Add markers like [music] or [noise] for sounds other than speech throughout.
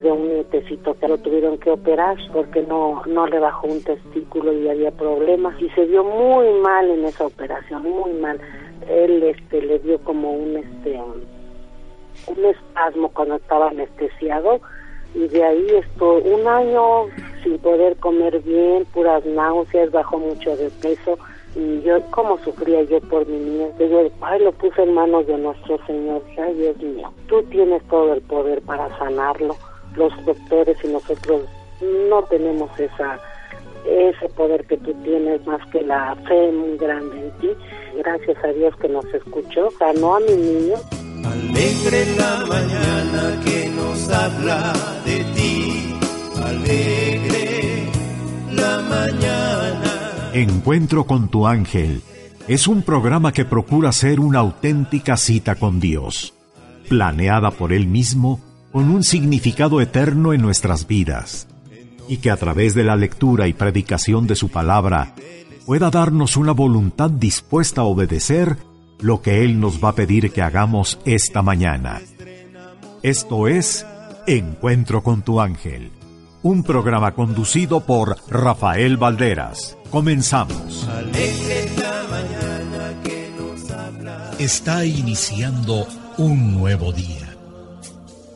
de un nietecito que lo tuvieron que operar porque no no le bajó un testículo y había problemas. Y se vio muy mal en esa operación muy mal. Él este le dio como un este un espasmo cuando estaba anestesiado y de ahí estuvo un año sin poder comer bien puras náuseas bajó mucho de peso y yo cómo sufría yo por mi niña yo ay lo puse en manos de nuestro señor ay Dios mío. Tú tienes todo el poder para sanarlo los doctores y nosotros no tenemos esa ese poder que tú tienes más que la fe muy grande en ti. Gracias a Dios que nos escuchó, sanó a mi niño. Alegre la mañana que nos habla de ti, alegre la mañana. Encuentro con tu ángel es un programa que procura ser una auténtica cita con Dios, planeada por Él mismo con un significado eterno en nuestras vidas, y que a través de la lectura y predicación de su palabra pueda darnos una voluntad dispuesta a obedecer lo que Él nos va a pedir que hagamos esta mañana. Esto es Encuentro con tu ángel, un programa conducido por Rafael Valderas. Comenzamos. Está iniciando un nuevo día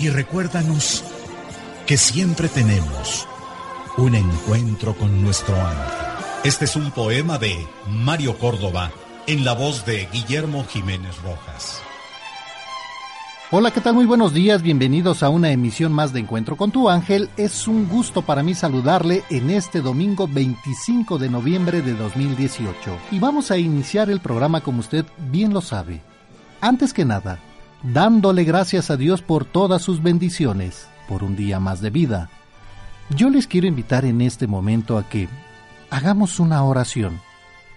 y recuérdanos que siempre tenemos un encuentro con nuestro ángel. Este es un poema de Mario Córdoba en la voz de Guillermo Jiménez Rojas. Hola, ¿qué tal? Muy buenos días, bienvenidos a una emisión más de Encuentro con tu ángel. Es un gusto para mí saludarle en este domingo 25 de noviembre de 2018. Y vamos a iniciar el programa como usted bien lo sabe. Antes que nada, dándole gracias a Dios por todas sus bendiciones, por un día más de vida. Yo les quiero invitar en este momento a que hagamos una oración,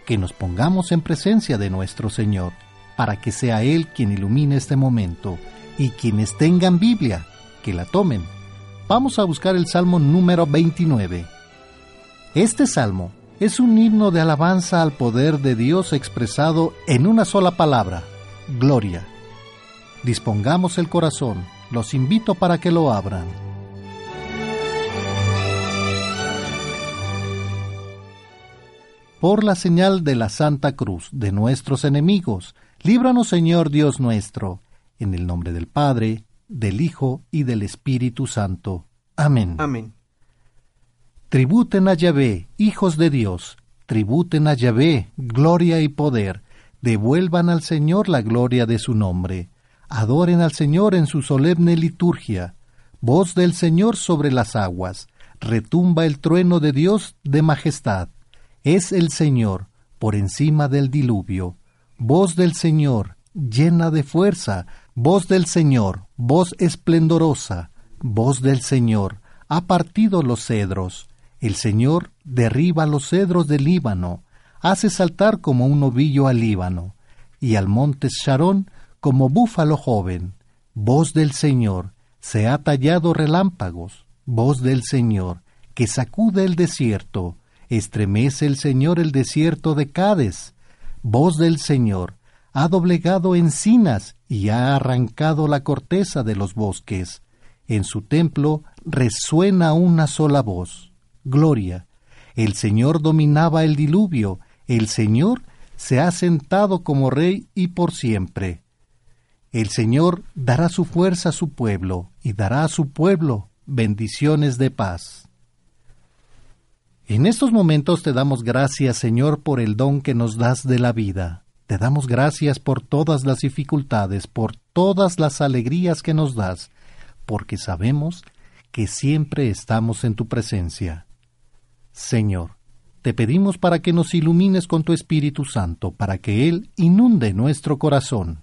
que nos pongamos en presencia de nuestro Señor, para que sea Él quien ilumine este momento, y quienes tengan Biblia, que la tomen. Vamos a buscar el Salmo número 29. Este salmo es un himno de alabanza al poder de Dios expresado en una sola palabra, gloria. Dispongamos el corazón, los invito para que lo abran. Por la señal de la Santa Cruz de nuestros enemigos, líbranos Señor Dios nuestro, en el nombre del Padre, del Hijo y del Espíritu Santo. Amén. Amén. Tributen a Yahvé, hijos de Dios, tributen a Yahvé, gloria y poder, devuelvan al Señor la gloria de su nombre Adoren al Señor en su solemne liturgia. Voz del Señor sobre las aguas. Retumba el trueno de Dios de majestad. Es el Señor por encima del diluvio. Voz del Señor, llena de fuerza. Voz del Señor, voz esplendorosa. Voz del Señor, ha partido los cedros. El Señor derriba los cedros del Líbano, hace saltar como un ovillo al Líbano, y al monte Sharón como búfalo joven, voz del Señor, se ha tallado relámpagos, voz del Señor, que sacude el desierto, estremece el Señor el desierto de Cades, voz del Señor, ha doblegado encinas y ha arrancado la corteza de los bosques. En su templo resuena una sola voz. Gloria. El Señor dominaba el diluvio, el Señor se ha sentado como rey y por siempre. El Señor dará su fuerza a su pueblo y dará a su pueblo bendiciones de paz. En estos momentos te damos gracias, Señor, por el don que nos das de la vida. Te damos gracias por todas las dificultades, por todas las alegrías que nos das, porque sabemos que siempre estamos en tu presencia. Señor, te pedimos para que nos ilumines con tu Espíritu Santo, para que Él inunde nuestro corazón,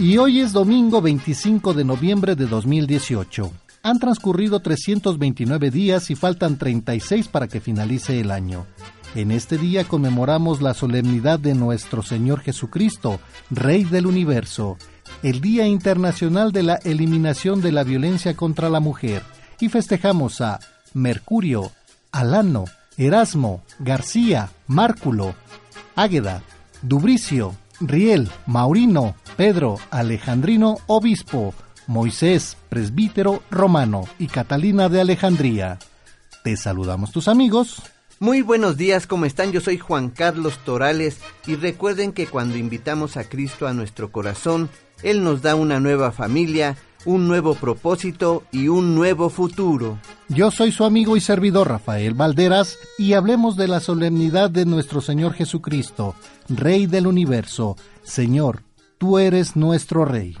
Y hoy es domingo 25 de noviembre de 2018. Han transcurrido 329 días y faltan 36 para que finalice el año. En este día conmemoramos la solemnidad de nuestro Señor Jesucristo, Rey del Universo, el Día Internacional de la Eliminación de la Violencia contra la Mujer, y festejamos a Mercurio, Alano, Erasmo, García, Márculo, Águeda, Dubricio, Riel, Maurino, Pedro, Alejandrino, Obispo, Moisés, Presbítero Romano y Catalina de Alejandría. Te saludamos tus amigos. Muy buenos días, ¿cómo están? Yo soy Juan Carlos Torales y recuerden que cuando invitamos a Cristo a nuestro corazón, Él nos da una nueva familia, un nuevo propósito y un nuevo futuro. Yo soy su amigo y servidor Rafael Valderas y hablemos de la solemnidad de nuestro Señor Jesucristo, Rey del universo. Señor, tú eres nuestro Rey.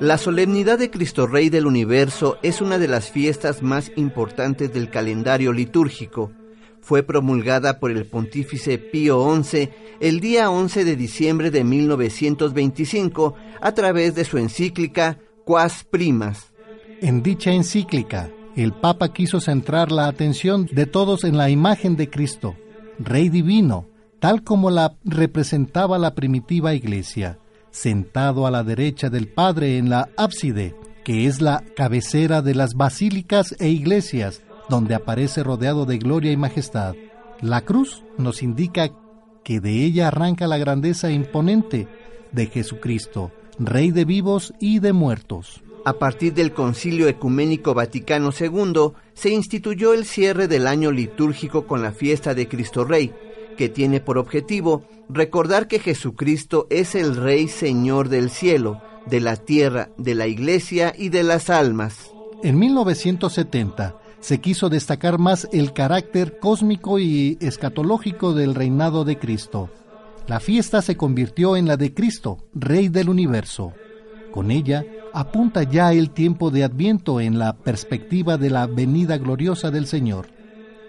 La solemnidad de Cristo Rey del Universo es una de las fiestas más importantes del calendario litúrgico fue promulgada por el pontífice Pío XI el día 11 de diciembre de 1925 a través de su encíclica Quas Primas. En dicha encíclica, el Papa quiso centrar la atención de todos en la imagen de Cristo, Rey Divino, tal como la representaba la primitiva Iglesia, sentado a la derecha del Padre en la ábside, que es la cabecera de las basílicas e iglesias, donde aparece rodeado de gloria y majestad. La cruz nos indica que de ella arranca la grandeza imponente de Jesucristo, Rey de vivos y de muertos. A partir del Concilio Ecuménico Vaticano II se instituyó el cierre del año litúrgico con la fiesta de Cristo Rey, que tiene por objetivo recordar que Jesucristo es el Rey Señor del cielo, de la tierra, de la iglesia y de las almas. En 1970, se quiso destacar más el carácter cósmico y escatológico del reinado de Cristo. La fiesta se convirtió en la de Cristo, Rey del universo. Con ella apunta ya el tiempo de Adviento en la perspectiva de la venida gloriosa del Señor.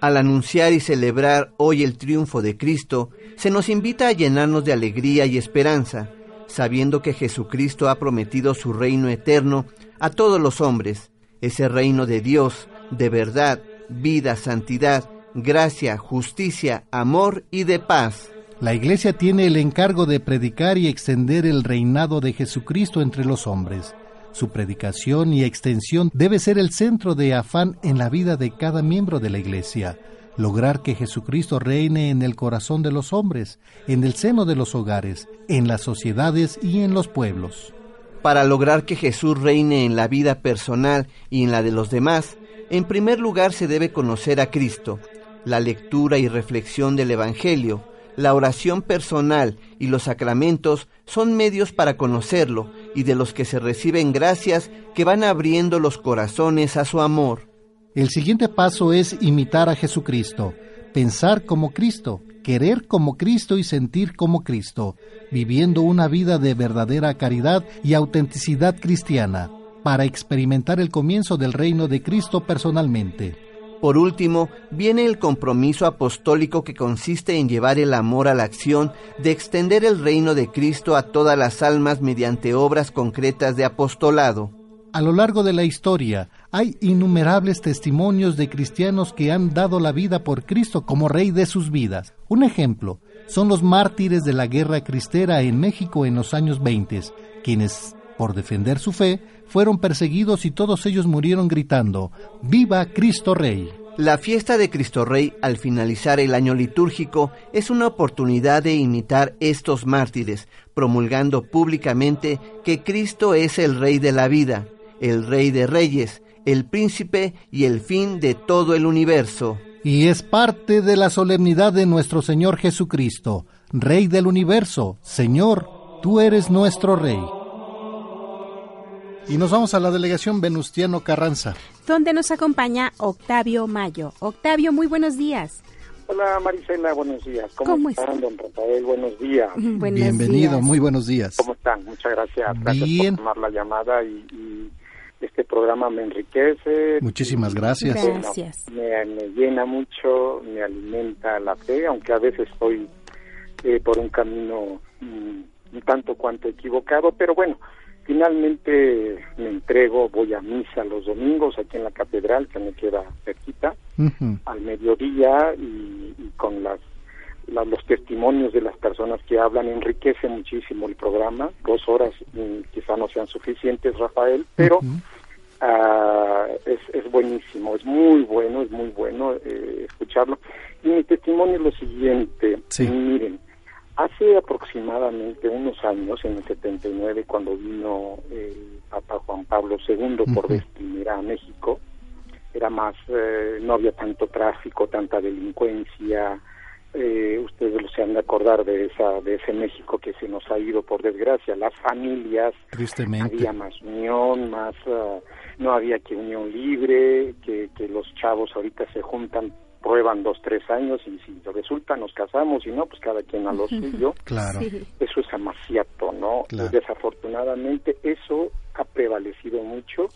Al anunciar y celebrar hoy el triunfo de Cristo, se nos invita a llenarnos de alegría y esperanza, sabiendo que Jesucristo ha prometido su reino eterno a todos los hombres, ese reino de Dios, de verdad, vida, santidad, gracia, justicia, amor y de paz. La Iglesia tiene el encargo de predicar y extender el reinado de Jesucristo entre los hombres. Su predicación y extensión debe ser el centro de afán en la vida de cada miembro de la Iglesia. Lograr que Jesucristo reine en el corazón de los hombres, en el seno de los hogares, en las sociedades y en los pueblos. Para lograr que Jesús reine en la vida personal y en la de los demás, en primer lugar se debe conocer a Cristo, la lectura y reflexión del Evangelio, la oración personal y los sacramentos son medios para conocerlo y de los que se reciben gracias que van abriendo los corazones a su amor. El siguiente paso es imitar a Jesucristo, pensar como Cristo, querer como Cristo y sentir como Cristo, viviendo una vida de verdadera caridad y autenticidad cristiana, para experimentar el comienzo del reino de Cristo personalmente. Por último, viene el compromiso apostólico que consiste en llevar el amor a la acción de extender el reino de Cristo a todas las almas mediante obras concretas de apostolado. A lo largo de la historia hay innumerables testimonios de cristianos que han dado la vida por Cristo como Rey de sus vidas. Un ejemplo son los mártires de la guerra cristera en México en los años 20, quienes, por defender su fe, fueron perseguidos y todos ellos murieron gritando, ¡Viva Cristo Rey! La fiesta de Cristo Rey al finalizar el año litúrgico es una oportunidad de imitar estos mártires, promulgando públicamente que Cristo es el Rey de la vida, el Rey de Reyes, el Príncipe y el fin de todo el universo. Y es parte de la solemnidad de nuestro Señor Jesucristo, Rey del universo. Señor, tú eres nuestro Rey. Y nos vamos a la delegación Venustiano Carranza. Donde nos acompaña Octavio Mayo. Octavio, muy buenos días. Hola Marisela, buenos días. ¿Cómo, ¿Cómo están, don Rafael? Buenos días. [laughs] Buenos Bienvenido, días. muy buenos días. ¿Cómo están? Muchas gracias. Gracias Bien. por tomar la llamada y, y este programa me enriquece. Muchísimas gracias. Bueno, Gracias. me, me llena mucho, me alimenta la fe, aunque a veces estoy eh, por un camino mm, un tanto cuanto equivocado, pero bueno, finalmente me entrego, voy a misa los domingos aquí en la catedral, que me queda cerquita, al mediodía y, y con las, la- los testimonios de las personas que hablan enriquece muchísimo el programa. Dos horas mm, quizá no sean suficientes, Rafael, pero ah, es, es buenísimo, es muy bueno, es muy bueno eh, escucharlo. Y mi testimonio es lo siguiente, Sí. miren, hace aproximadamente unos años, en el 79, cuando vino el Papa Juan Pablo II por vez primera a México, era más, eh, no había tanto tráfico, tanta delincuencia, eh, ustedes lo se han de acordar de esa de ese México que se nos ha ido por desgracia las familias Tristemente. había más unión más ah, no había que unión libre que, que los chavos ahorita se juntan prueban dos tres años y si resulta nos casamos y no pues cada quien a lo [laughs] suyo Claro. Eso es amaciato, ¿no? Claro. Desafortunadamente eso ha prevalecido mucho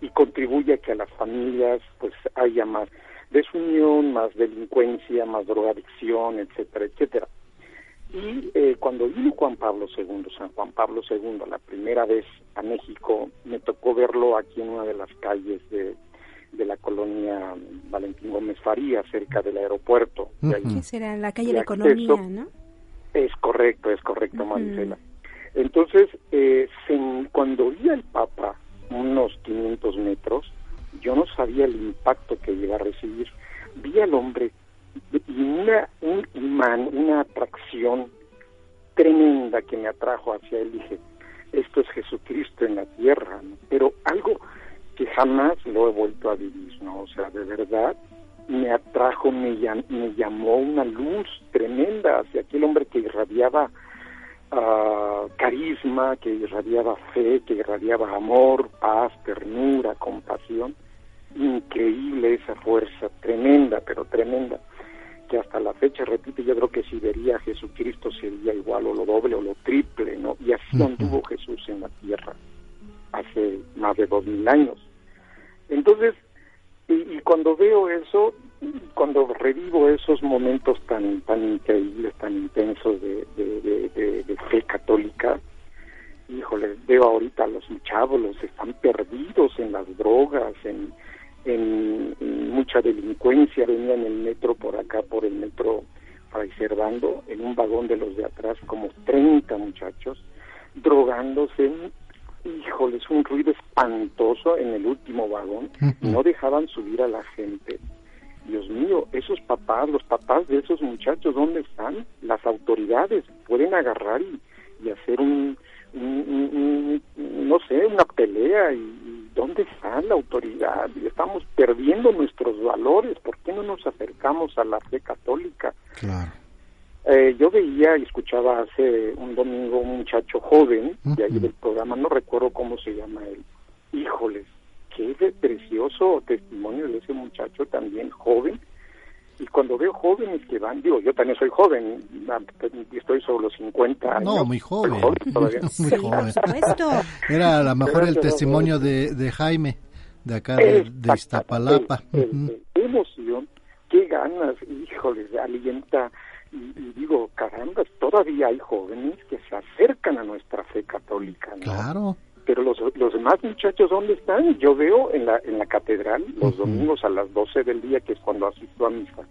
y contribuye a que a las familias pues haya más desunión, más delincuencia, más drogadicción, etcétera, etcétera. Y eh, cuando vino Juan Pablo II, San Juan Pablo II, la primera vez a México, me tocó verlo aquí en una de las calles de, de la colonia Valentín Gómez Faría, cerca del aeropuerto. de ahí. Ujú. ¿Qué será? La calle de Economía, acceso. ¿no? Es correcto, es correcto, Ujú. Marisela. Entonces, eh, se- cuando vi al Papa unos 500 metros, yo no sabía el impacto que iba a recibir. Vi al hombre y una, un imán, una atracción tremenda que me atrajo hacia él. Dije, esto es Jesucristo en la tierra, ¿no? pero algo que jamás lo he vuelto a vivir, ¿no? O sea, de verdad me atrajo, me, llam- me llamó una luz tremenda hacia aquel hombre que irradiaba ah, carisma, que irradiaba fe, que irradiaba amor, paz, ternura, compasión. Increíble esa fuerza, tremenda, pero tremenda, que hasta la fecha, repito, yo creo que si vería a Jesucristo sería igual o lo doble o lo triple, ¿no? Y así anduvo Jesús en la tierra hace más de dos mil años. Entonces, y, y cuando veo eso, cuando revivo esos momentos tan tan increíbles, tan intensos de, fe católica, híjole, veo ahorita a los chavos, están perdidos en las drogas, en, en, mucha delincuencia, venía en el metro por acá, por el metro Fray Servando, en un vagón de los de atrás, como 30 muchachos, drogándose, híjole, es un ruido espantoso en el último vagón, no dejaban subir a la gente. Dios mío, esos papás, los papás de esos muchachos, ¿dónde están? Las autoridades pueden agarrar y, y hacer un, un- un- un- no sé, una pelea y, y ¿dónde está la autoridad? Estamos perdiendo nuestros valores, ¿por qué no nos acercamos a la fe católica? Claro. Eh, yo veía y escuchaba hace un domingo un muchacho joven de ahí del programa, no recuerdo cómo se llama él. Híjoles, qué de- precioso testimonio de ese muchacho también joven y cuando veo jóvenes que van, digo, yo también soy joven, estoy sobre los 50 años. No, muy joven. [laughs] muy joven. Era a lo mejor el testimonio de, de Jaime, de acá de, Iztapalapa. qué emoción, qué ganas, híjoles, alienta. Y, digo, caramba, todavía hay jóvenes que se acercan a nuestra fe católica. ¿no? Claro pero los, los demás muchachos, ¿dónde están? Yo veo en la, en la catedral los domingos a las 12 del día, que es cuando asisto a misa,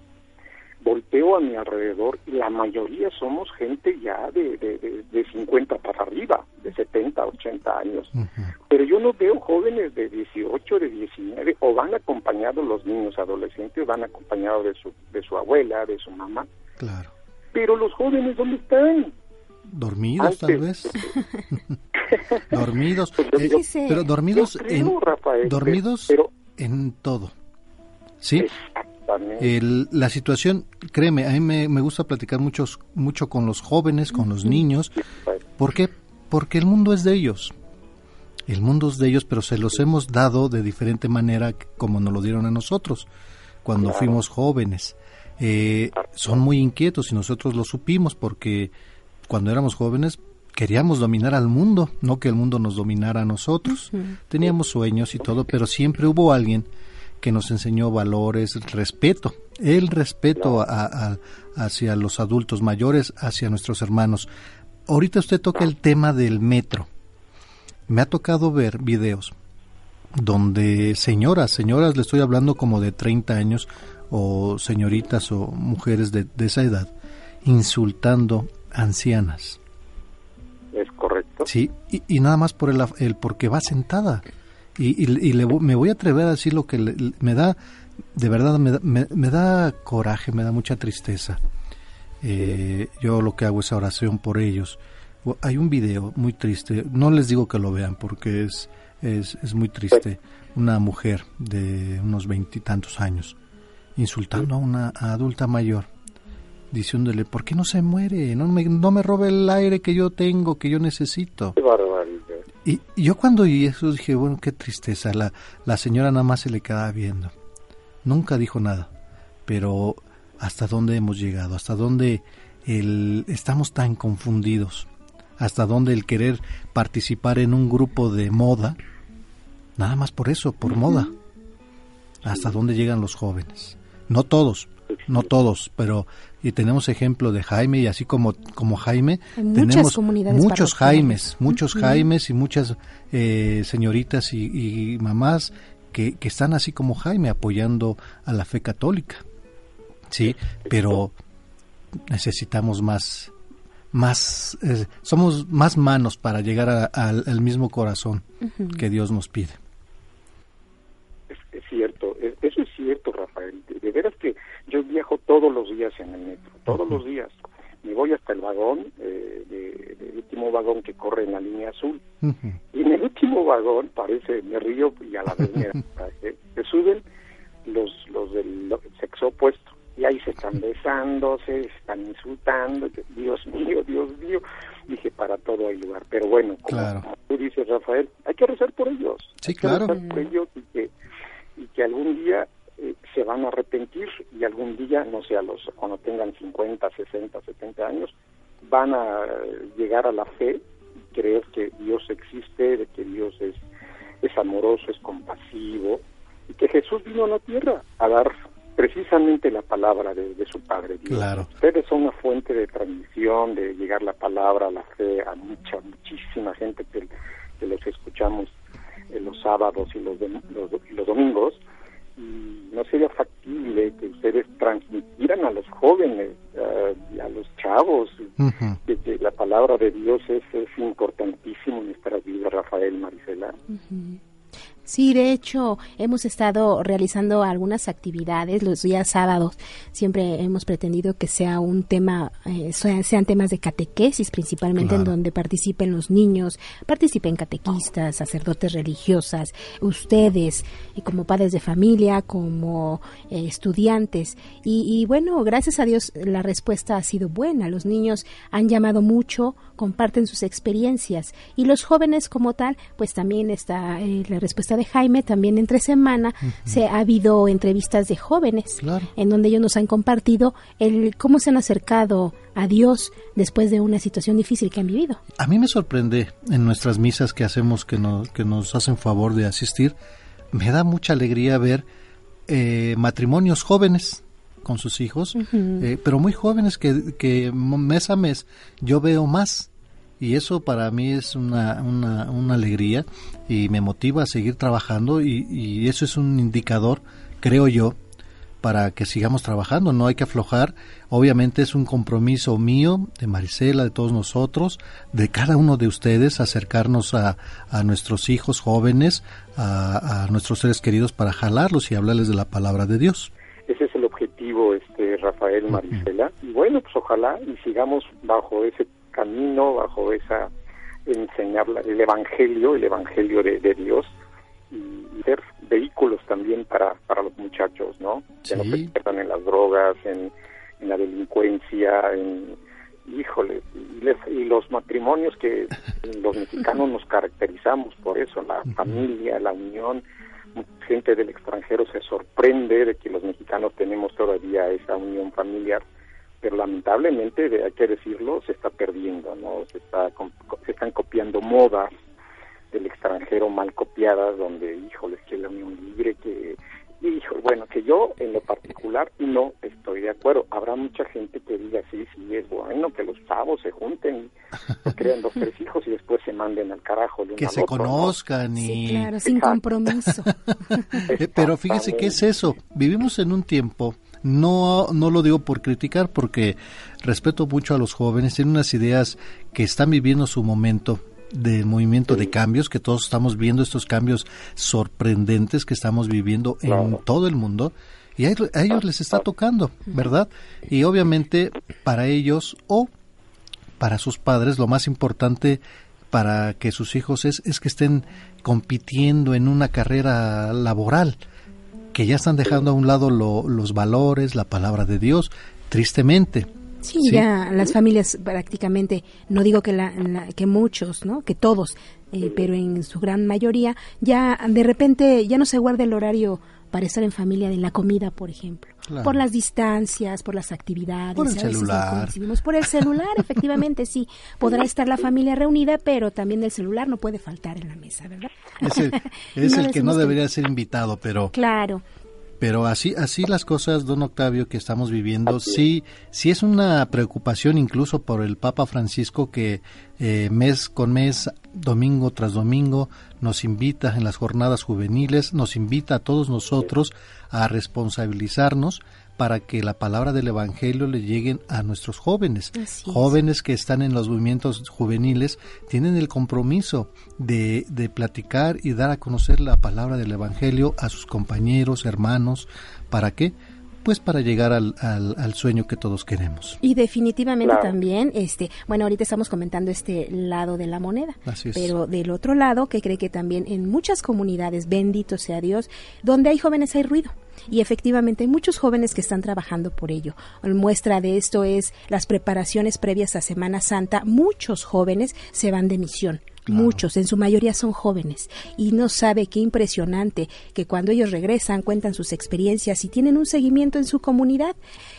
volteo a mi alrededor y la mayoría somos gente ya de, de, de, 50 para arriba, de 70, 80 años. Pero yo no veo jóvenes de 18, de 19, o van acompañados los niños adolescentes, van acompañados de su, de su abuela, de su mamá. Claro. Pero los jóvenes, ¿dónde están? Dormidos, tal vez. [laughs] dormidos. Pues eh, pero dormidos en, dormidos en todo. ¿Sí? la situación, créeme, a mí me, gusta platicar muchos, mucho con los jóvenes, con los niños. ¿Por qué? Porque el mundo es de ellos. El mundo es de ellos, pero se los hemos dado de diferente manera como nos lo dieron a nosotros cuando fuimos jóvenes. Eh, son muy inquietos y nosotros lo supimos porque cuando éramos jóvenes queríamos dominar al mundo, no que el mundo nos dominara a nosotros. Teníamos sueños y todo, pero siempre hubo alguien que nos enseñó valores, respeto, el respeto hacia los adultos mayores, hacia nuestros hermanos. Ahorita usted toca el tema del metro. Me ha tocado ver videos donde señoras, señoras, le estoy hablando como de 30 años, o señoritas o mujeres de esa edad, insultando ancianas. Es correcto. Sí, y, nada más por el, el porque va sentada. Y, y, le, me voy a atrever a decir lo que me da, de verdad, me, me, da coraje, me da mucha tristeza. Eh, yo lo que hago es oración por ellos. Hay un video muy triste, no les digo que lo vean porque es, es, es muy triste. Una mujer de unos veintitantos años insultando a una adulta mayor diciéndole, ¿por qué no se muere? No me, no me robe el aire que yo tengo, que yo necesito. Y, yo cuando oí eso dije, bueno, qué tristeza. La, la señora nada más se le quedaba viendo. Nunca dijo nada. Pero hasta dónde hemos llegado, hasta dónde el, estamos tan confundidos, hasta dónde el querer participar en un grupo de moda, nada más por eso, por moda, hasta dónde llegan los jóvenes. No todos, no todos, pero y tenemos ejemplo de Jaime y así como como Jaime tenemos muchos Jaimes, muchos Jaimes y muchas eh, señoritas y, mamás que, que, están así como Jaime apoyando a la fe católica, sí, pero necesitamos más más eh, somos más manos para llegar al mismo corazón que Dios nos pide. Es, cierto, eso es cierto, Rafael. de veras que yo viajo todos los días en el metro, todos los días. Me voy hasta el vagón, eh, de, último vagón que corre en la línea azul. Y en el último vagón, parece, me río y a la vez me, [laughs] se suben los, los del sexo opuesto. Y ahí se están besando, se están insultando. Dios mío, Dios mío. Dije, para todo hay lugar. Pero bueno, como, tú dices, Rafael, hay que rezar por ellos. Sí, claro. por ellos y que, y que algún día eh, se van a arrepentir y algún día, no sé, a los, cuando tengan 50, 60, 70 años, van a llegar a la fe y creer que Dios existe, de que Dios es, es amoroso, es compasivo y que Jesús vino a la tierra a dar precisamente la palabra de, su Padre Dios. Claro. Ustedes son una fuente de transmisión, de llegar la palabra, la fe a mucha, muchísima gente que, que los escuchamos en los sábados y los, y los domingos no sería factible que ustedes transmitieran a los jóvenes, a los chavos, que, la palabra de Dios es, es importantísimo en nuestra vida, Rafael Marisela. Sí, de hecho, hemos estado realizando algunas actividades los días sábados. Siempre hemos pretendido que sea un tema, eh, sean temas de catequesis, principalmente en donde participen los niños, participen catequistas, sacerdotes religiosas, ustedes, y como padres de familia, como eh, estudiantes. Y, y bueno, gracias a Dios la respuesta ha sido buena. Los niños han llamado mucho, comparten sus experiencias. Y los jóvenes como tal, pues también está eh, la respuesta de Jaime, también entre semana se ha habido entrevistas de jóvenes en donde ellos nos han compartido el cómo se han acercado a Dios después de una situación difícil que han vivido. A mí me sorprende en nuestras misas que hacemos, que nos, que nos hacen favor de asistir, me da mucha alegría ver eh, matrimonios jóvenes con sus hijos, eh, pero muy jóvenes que, que mes a mes yo veo más. Y eso para mí es una, una, una alegría y me motiva a seguir trabajando y, y, eso es un indicador, creo yo, para que sigamos trabajando, no hay que aflojar, obviamente es un compromiso mío, de Marisela, de todos nosotros, de cada uno de ustedes, acercarnos a, a nuestros hijos jóvenes, a, a, nuestros seres queridos para jalarlos y hablarles de la palabra de Dios. Este Rafael Marisela, y bueno, pues ojalá y sigamos bajo ese camino, bajo esa enseñar el evangelio, el evangelio de, Dios y ser vehículos también para, para los muchachos, ¿no? Que no se pierdan en las drogas, en, en la delincuencia, en híjole, y, y, los matrimonios que [laughs] los mexicanos nos caracterizamos por eso, la familia, la unión, gente del extranjero se sorprende de que los mexicanos tenemos todavía esa unión familiar pero lamentablemente, hay que decirlo, se está perdiendo, ¿no? Se, está, se están copiando modas del extranjero mal copiadas, donde, híjoles, que la unión libre, que, hijo, bueno, que yo en lo particular no estoy de acuerdo. Habrá mucha gente que diga, sí, sí, es bueno que los chavos se junten y crean dos, tres hijos y después se manden al carajo. que se conozcan y... Sí, claro, sin compromiso. [laughs] pero fíjese qué es eso. Vivimos en un tiempo no, no lo digo por criticar, porque respeto mucho a los jóvenes, tienen unas ideas que están viviendo su momento de movimiento de cambios, que todos estamos viendo estos cambios sorprendentes que estamos viviendo en todo el mundo, y a, ellos les está tocando, ¿verdad? Y obviamente para ellos o para sus padres lo más importante para que sus hijos es, es que estén compitiendo en una carrera laboral que ya están dejando a un lado los valores, la palabra de Dios, tristemente. Sí, ya las familias prácticamente, no digo que, la, que muchos, ¿no? que todos, eh, pero en su gran mayoría, ya de repente ya no se guarda el horario para estar en familia en la comida, por ejemplo. Por las distancias, por las actividades. Por el celular. por el celular, [laughs] efectivamente, sí. Podrá estar la familia reunida, pero también el celular no puede faltar en la mesa, ¿verdad? Es el, [laughs] es el que no debería ser invitado, pero... Claro. Pero así, así las cosas, don Octavio, que estamos viviendo, sí, sí es una preocupación incluso por el Papa Francisco que eh, mes con mes, domingo tras domingo, nos invita en las jornadas juveniles, nos invita a todos nosotros a responsabilizarnos para que la palabra del Evangelio le lleguen a nuestros jóvenes. Jóvenes que están en los movimientos juveniles tienen el compromiso de, de platicar y dar a conocer la palabra del Evangelio a sus compañeros, hermanos. ¿Para qué? Pues para llegar al, al, sueño que todos queremos. Y definitivamente también, este, bueno, ahorita estamos comentando este lado de la moneda, pero del otro lado, que cree que también en muchas comunidades, bendito sea Dios, donde hay jóvenes hay ruido. Y efectivamente hay muchos jóvenes que están trabajando por ello. Muestra de esto es las preparaciones previas a Semana Santa. Muchos jóvenes se van de misión muchos, en su mayoría son jóvenes, y no sabe qué impresionante que cuando ellos regresan cuentan sus experiencias y tienen un seguimiento en su comunidad.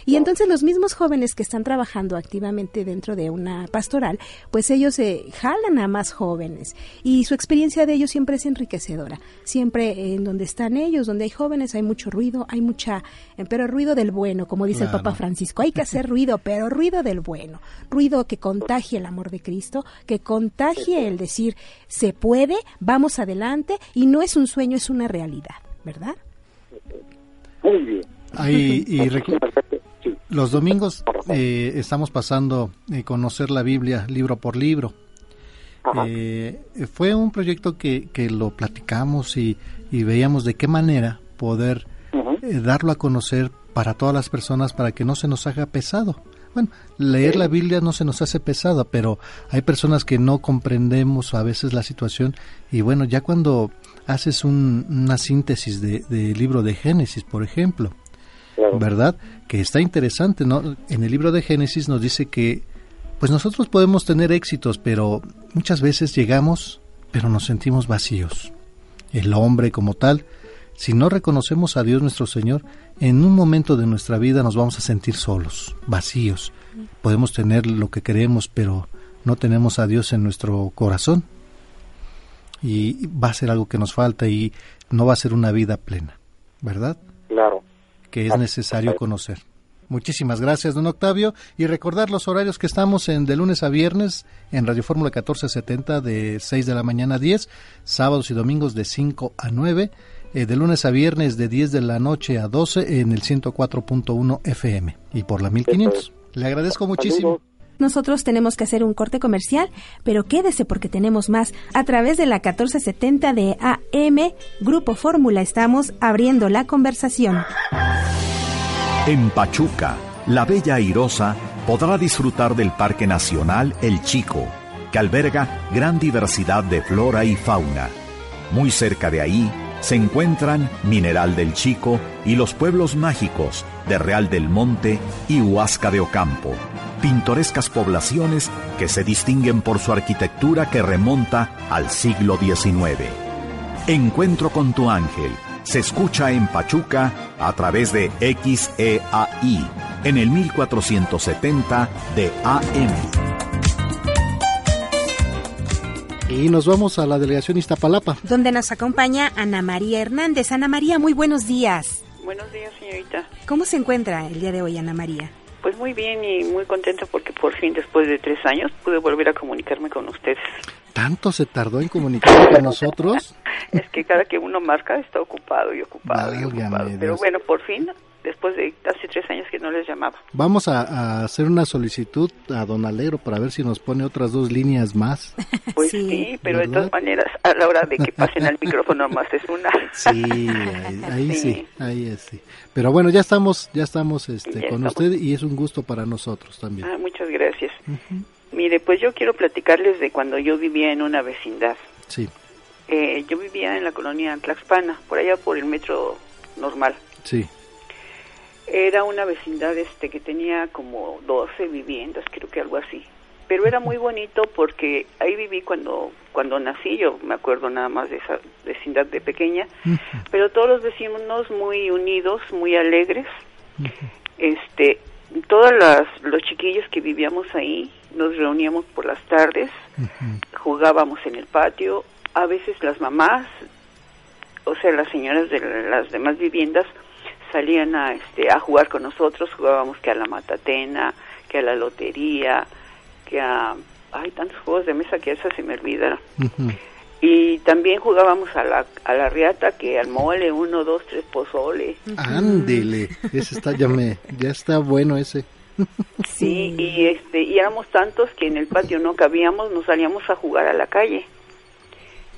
Y entonces los mismos jóvenes que están trabajando activamente dentro de una pastoral, pues ellos se jalan a más jóvenes y su experiencia de ellos siempre es enriquecedora. Siempre en donde están ellos, donde hay jóvenes, hay mucho ruido, hay mucha, eh, pero ruido del bueno, como dice el Papa Francisco. Hay que hacer ruido, pero ruido del bueno, ruido que contagie el amor de Cristo, que contagie el decir, se puede, vamos adelante y no es un sueño, es una realidad, ¿verdad? Muy bien. Ahí, y los domingos eh, estamos pasando a conocer la Biblia libro por libro. Eh, fue un proyecto que, que lo platicamos y, y, veíamos de qué manera poder eh, darlo a conocer para todas las personas para que no se nos haga pesado. Bueno, leer la Biblia no se nos hace pesada, pero hay personas que no comprendemos a veces la situación y bueno, ya cuando haces una síntesis del de libro de Génesis, por ejemplo, ¿verdad? Que está interesante, ¿no? En el libro de Génesis nos dice que pues nosotros podemos tener éxitos, pero muchas veces llegamos, pero nos sentimos vacíos. el hombre como tal, si no reconocemos a Dios nuestro Señor, en un momento de nuestra vida nos vamos a sentir solos, vacíos. Podemos tener lo que queremos, pero no tenemos a Dios en nuestro corazón. Y va a ser algo que nos falta y no va a ser una vida plena, ¿verdad? Claro. Que es necesario conocer. Muchísimas gracias, don Octavio. Y recordar los horarios que estamos en de lunes a viernes en Radio Fórmula 1470 de 6 de la mañana a 10, sábados y domingos de 5 a 9, eh, de lunes a viernes de 10 de la noche a 12 en el 104.1 FM y por la 1500. Le agradezco muchísimo. Nosotros tenemos que hacer un corte comercial, pero quédese porque tenemos más. A través de la 1470 de AM, Grupo Fórmula, estamos abriendo la conversación. En Pachuca, la bella airosa podrá disfrutar del Parque Nacional El Chico, que alberga gran diversidad de flora y fauna. Muy cerca de ahí se encuentran Mineral del Chico y los pueblos mágicos de Real del Monte y Huasca de Ocampo, pintorescas poblaciones que se distinguen por su arquitectura que remonta al siglo XIX. Encuentro con tu ángel se escucha en Pachuca a través de XEAI en el 1470 de AM. Y nos vamos a la delegación Iztapalapa. Donde nos acompaña Ana María Hernández. Ana María, muy buenos días. Buenos días, señorita. ¿Cómo se encuentra el día de hoy, Ana María? Pues muy bien y muy contenta porque por fin, después de tres años, pude volver a comunicarme con ustedes. ¿Tanto se tardó en comunicarse con nosotros? [laughs] es que cada que uno marca está ocupado y ocupado y ocupado. Pero bueno, por fin, después de hace tres años que no les llamaba. Vamos a, a, hacer una solicitud a don Alegro para ver si nos pone otras dos líneas más. [laughs] Pues sí, sí pero ¿verdad? de todas maneras, a la hora de que pasen al [laughs] micrófono más es una. Sí, ahí, ahí sí. sí. ahí es sí. Pero bueno, ya estamos, ya estamos este, ya con estamos. usted y es un gusto para nosotros también. Ah, muchas gracias. Uh -huh. Mire, pues yo quiero platicarles de cuando yo vivía en una vecindad. Sí. Eh, yo vivía en la colonia Tlaxpana, por allá por el metro normal. Sí. Era una vecindad este que tenía como 12 viviendas, creo que algo así. Pero era muy bonito porque ahí viví cuando cuando nací, yo me acuerdo nada más de esa vecindad de pequeña, uh -huh. pero todos los vecinos muy unidos, muy alegres. Uh -huh. Este, todos las, los chiquillos que vivíamos ahí nos reuníamos por las tardes, uh -huh. jugábamos en el patio, a veces las mamás, o sea, las señoras de las demás viviendas salían a este a jugar con nosotros, jugábamos que a la matatena, que a la lotería, que a hay tantos juegos de mesa que esa se me olvida. Uh -huh. Y también jugábamos a la, a la riata, que al mole, uno, dos, tres pozole. Ándele, ese está, ya, me, ya está bueno ese. sí, y, este, y éramos tantos que en el patio no cabíamos, nos salíamos a jugar a la calle.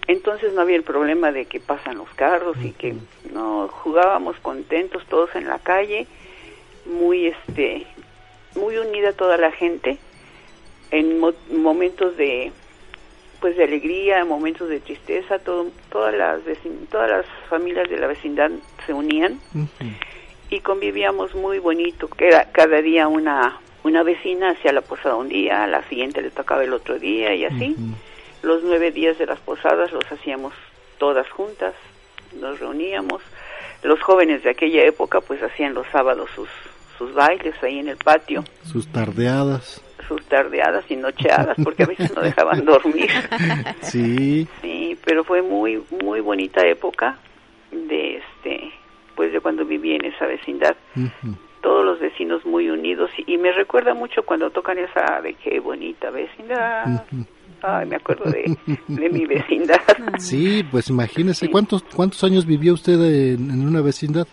Entonces no había el problema de que pasan los carros y que no jugábamos contentos todos en la calle, muy este muy unida toda la gente en mo momentos de pues de alegría, en momentos de tristeza, todo, todas las todas las familias de la vecindad se unían uh -huh. y convivíamos muy bonito, que era cada día una una vecina hacía la posada un día, a la siguiente le tocaba el otro día y así. Uh -huh los nueve días de las posadas los hacíamos todas juntas, nos reuníamos. Los jóvenes de aquella época pues hacían los sábados sus, sus bailes ahí en el patio. Sus tardeadas. Sus tardeadas y nocheadas, porque a veces no dejaban dormir. [laughs] sí. Sí, pero fue muy, muy bonita época de este, pues de cuando viví en esa vecindad. Uh -huh. Todos los vecinos muy unidos y, y, me recuerda mucho cuando tocan esa de qué bonita vecindad. Uh -huh Ay, me acuerdo de, [laughs] de mi vecindad. Sí, pues imagínese, sí. ¿cuántos, ¿cuántos años vivió usted en, en, una vecindad?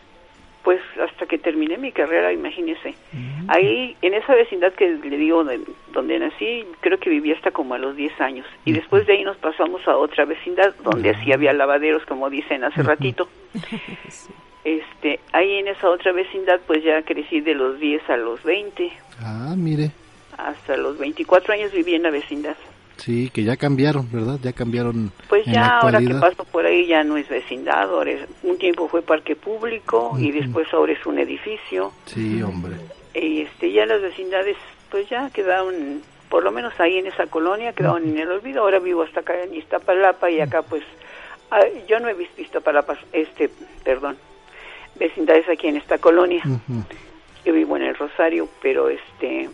Pues hasta que terminé mi carrera, imagínese. Uh -huh. Ahí, en esa vecindad que le digo de, donde nací, creo que viví hasta como a los 10 años. Y uh -huh. después de ahí nos pasamos a otra vecindad, donde uh -huh. sí había lavaderos, como dicen hace ratito. [laughs] Este, ahí en esa otra vecindad, pues ya crecí de los 10 a los 20. Ah, mire. Hasta los 24 años viví en la vecindad. Sí, que ya cambiaron, ¿verdad? Ya cambiaron. Pues ya ahora que paso por ahí ya no es vecindad, ahora es, un tiempo fue parque público uh -huh. y después ahora es un edificio. Sí, hombre. Y este ya las vecindades pues ya quedaron, por lo menos ahí en esa colonia quedaron uh -huh. en el olvido. Ahora vivo hasta acá en Iztapalapa y acá pues Ah, yo no he visto para este, perdón, vecindades aquí en esta colonia. Yo vivo en el Rosario, pero este,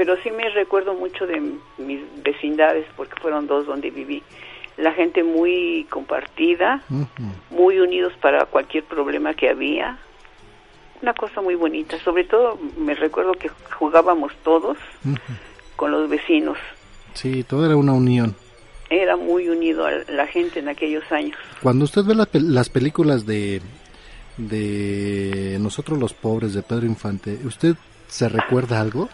pero sí me recuerdo mucho de mis vecindades porque fueron dos donde viví. La gente muy compartida, muy unidos para cualquier problema que había. Una cosa muy bonita. Sobre todo me recuerdo que jugábamos todos con los vecinos. Sí, todo era una unión era muy unido a la gente en aquellos años. Cuando usted ve las películas de, de Nosotros los Pobres de Pedro Infante, ¿usted se recuerda algo?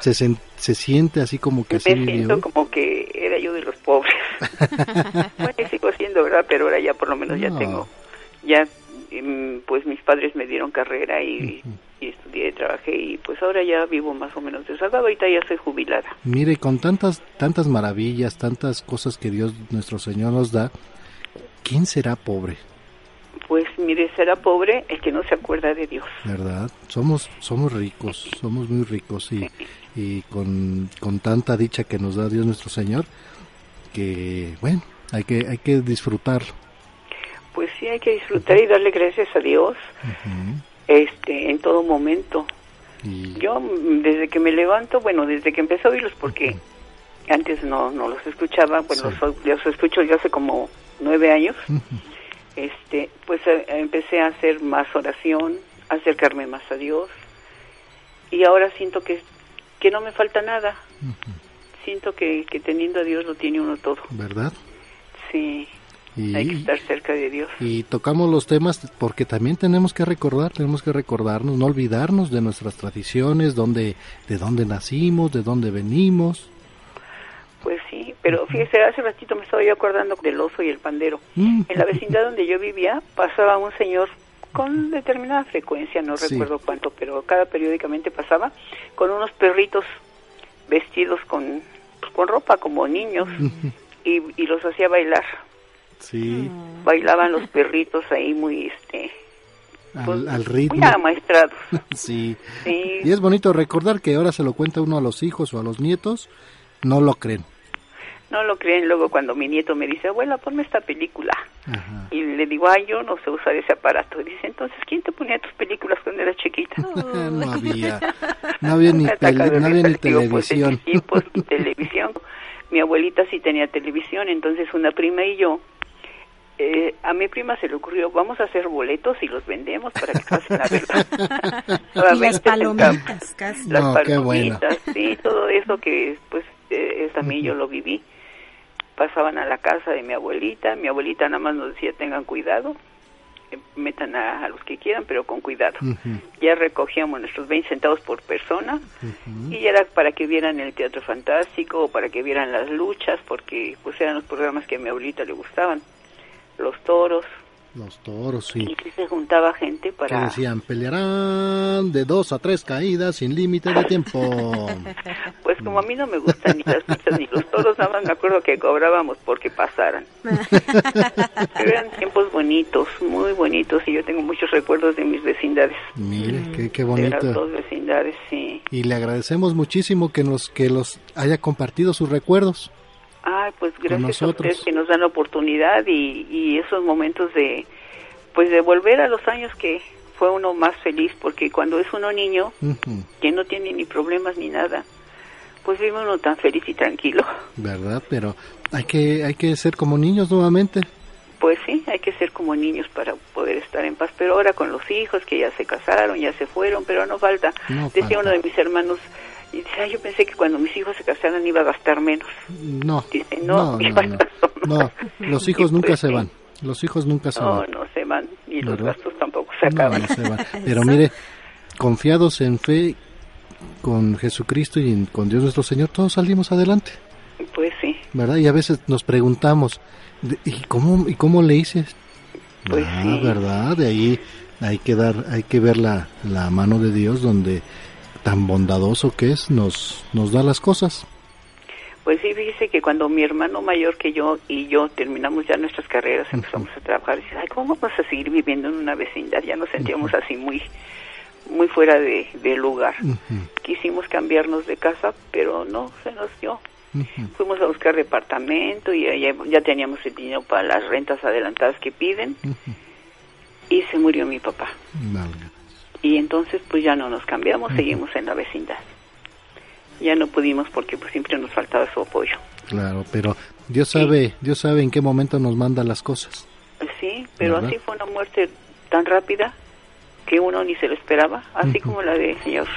¿Se, se siente así como que así Me siento como que era yo de los pobres. [laughs] bueno, sigo siendo, ¿verdad? Pero ahora ya por lo menos ya tengo, ya em, pues mis padres me dieron carrera y y estudié, trabajé y pues ahora ya vivo más o menos desahogado, ahorita ya soy jubilada. Mire, con tantas, tantas maravillas, tantas cosas que Dios nuestro Señor nos da, ¿quién será pobre? Pues mire, será pobre el que no se acuerda de Dios. ¿Verdad? Somos, somos ricos, somos muy ricos y, y con, con tanta dicha que nos da Dios nuestro Señor, que bueno, hay que, hay que disfrutar. Pues sí, hay que disfrutar y darle gracias a Dios este en todo momento. Yo desde que me levanto, bueno, desde que empecé a oírlos porque antes no no los escuchaba, bueno, los, escucho ya hace como nueve años. Este, pues eh, empecé a hacer más oración, a acercarme más a Dios y ahora siento que que no me falta nada. Siento que, que teniendo a Dios lo tiene uno todo. ¿Verdad? Sí. Hay que estar cerca de Dios. Y tocamos los temas porque también tenemos que recordar, tenemos que recordarnos, no olvidarnos de nuestras tradiciones, donde, de dónde nacimos, de dónde venimos. Pues sí, pero fíjese, hace ratito me estaba yo acordando del oso y el pandero. En la vecindad donde yo vivía pasaba un señor con determinada frecuencia, no recuerdo cuánto, pero cada periódicamente pasaba con unos perritos vestidos con, pues, con ropa como niños [laughs] y, y los hacía bailar. Sí. Bailaban los perritos ahí muy, este... Al, pues, ritmo. Muy amaestrados. [laughs] sí. Y es bonito recordar que ahora se lo cuenta uno a los hijos o a los nietos, no lo creen. No lo creen luego cuando mi nieto me dice, abuela, ponme esta película. Y le digo, ay, yo no sé usar ese aparato. Y dice, entonces, ¿quién te ponía tus películas cuando eras chiquita? [laughs] no [laughs] había, no había ni, no había ni televisión. [laughs] Pues, televisión. Mi abuelita sí tenía televisión, entonces una prima y yo eh, a mi prima se le ocurrió, vamos a hacer boletos y los vendemos para que pasen la verdad. y las palomitas, casi. Las palomitas, sí, todo eso que pues eh, también yo lo viví. Pasaban a la casa de mi abuelita, mi abuelita nada más nos decía tengan cuidado, eh, metan a, los que quieran, pero con cuidado. Ya recogíamos nuestros 20 centavos por persona y era para que vieran el teatro fantástico o para que vieran las luchas, porque pues eran los programas que a mi abuelita le gustaban los toros. Los toros, sí. Y se juntaba gente para... Que decían, pelearán de dos a tres caídas sin límite de tiempo. [laughs] pues como a mí no me gustan ni las luchas ni los toros, nada más me acuerdo que cobrábamos porque pasaran. [laughs] Pero eran tiempos bonitos, muy bonitos, y yo tengo muchos recuerdos de mis vecindades. Mire, qué, qué bonito. De las dos vecindades, sí. Y le agradecemos muchísimo que nos, que los haya compartido sus recuerdos. Ay, pues gracias a ustedes que nos dan la oportunidad y, y esos momentos de, pues de volver a los años que fue uno más feliz, porque cuando es uno niño, que no tiene ni problemas ni nada, pues vive uno tan feliz y tranquilo. ¿Verdad? Pero hay que, hay que ser como niños nuevamente. Pues sí, hay que ser como niños para poder estar en paz. Pero ahora con los hijos que ya se casaron, ya se fueron, pero no falta. Decía uno de mis hermanos, y dice, yo pensé que cuando mis hijos se casaran iba a gastar menos. No, no, no, los hijos nunca pues se van. Los hijos nunca se van. No, no se van. Y los gastos tampoco se acaban. [laughs] Pero mire, confiados en fe con Jesucristo y con Dios nuestro Señor, todos salimos adelante. Pues sí. ¿Verdad? Y a veces nos preguntamos, ¿y cómo, y cómo le hice? Pues ah, sí. ¿verdad? De ahí hay que dar, hay que ver la, la mano de Dios donde tan bondadoso que es, nos, nos da las cosas. Pues sí, fíjese que cuando mi hermano mayor que yo y yo terminamos ya nuestras carreras, empezamos a trabajar, y dice, ay, ¿cómo vamos a seguir viviendo en una vecindad? Ya nos sentíamos así muy muy fuera de, lugar. Quisimos cambiarnos de casa, pero no se nos dio. Fuimos a buscar departamento y ya, ya teníamos el dinero para las rentas adelantadas que piden. Y se murió mi papá. Y entonces pues ya no nos cambiamos, seguimos en la vecindad. Ya no pudimos porque pues siempre nos faltaba su apoyo. Claro, pero Dios sabe, Dios sabe en qué momento nos manda las cosas. Sí, pero así fue una muerte tan rápida que uno ni se lo esperaba, así como la de señor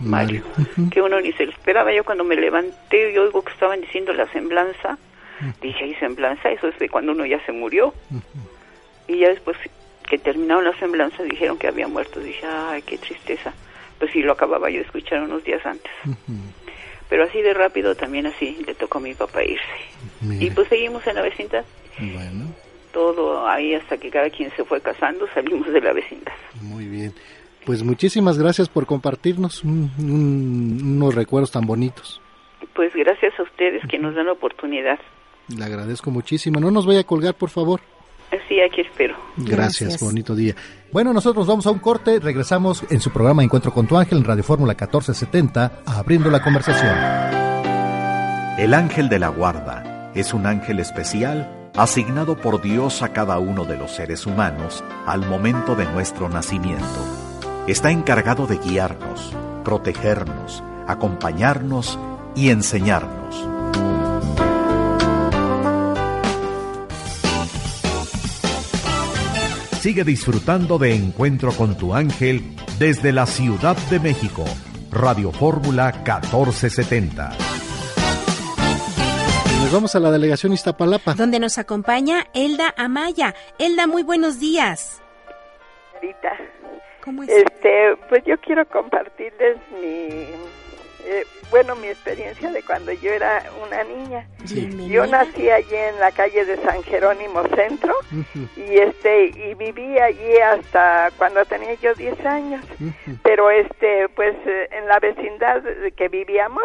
Mario, que uno ni se lo esperaba. Yo cuando me levanté y oigo que estaban diciendo la semblanza, dije, ¿y semblanza? Eso es de cuando uno ya se murió. Y ya después que terminaron la semblanza dijeron que había muerto. Dije, ay, qué tristeza. Pues sí, lo acababa yo de escuchar unos días antes. Pero así de rápido también así le tocó a mi papá irse. Y pues seguimos en la vecindad. Bueno. Todo ahí hasta que cada quien se fue casando, salimos de la vecindad. Muy bien. Pues muchísimas gracias por compartirnos unos recuerdos tan bonitos. Pues gracias a ustedes que nos dan la oportunidad. Le agradezco muchísimo. No nos vaya a colgar, por favor. Sí, aquí espero. Gracias, bonito día. Bueno, nosotros vamos a un corte, regresamos en su programa Encuentro con tu ángel en Radio Fórmula 1470, abriendo la conversación. El ángel de la guarda es un ángel especial asignado por Dios a cada uno de los seres humanos al momento de nuestro nacimiento. Está encargado de guiarnos, protegernos, acompañarnos y enseñarnos. Sigue disfrutando de Encuentro con tu ángel desde la Ciudad de México. Radio Fórmula 1470. Nos vamos a la delegación Iztapalapa. Donde nos acompaña Elda Amaya. Elda, muy buenos días. ¿Cómo es? Este, pues yo quiero compartirles mi eh, bueno, mi experiencia de cuando yo era una niña. Yo nací allí en la calle de San Jerónimo Centro y este y viví allí hasta cuando tenía yo 10 años. Pero este pues eh, en la vecindad que vivíamos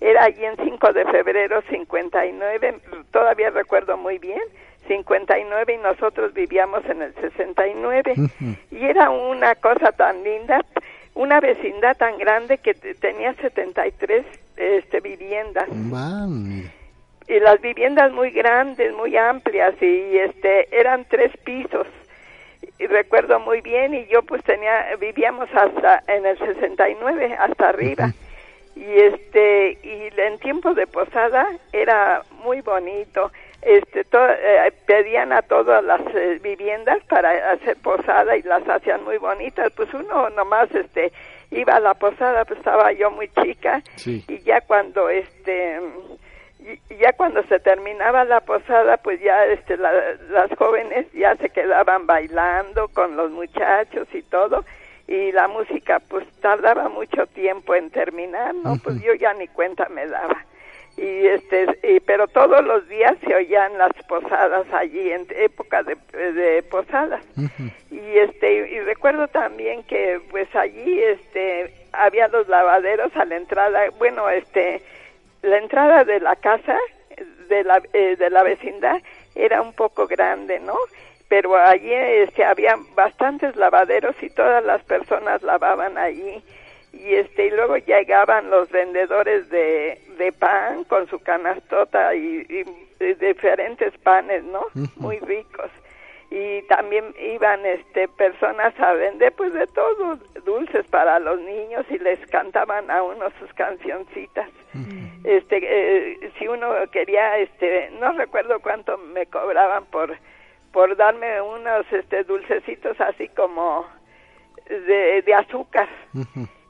era allí en 5 de febrero 59, todavía recuerdo muy bien. 59 y nosotros vivíamos en el 69 y era una cosa tan linda una vecindad tan grande que tenía 73 este, viviendas. Y las viviendas muy grandes, muy amplias y este eran tres pisos. Y recuerdo muy bien y yo pues tenía vivíamos hasta en el 69 hasta arriba. Y este y en tiempo de posada era muy bonito este eh, pedían a todas las eh, viviendas para hacer posada y las hacían muy bonitas. Pues uno nomás este iba a la posada pues estaba yo muy chica y ya cuando este ya cuando se terminaba la posada pues ya este las jóvenes ya se quedaban bailando con los muchachos y todo. Y la música pues tardaba mucho tiempo en terminar no pues yo ya ni cuenta me daba y este y, pero todos los días se oían las posadas allí en época de, de posadas. Y este y recuerdo también que pues allí este había los lavaderos a la entrada bueno este la entrada de la casa de la eh, de la vecindad era un poco grande no pero allí este había bastantes lavaderos y todas las personas lavaban allí y este y luego llegaban los vendedores de, de pan con su canastota y, diferentes panes no muy ricos. Y también iban este personas a vender pues de todo dulces para los niños y les cantaban a uno sus cancioncitas. Este eh, si uno quería este no recuerdo cuánto me cobraban por por darme unos este dulcecitos así como de, de azúcar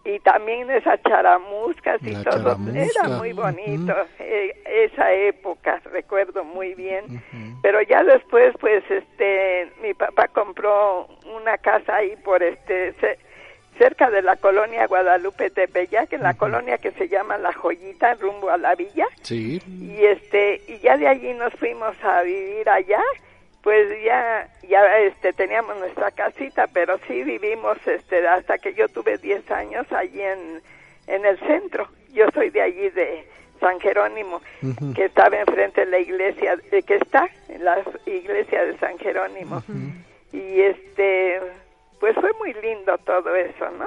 y también esas charamuscas y todo. Era muy bonito eh, esa época, recuerdo muy bien. Pero ya después, pues, este, mi papá compró una casa ahí por este cerca de la colonia Guadalupe Tepeyac, en la colonia que se llama La Joyita, rumbo a la villa. Sí. Y este, y ya de allí nos fuimos a vivir allá pues ya ya este teníamos nuestra casita pero sí vivimos este hasta que yo tuve 10 años allí en en el centro. Yo soy de allí de San Jerónimo que estaba enfrente de la iglesia de, que está en la iglesia de San Jerónimo. Y este pues fue muy lindo todo eso no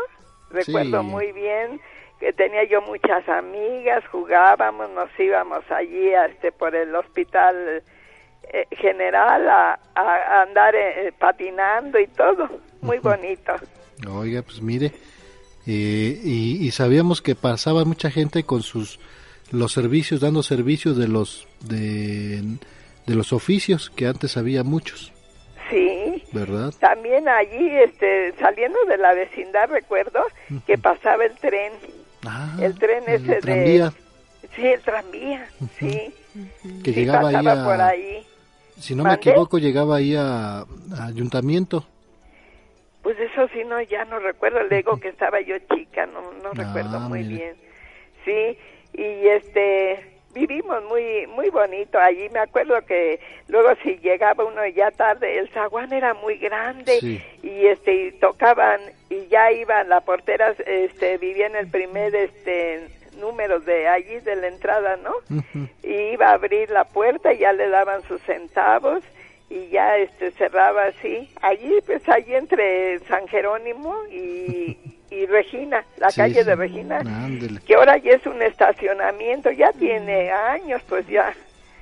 recuerdo muy bien que tenía yo muchas amigas, jugábamos, nos íbamos allí a este por el hospital eh, general a, a andar eh, patinando y todo, muy bonito. Oiga, pues mire, eh, y, y, sabíamos que pasaba mucha gente con sus los servicios, dando servicios de los de, de los oficios que antes había muchos. Sí. ¿Verdad? También allí, este, saliendo de la vecindad, recuerdo que pasaba el tren. Ah, el tren ese el tranvía. de... Sí, el tranvía, sí. Que Sí, llegaba ahí pasaba a, por ahí. Si no me equivoco, llegaba ahí a, a ayuntamiento. Pues eso sí, no, ya no recuerdo. Le digo que estaba yo chica, no, no recuerdo Ah, muy mire. bien. Sí, y este, vivimos muy, muy bonito allí. Me acuerdo que luego si llegaba uno ya tarde, el zaguán era muy grande Sí. y este, y tocaban y ya iban, la portera, este, vivía en el primer, este, número de allí de la entrada, ¿no? Y iba a abrir la puerta y ya le daban sus centavos y ya este cerraba así allí pues allí entre San Jerónimo y, [laughs] y Regina la Sí, calle sí. de Regina que ahora ya es un estacionamiento ya tiene años pues ya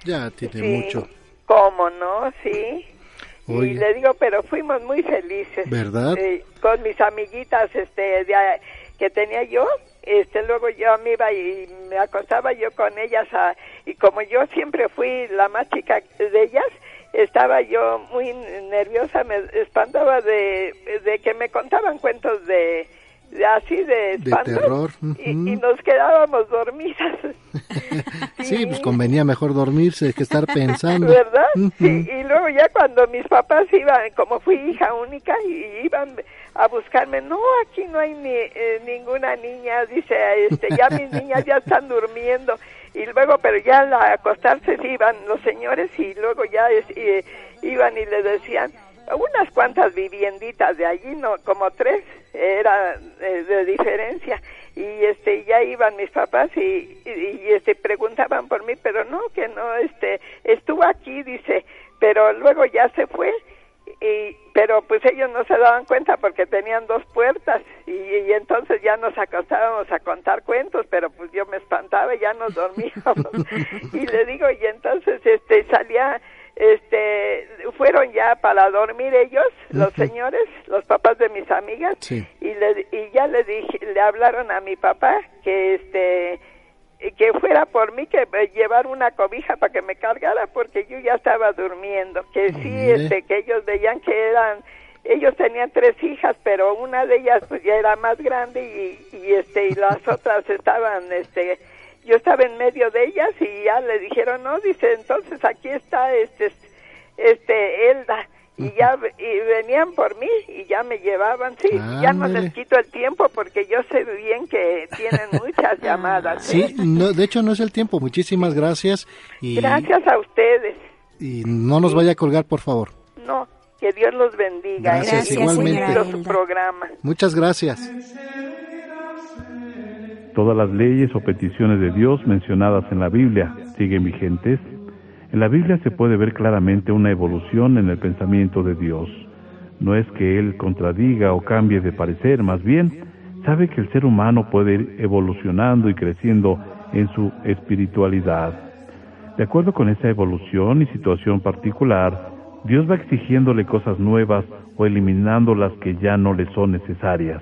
Ya tiene sí mucho. cómo no sí y le digo pero fuimos muy felices ¿Verdad? Eh, con mis amiguitas este de que tenía yo este luego yo me iba y me acostaba yo con ellas a- y como yo siempre fui la más chica de ellas estaba yo muy nerviosa me espantaba de, de que me contaban cuentos de, de así de terror. y, nos quedábamos dormidas [laughs] Sí, pues convenía mejor dormirse que estar [laughs] pensando. ¿Verdad? Sí, y luego ya cuando mis papás iban, como fui hija única, y iban a buscarme, no, aquí no hay ni, eh, ninguna niña, dice, este, ya mis [laughs] niñas ya están durmiendo. Y luego, pero ya al acostarse iban los señores y luego ya es- y- iban y le decían, unas cuantas vivienditas de allí, no, como tres, era eh, de diferencia y este ya iban mis papás y, y, y, este preguntaban por mí pero no que no este estuvo aquí dice pero luego ya se fue y pero pues ellos no se daban cuenta porque tenían dos puertas y, y entonces ya nos acostábamos a contar cuentos pero pues yo me espantaba y ya nos dormíamos [laughs] y le digo y entonces este salía este fueron ya para dormir ellos los señores los papás de mis amigas Sí. y le y ya le dije le hablaron a mi papá que este que fuera por mí que me llevar una cobija para que me cargara porque yo ya estaba durmiendo que sí Mire. este que ellos veían que eran ellos tenían tres hijas pero una de ellas pues ya era más grande y, y este y las [laughs] otras estaban este yo estaba en medio de ellas y ya le dijeron no dice entonces aquí está este este Elda y ya y venían por mí y ya me llevaban sí ya no les quito el tiempo porque yo sé bien que tienen muchas [laughs] llamadas Sí, ¿eh? no, de hecho no es el tiempo. Muchísimas gracias y, gracias a ustedes y no nos vaya a colgar, por favor. no que Dios los bendiga ¿eh? Gracias, muy igualmente. su programa Muchas gracias. Todas las leyes o peticiones de Dios mencionadas en la Biblia siguen vigentes. En la Biblia se puede ver claramente una evolución en el pensamiento de Dios. No es que Él contradiga o cambie de parecer, más bien sabe que el ser humano puede ir evolucionando y creciendo en su espiritualidad. De acuerdo con esa evolución y situación particular, Dios va exigiéndole cosas nuevas o eliminando las que ya no le son necesarias.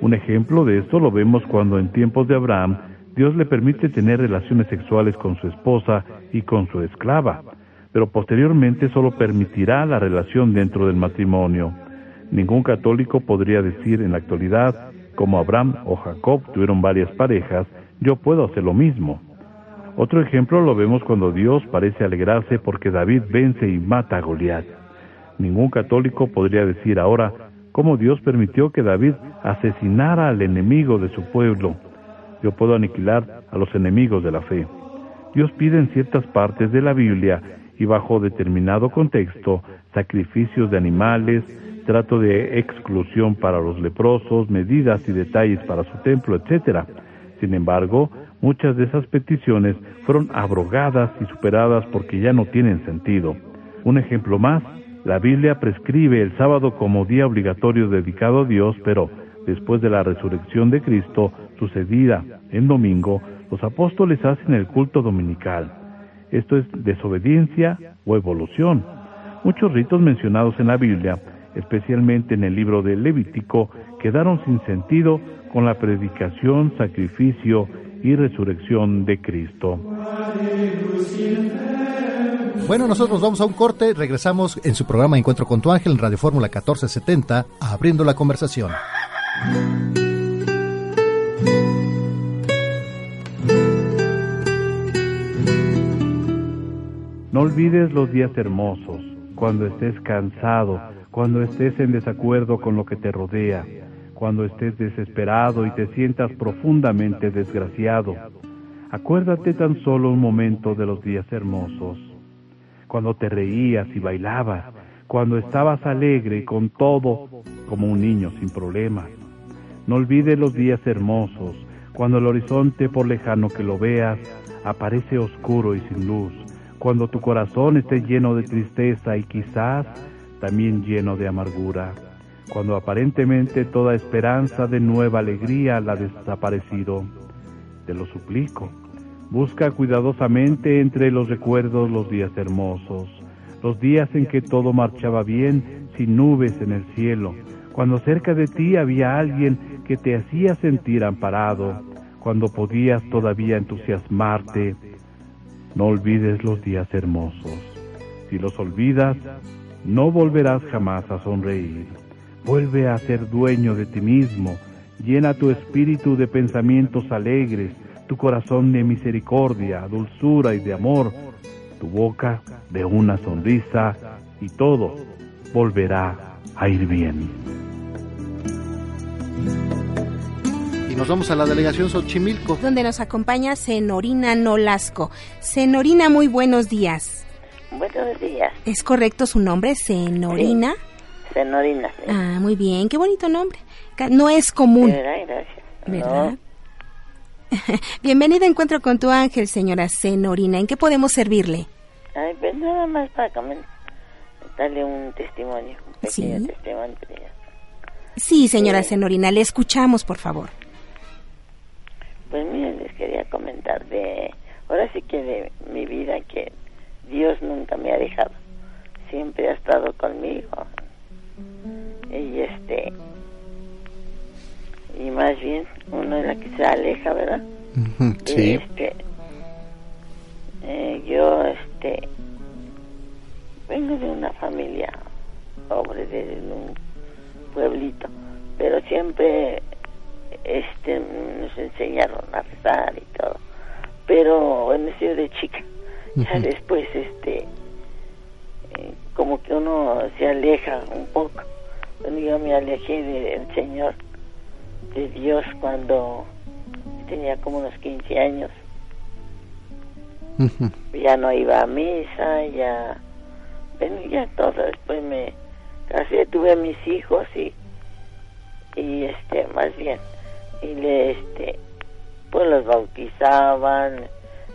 Un ejemplo de esto lo vemos cuando en tiempos de Abraham Dios le permite tener relaciones sexuales con su esposa y con su esclava, pero posteriormente solo permitirá la relación dentro del matrimonio. Ningún católico podría decir en la actualidad, como Abraham o Jacob tuvieron varias parejas, yo puedo hacer lo mismo. Otro ejemplo lo vemos cuando Dios parece alegrarse porque David vence y mata a Goliat. Ningún católico podría decir ahora cómo Dios permitió que David asesinara al enemigo de su pueblo. Yo puedo aniquilar a los enemigos de la fe. Dios pide en ciertas partes de la Biblia y bajo determinado contexto sacrificios de animales, trato de exclusión para los leprosos, medidas y detalles para su templo, etc. Sin embargo, muchas de esas peticiones fueron abrogadas y superadas porque ya no tienen sentido. Un ejemplo más, la Biblia prescribe el sábado como día obligatorio dedicado a Dios, pero después de la resurrección de Cristo sucedida en domingo, los apóstoles hacen el culto dominical. Esto es desobediencia o evolución. Muchos ritos mencionados en la Biblia, especialmente en el libro de Levítico, quedaron sin sentido con la predicación, sacrificio y resurrección de Cristo. Bueno, nosotros vamos a un corte, regresamos en su programa Encuentro con tu ángel en Radio Fórmula 1470, abriendo la conversación. No olvides los días hermosos, cuando estés cansado, cuando estés en desacuerdo con lo que te rodea, cuando estés desesperado y te sientas profundamente desgraciado. Acuérdate tan solo un momento de los días hermosos, cuando te reías y bailabas, cuando estabas alegre y con todo como un niño sin problemas. No olvides los días hermosos, cuando el horizonte por lejano que lo veas aparece oscuro y sin luz, cuando tu corazón esté lleno de tristeza y quizás también lleno de amargura, cuando aparentemente toda esperanza de nueva alegría la ha desaparecido. Te lo suplico, busca cuidadosamente entre los recuerdos los días hermosos, los días en que todo marchaba bien sin nubes en el cielo, cuando cerca de ti había alguien que te hacía sentir amparado, cuando podías todavía entusiasmarte. No olvides los días hermosos. Si los olvidas, no volverás jamás a sonreír. Vuelve a ser dueño de ti mismo. Llena tu espíritu de pensamientos alegres, tu corazón de misericordia, dulzura y de amor, tu boca de una sonrisa y todo volverá a ir bien. Nos vamos a la delegación Xochimilco. Donde nos acompaña Senorina Nolasco. Senorina, muy buenos días. Buenos días. ¿Es correcto su nombre, Senorina? Senorina. sí. Ah, muy bien, qué bonito nombre. No es común, ¿Verdad? Gracias. ¿verdad? [laughs] Bienvenida a Encuentro con tu ángel, señora Senorina. ¿En qué podemos servirle? Ay, pues nada más para darle un testimonio, un pequeño Sí. testimonio. Sí, señora Senorina, le escuchamos, por favor. Pues miren, les quería comentar de, ahora sí que de mi vida que Dios nunca me ha dejado, siempre ha estado conmigo. Y este, y más bien uno es la que se aleja, ¿verdad? Sí. Este, eh, yo, este, vengo de una familia pobre, de un pueblito, pero siempre, este, nos enseñaron a rezar y todo. Pero, bueno, he sido de chica. Ya después, este, eh, como que uno se aleja un poco. Bueno, yo me alejé del Señor, de Dios, cuando tenía como unos 15 años. Ya no iba a misa, ya, bueno, ya todo. Después me casé, tuve a mis hijos y, y este, más bien, y le, este, pues los bautizaban,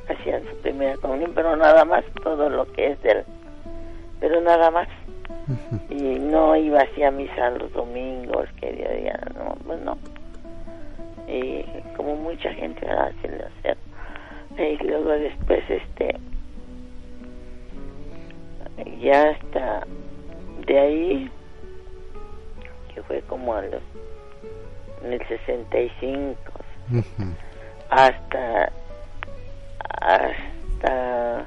hacían su primera comunión, pero nada más, todo lo que es del, pero nada más. Y no iba así a misa los domingos, que día a día, no, pues no. Y como mucha gente ¿verdad? así lo hacía. Y luego después, este, ya hasta de ahí, que fue como a los, en el 65, hasta hasta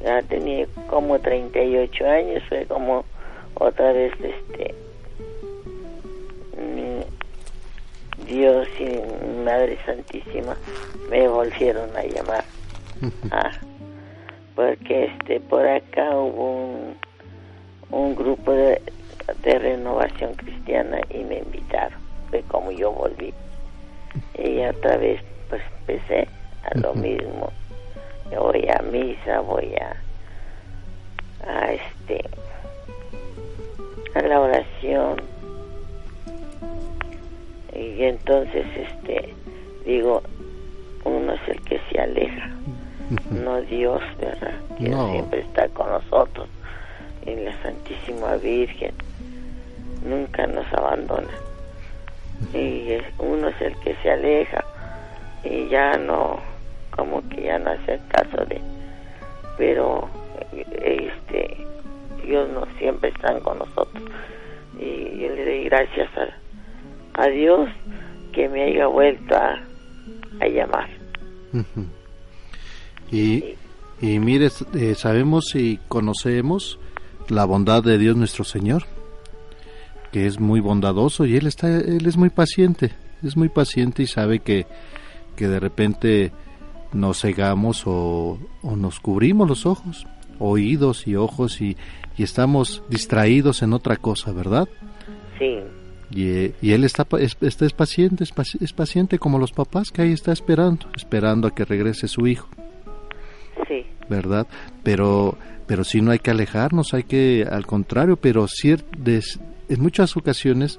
ya tenía como 38 años fue como otra vez este Dios y Madre Santísima me volvieron a llamar. Ah, porque este por acá hubo un, un grupo de, de renovación cristiana y me invitaron. Fue como yo volví. Y otra vez pues empecé a lo mismo. Yo voy a misa voy a a este a la oración. Y entonces este digo uno es el que se aleja no Dios verdad que No. siempre está con nosotros y la Santísima Virgen nunca nos abandona. Y uno es el que se aleja y ya no, como que ya no hace caso de, pero este, Dios no siempre están con nosotros. Y yo le doy gracias a, a Dios que me haya vuelto a, a llamar. y, y mire, eh, sabemos y conocemos la bondad de Dios nuestro Señor, que es muy bondadoso y él está él es muy paciente, es muy paciente y sabe que que de repente nos cegamos o, o nos cubrimos los ojos, oídos y ojos y, y estamos distraídos en otra cosa, ¿verdad? Sí. Y, y él está, es, está es paciente, es, es paciente como los papás que ahí está esperando, esperando a que regrese su hijo, Sí, ¿verdad? Pero, pero sí no hay que alejarnos, hay que, al contrario, pero cier- des- en muchas ocasiones,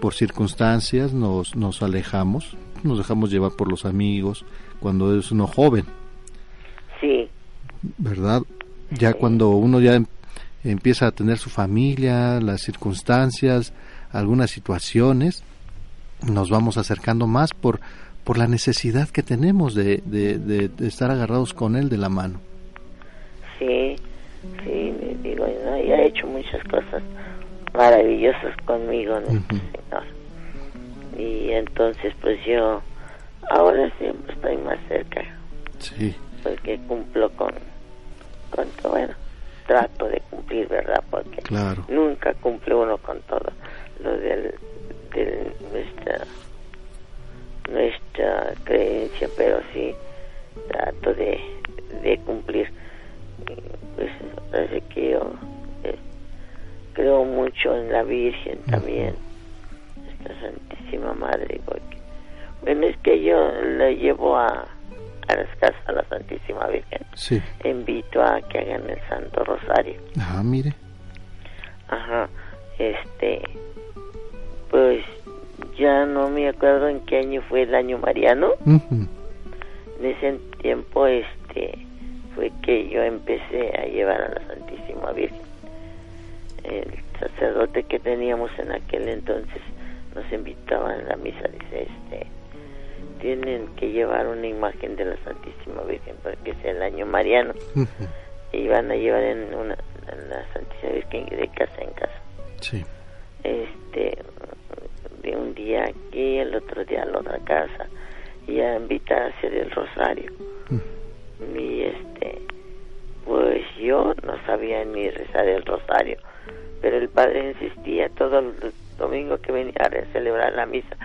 por circunstancias, nos, nos alejamos, nos dejamos llevar por los amigos, cuando es uno joven, sí, ¿verdad? Ya cuando uno ya em- empieza a tener su familia, las circunstancias, algunas situaciones, nos vamos acercando más por, por la necesidad que tenemos de, de, de- de estar agarrados con él de la mano. sí, sí, digo, ¿no? y ha hecho muchas cosas maravillosas conmigo, ¿no? Señor. Y entonces, pues yo ahora siempre estoy más cerca, Sí, porque cumplo con, con todo, bueno, trato de cumplir, ¿verdad? Porque claro. nunca cumple uno con todo lo del, del nuestra nuestra creencia pero sí trato de, de cumplir pues parece que yo creo mucho en la Virgen también esta Santísima Madre porque bueno es que yo le llevo a a las casas a la Santísima Virgen Sí. invito a que hagan el Santo Rosario Ah, mire. Ajá, este, pues ya no me acuerdo en qué año fue el año mariano. Ujú. En ese tiempo, este, fue que yo empecé a llevar a la Santísima Virgen. El sacerdote que teníamos en aquel entonces nos invitaba en la misa, dice, este, tienen que llevar una imagen de la Santísima Virgen porque es el año mariano y van a llevar en una en la Santísima Virgen de casa en casa. Sí. este de un día aquí el otro día a la otra casa y a invitar a hacer el rosario. Y este pues yo no sabía ni rezar el rosario pero el padre insistía todo el domingo que venía a celebrar la misa.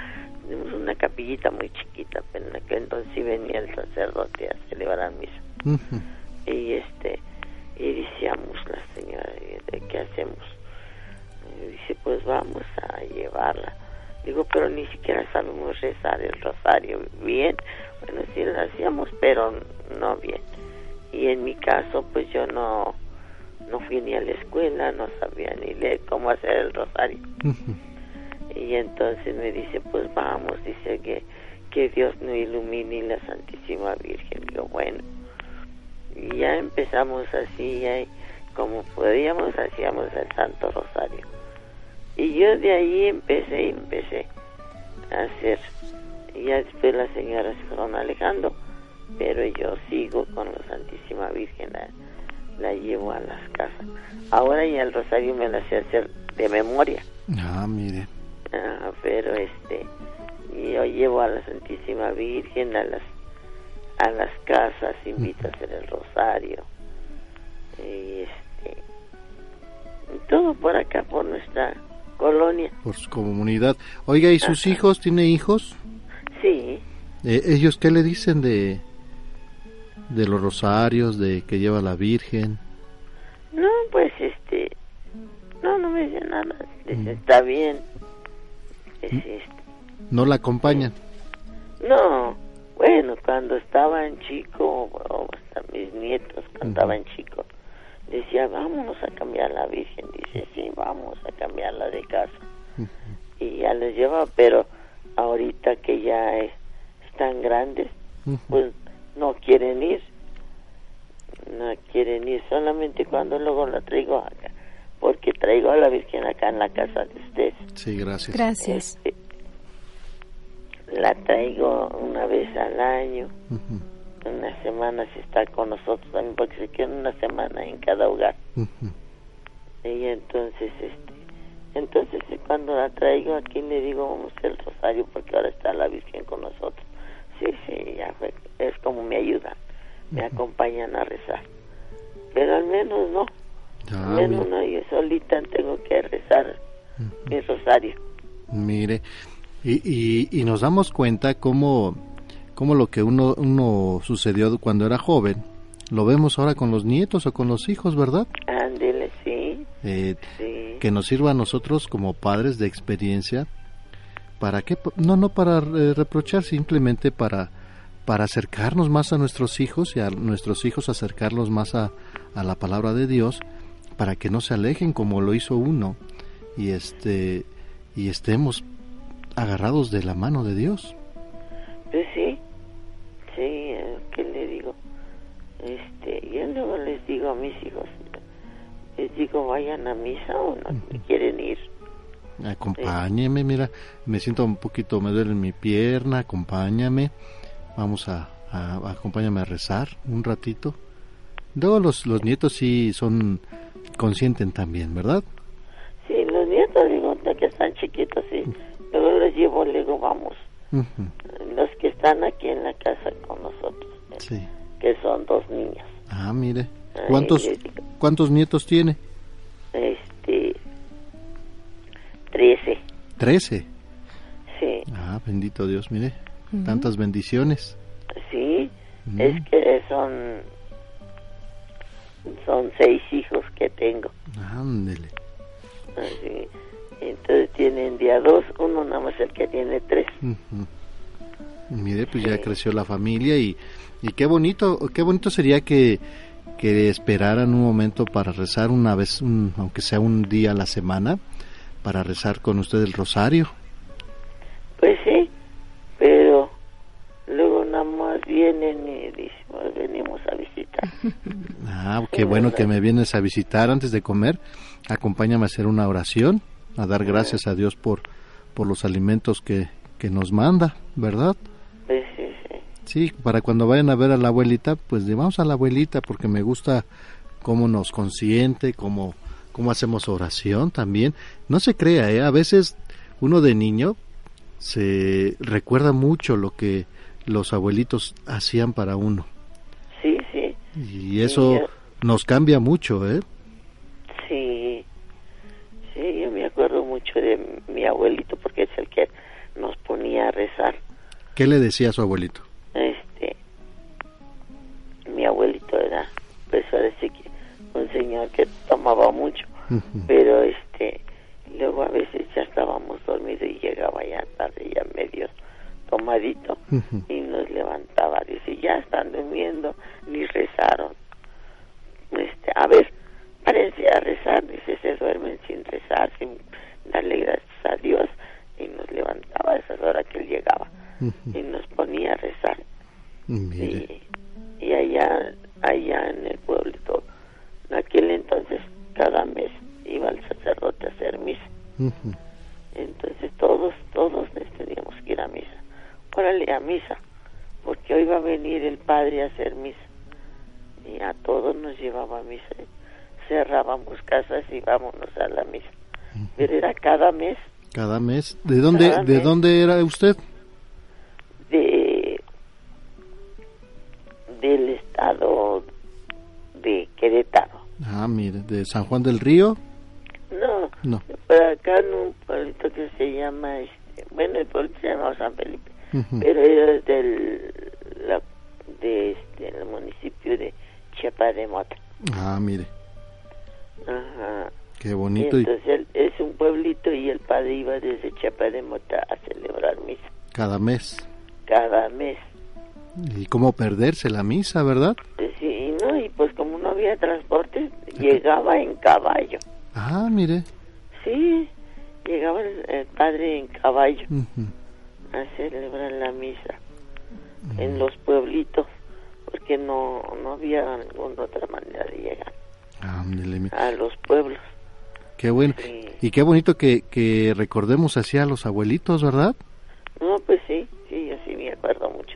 Tenemos una capillita muy chiquita pero en aquel entonces sí venía el sacerdote a celebrar misa. Ujú. y este y decíamos la señora ¿de qué hacemos? Y dice pues vamos a llevarla. Digo pero ni siquiera sabemos rezar el rosario bien. Bueno sí lo hacíamos pero no bien. Y en mi caso pues yo no no fui ni a la escuela no sabía ni leer cómo hacer el rosario y entonces me dice, pues vamos, dice que, que Dios nos ilumine la Santísima Virgen. Digo, bueno. Y ya empezamos así, ya, como podíamos, hacíamos el Santo Rosario. Y yo de ahí empecé empecé a hacer. Y ya después las señoras se fueron alejando, pero yo sigo con la Santísima Virgen, la, la llevo a las casas. Ahora ya el Rosario me la sé hacer de memoria. Ah, mire. Ah, pero este yo llevo a la Santísima Virgen a las a las casas invito a hacer el rosario y este todo por acá por nuestra colonia Por su comunidad. Oiga, ¿y sus hijos? ¿Tiene hijos? sí Eh, ¿Ellos qué le dicen de, de los rosarios, de que lleva la Virgen? no pues este no no me dice nada dice está bien Dice, este, ¿No la acompañan? No, bueno, cuando estaban chicos, o hasta mis nietos cuando estaban chicos, decía, vámonos a cambiar la Virgen. Dice, sí, vamos a cambiarla de casa. Y ya les lleva, pero ahorita que ya es- están grandes, pues no quieren ir. No quieren ir, solamente cuando luego la traigo acá. Porque traigo a la Virgen acá en la casa de ustedes. Sí, gracias. Gracias. la traigo una vez al año. Una semana si está con nosotros también, porque se queda una semana en cada hogar. Y entonces, este, entonces cuando la traigo aquí le digo, vamos el rosario, porque ahora está la Virgen con nosotros. Sí, sí, ya fue, es como me ayudan, me acompañan a rezar. Pero al menos no, al menos no, yo solita tengo que rezar mi rosario. Mire, y, y, y nos damos cuenta cómo, cómo lo que uno, uno sucedió cuando era joven, lo vemos ahora con los nietos o con los hijos, ¿verdad? Ándele, sí. Eh, Sí. Que nos sirva a nosotros como padres de experiencia, ¿para qué? No, no para eh, reprochar, simplemente para, para acercarnos más a nuestros hijos y a nuestros hijos acercarlos más a, a la palabra de Dios, para que no se alejen como lo hizo uno y este y estemos agarrados de la mano de Dios. Pues sí, sí, eh, ¿qué le digo? Este, yo luego les digo a mis hijos, les digo, vayan a misa o no quieren ir. Acompáñeme, mira, me siento un poquito, me duele mi pierna, acompáñame, vamos a, a- acompáñame a rezar un ratito. Luego los, los nietos sí son, consienten también, ¿verdad? Sí, los nietos, digo, que están chiquitos, sí. Luego los llevo, luego vamos. Ujú, Los que están aquí en la casa con nosotros, Sí. que son dos niños. Ah, mire. ¿Cuántos, les digo, cuántos nietos tiene? Este, trece, Trece. sí, Ah, bendito Dios, mire. Tantas bendiciones. sí. Es que son, son seis hijos que tengo. Ándele. Así. Entonces tienen día dos, uno nada más el que tiene tres. Ujú. Mire, pues ya creció la familia y, y qué bonito, qué bonito sería que, que esperaran un momento para rezar una vez, un- aunque sea un día a la semana, para rezar con usted el rosario. Pues sí, pero luego nada más vienen y dicen, "Pues venimos a visitar. [laughs] Ah, qué bueno que me vienes a visitar antes de comer. Acompáñame a hacer una oración, a dar gracias a Dios por, por los alimentos que, que nos manda, ¿verdad? Pues sí, sí. Sí, para cuando vayan a ver a la abuelita, pues le vamos a la abuelita porque me gusta cómo nos consiente, cómo, cómo hacemos oración también. No se crea, ¿eh? a veces uno de niño se recuerda mucho lo que los abuelitos hacían para uno Sí, sí, y eso yo- nos cambia mucho, ¿eh? sí. Sí, yo me acuerdo mucho de mi abuelito porque es el que nos ponía a rezar. ¿Qué le decía a su abuelito? Este, mi abuelito era, pues ahora sí que un señor que tomaba mucho, pero este, luego a veces ya estábamos dormidos y llegaba ya tarde, ya medio tomadito y nos levantaba, dice, ya están durmiendo, ni rezaron. Este, a ver, párense a rezar, dice, se duermen sin rezar, sin darle gracias a Dios, y nos levantaba a esas horas que él llegaba y nos ponía a rezar. Y, y allá, allá en el pueblito, en aquel entonces, cada mes iba el sacerdote a hacer misa. Entonces todos, todos les teníamos que ir a misa. Órale a misa, porque hoy va a venir el padre a hacer misa. Y a todos nos llevaba a misa. Cerrábamos casas y vámonos a la misa. Pero era cada mes cada mes. ¿De dónde, Cada de mes. dónde era usted? de del estado de Querétaro. Ah, mire, de San Juan del Río. No, No. por acá en un pueblito que se llama, este, bueno, el pueblito se llama San Felipe, pero era del la, de este, el municipio de Chiapa de Mota. Ah, mire, Ajá. qué Y bonito. Y entonces él- es un pueblito y el padre iba desde Chiapa de Mota a celebrar misa cada mes. cada mes. Y cómo perderse la misa, ¿verdad? Sí, no, y pues como no había transporte, llegaba en caballo. Ah, mire. Sí, llegaba el, padre en caballo a celebrar la misa en los pueblitos, porque no, no había ninguna otra manera de llegar a los pueblos. Qué bueno. Sí. Y qué bonito que, que recordemos así a los abuelitos, ¿verdad? No, pues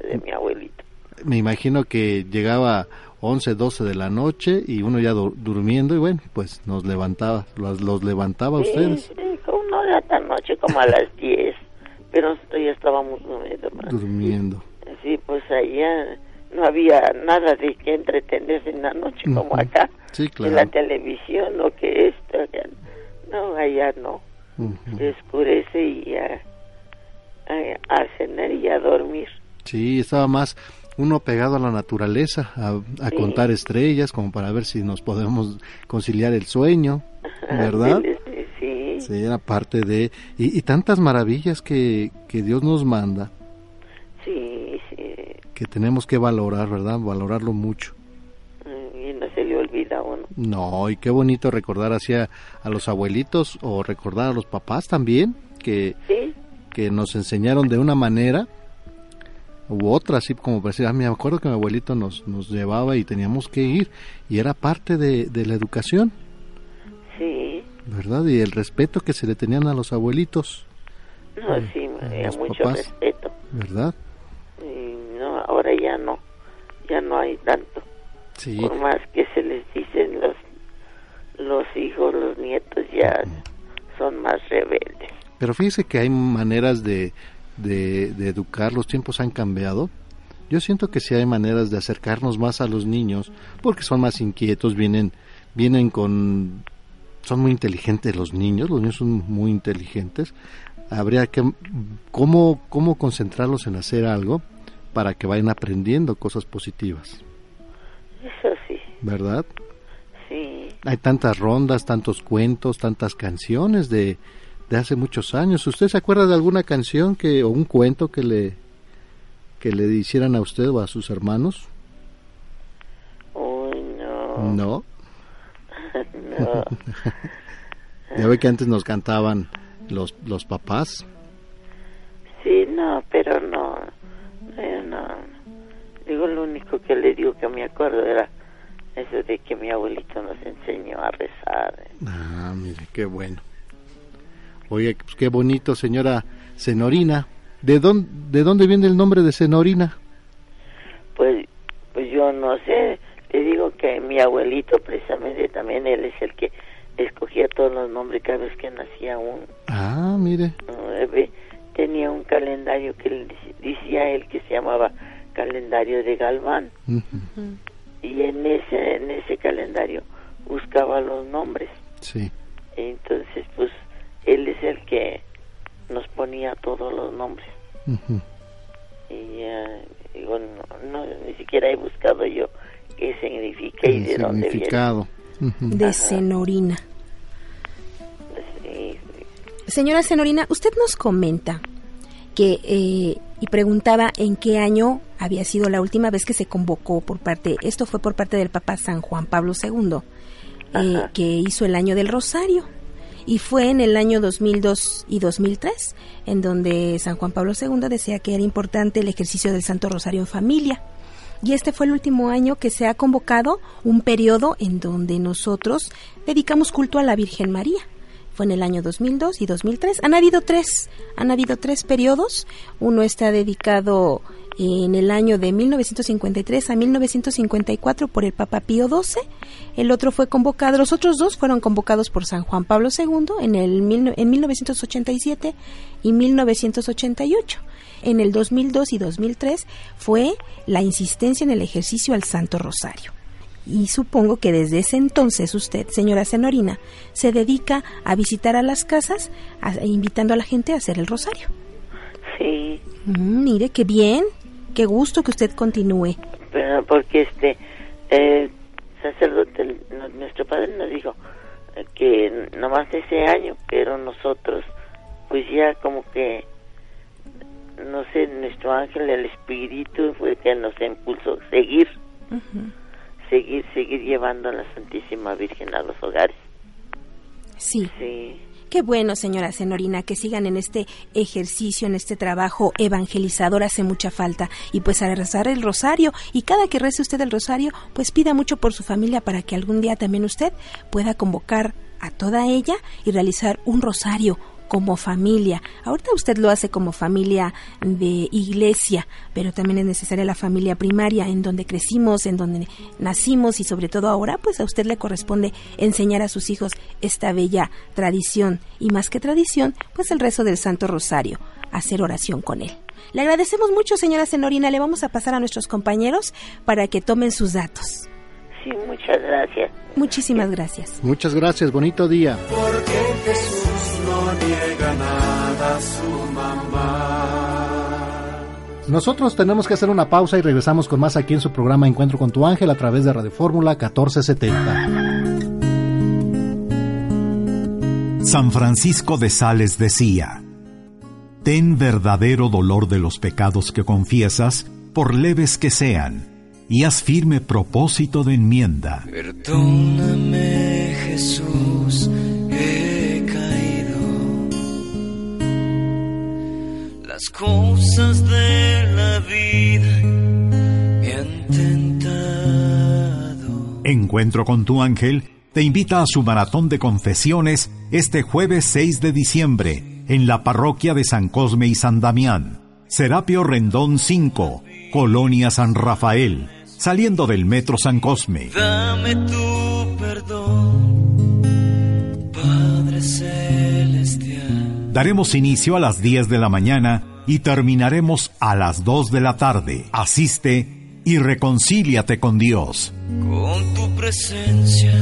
de mi abuelito. Me imagino que llegaba 11, 12 de la noche y uno ya durmiendo y bueno, pues nos levantaba, los, los levantaba sí, ustedes. Sí, no era tan noche, como a las 10, pero ya estábamos durmiendo. Durmiendo. Sí, pues allá no había nada de que entretenerse en la noche como acá. Sí, claro. En la televisión o que esto, no, allá no. Se oscurece y a, a, cenar y a dormir. Sí, estaba más uno pegado a la naturaleza, a, contar estrellas, como para ver si nos podemos conciliar el sueño, ¿verdad? Sí. Sí, era parte de... Y, y tantas maravillas que, que Dios nos manda. Sí, sí. Que tenemos que valorar, ¿verdad? Valorarlo mucho. Y no se le olvida a uno. No, y qué bonito recordar hacia a los abuelitos o recordar a los papás también, que, que nos enseñaron de una manera u otra, así como decir, ah, me acuerdo que mi abuelito nos, nos llevaba y teníamos que ir, y era parte de, de la educación. Sí. ¿Verdad? Y el respeto que se le tenían a los abuelitos. No, sí, había mucho respeto. ¿Verdad? Y no, ahora ya no, ya no hay tanto. Sí. Por más que se les dicen los, los hijos, los nietos ya son más rebeldes. Pero fíjese que hay maneras de, de, educar, los tiempos han cambiado. Yo siento que sí hay maneras de acercarnos más a los niños, porque son más inquietos, vienen, vienen con, son muy inteligentes los niños, los niños son muy inteligentes. Habría que, ¿cómo, cómo concentrarlos en hacer algo para que vayan aprendiendo cosas positivas? Eso sí. ¿Verdad? Sí. Hay tantas rondas, tantos cuentos, tantas canciones de, de hace muchos años. ¿Usted se acuerda de alguna canción que o un cuento que le que le hicieran a usted o a sus hermanos? Uy, no. No. [laughs] no. [laughs] ya ve que antes nos cantaban los los papás. Sí, no, pero no. Eh, no. Digo, lo único que le digo que me acuerdo era eso de que mi abuelito nos enseñó a rezar. Ah, mire, qué bueno. Oye, pues qué bonito, señora Senorina. ¿De dónde, ¿De dónde viene el nombre de Senorina? Pues, pues yo no sé. Le digo que mi abuelito, precisamente, también él es el que escogía todos los nombres cada vez que nacía un... Ah, mire. bebé. Tenía un calendario que decía él que se llamaba calendario de Galván. Y en ese, en ese calendario buscaba los nombres. Sí. Entonces, pues él es el que nos ponía todos los nombres. Y digo, no, ni siquiera he buscado yo qué significa y de dónde viene. De Senorina. Señora Senorina, usted nos comenta que eh, y preguntaba en qué año había sido la última vez que se convocó por parte, esto fue por parte del Papa San Juan Pablo II, eh, que hizo el año del Rosario y fue en el año 2002 y 2003 en donde San Juan Pablo II decía que era importante el ejercicio del Santo Rosario en familia. Y este fue el último año que se ha convocado un periodo en donde nosotros dedicamos culto a la Virgen María. Fue en el año 2002 y 2003. Han habido tres, han habido tres periodos. Uno está dedicado en el año de 1953 a 1954 por el Papa Pío XII. El otro fue convocado, los otros dos fueron convocados por San Juan Pablo II en, el, en 1987 y 1988. En el 2002 y 2003 fue la insistencia en el ejercicio al Santo Rosario. Y supongo que desde ese entonces usted, señora Senorina, se dedica a visitar a las casas, invitando a la gente a hacer el rosario. Sí. Mm, mire, qué bien. Qué gusto que usted continúe. Pero porque este el sacerdote, nuestro padre nos dijo que nomás ese año, pero nosotros, pues ya como que, no sé, nuestro ángel, el espíritu, fue que nos impulsó a seguir, seguir, seguir llevando a la Santísima Virgen a los hogares. Sí. Sí. Qué bueno, señora Senorina, que sigan en este ejercicio, en este trabajo evangelizador, hace mucha falta. Y pues a rezar el rosario, y cada que rece usted el rosario, pues pida mucho por su familia para que algún día también usted pueda convocar a toda ella y realizar un rosario como familia. Ahorita usted lo hace como familia de iglesia, pero también es necesaria la familia primaria, en donde crecimos, en donde nacimos y sobre todo ahora, pues a usted le corresponde enseñar a sus hijos esta bella tradición y más que tradición, pues el rezo del Santo Rosario, hacer oración con él. Le agradecemos mucho, señora Senorina. Le vamos a pasar a nuestros compañeros para que tomen sus datos. Sí, muchas gracias. Muchísimas gracias. Muchas gracias, bonito día. Porque Jesús no niega nada a su mamá. Nosotros tenemos que hacer una pausa y regresamos con más aquí en su programa Encuentro con tu ángel a través de Radio Fórmula 1470. San Francisco de Sales decía, Ten verdadero dolor de los pecados que confiesas, por leves que sean, y haz firme propósito de enmienda. Perdóname, Jesús, Las cosas de la vida me han tentado. Encuentro con tu ángel te invita a su maratón de confesiones este jueves 6 de diciembre en la parroquia de San Cosme y San Damián. Serapio Rendón 5, Colonia San Rafael, saliendo del Metro San Cosme. Dame tu perdón, Padre Celestial. Daremos inicio a las 10 de la mañana y terminaremos a las 2 de la tarde. Asiste y reconcíliate con Dios. Con tu presencia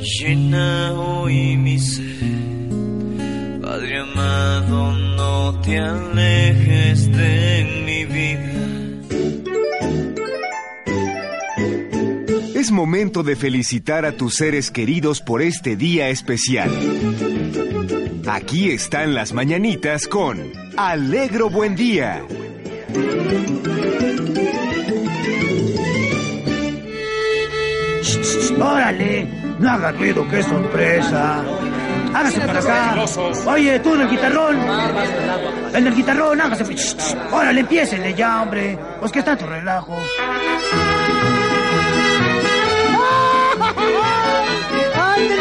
llena hoy mi ser. Padre amado, no te alejes de mi vida. Es momento de felicitar a tus seres queridos por este día especial. Aquí están las mañanitas con Alegro Buen Día. ¡Órale! No haga ruido, qué sorpresa. Hágase para acá. Oye, tú en el guitarrón. El del guitarrón, hágase. Órale, empiecenle ya, hombre. Pues que está tu relajo.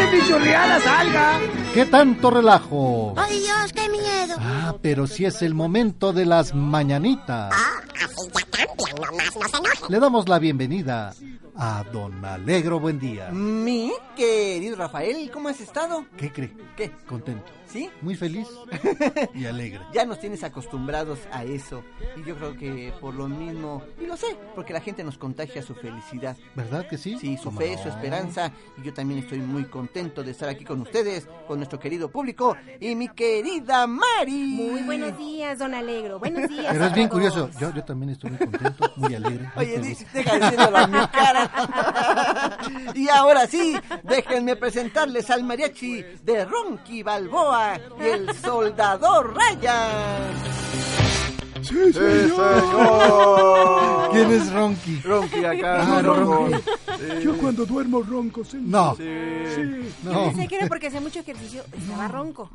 ¡Ándele, pichorreada, salga! ¿Qué tanto relajo? ¡Ay, Dios, qué miedo! Ah, pero si es el momento de las mañanitas. Ah, así ya cambia, nomás no se enoje. Le damos la bienvenida a Don Alegro Buen Día. Mi querido Rafael, ¿cómo has estado? ¿Qué cree? ¿Qué? Contento. ¿Sí? Muy feliz y alegre. Ya nos tienes acostumbrados a eso. Y yo creo que por lo mismo, y lo sé, porque la gente nos contagia su felicidad. ¿Verdad que sí? Sí, su ¿Cómo fe, no? su esperanza. Y yo también estoy muy contento de estar aquí con ustedes, con nuestro querido público y mi querida Mari. Muy buenos días, don Alegro. Buenos días. Pero es bien curioso. Yo, yo también estoy muy contento, muy alegre. muy Oye, feliz. deja a mi cara. [laughs] y ahora sí, déjenme presentarles al mariachi de Ronky Balboa y el soldador Ryan. Sí, señor. ¿Quién es Ronky? Ronky acá. Ah, Ronky. Yo cuando duermo ronco, señor. No. Sí. Yo pensé que era porque hacía mucho ejercicio, estaba ronco.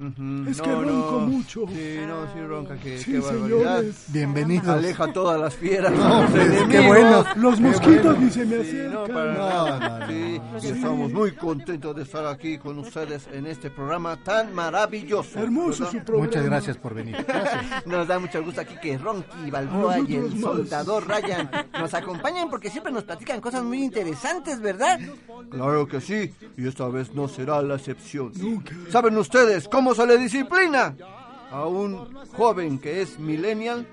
Es que ronco mucho. Sí, no, sí, ronca, qué, Sí, qué señores. Bienvenidos. Aleja a todas las fieras. No, pues, qué bueno. Los mosquitos bueno. ni se me Sí, acercan. no, para No, no, no. Sí, estamos muy contentos de estar aquí con ustedes en este programa tan maravilloso. Hermoso ¿verdad? su programa. Muchas gracias por venir. Gracias. Nos da mucho gusto aquí que Ronky Balboa y el soldador Ryan nos acompañan porque siempre nos platican cosas muy interesantes, ¿verdad? Claro que sí, y esta vez no será la excepción. ¿Saben ustedes cómo se le disciplina a un joven que es millennial?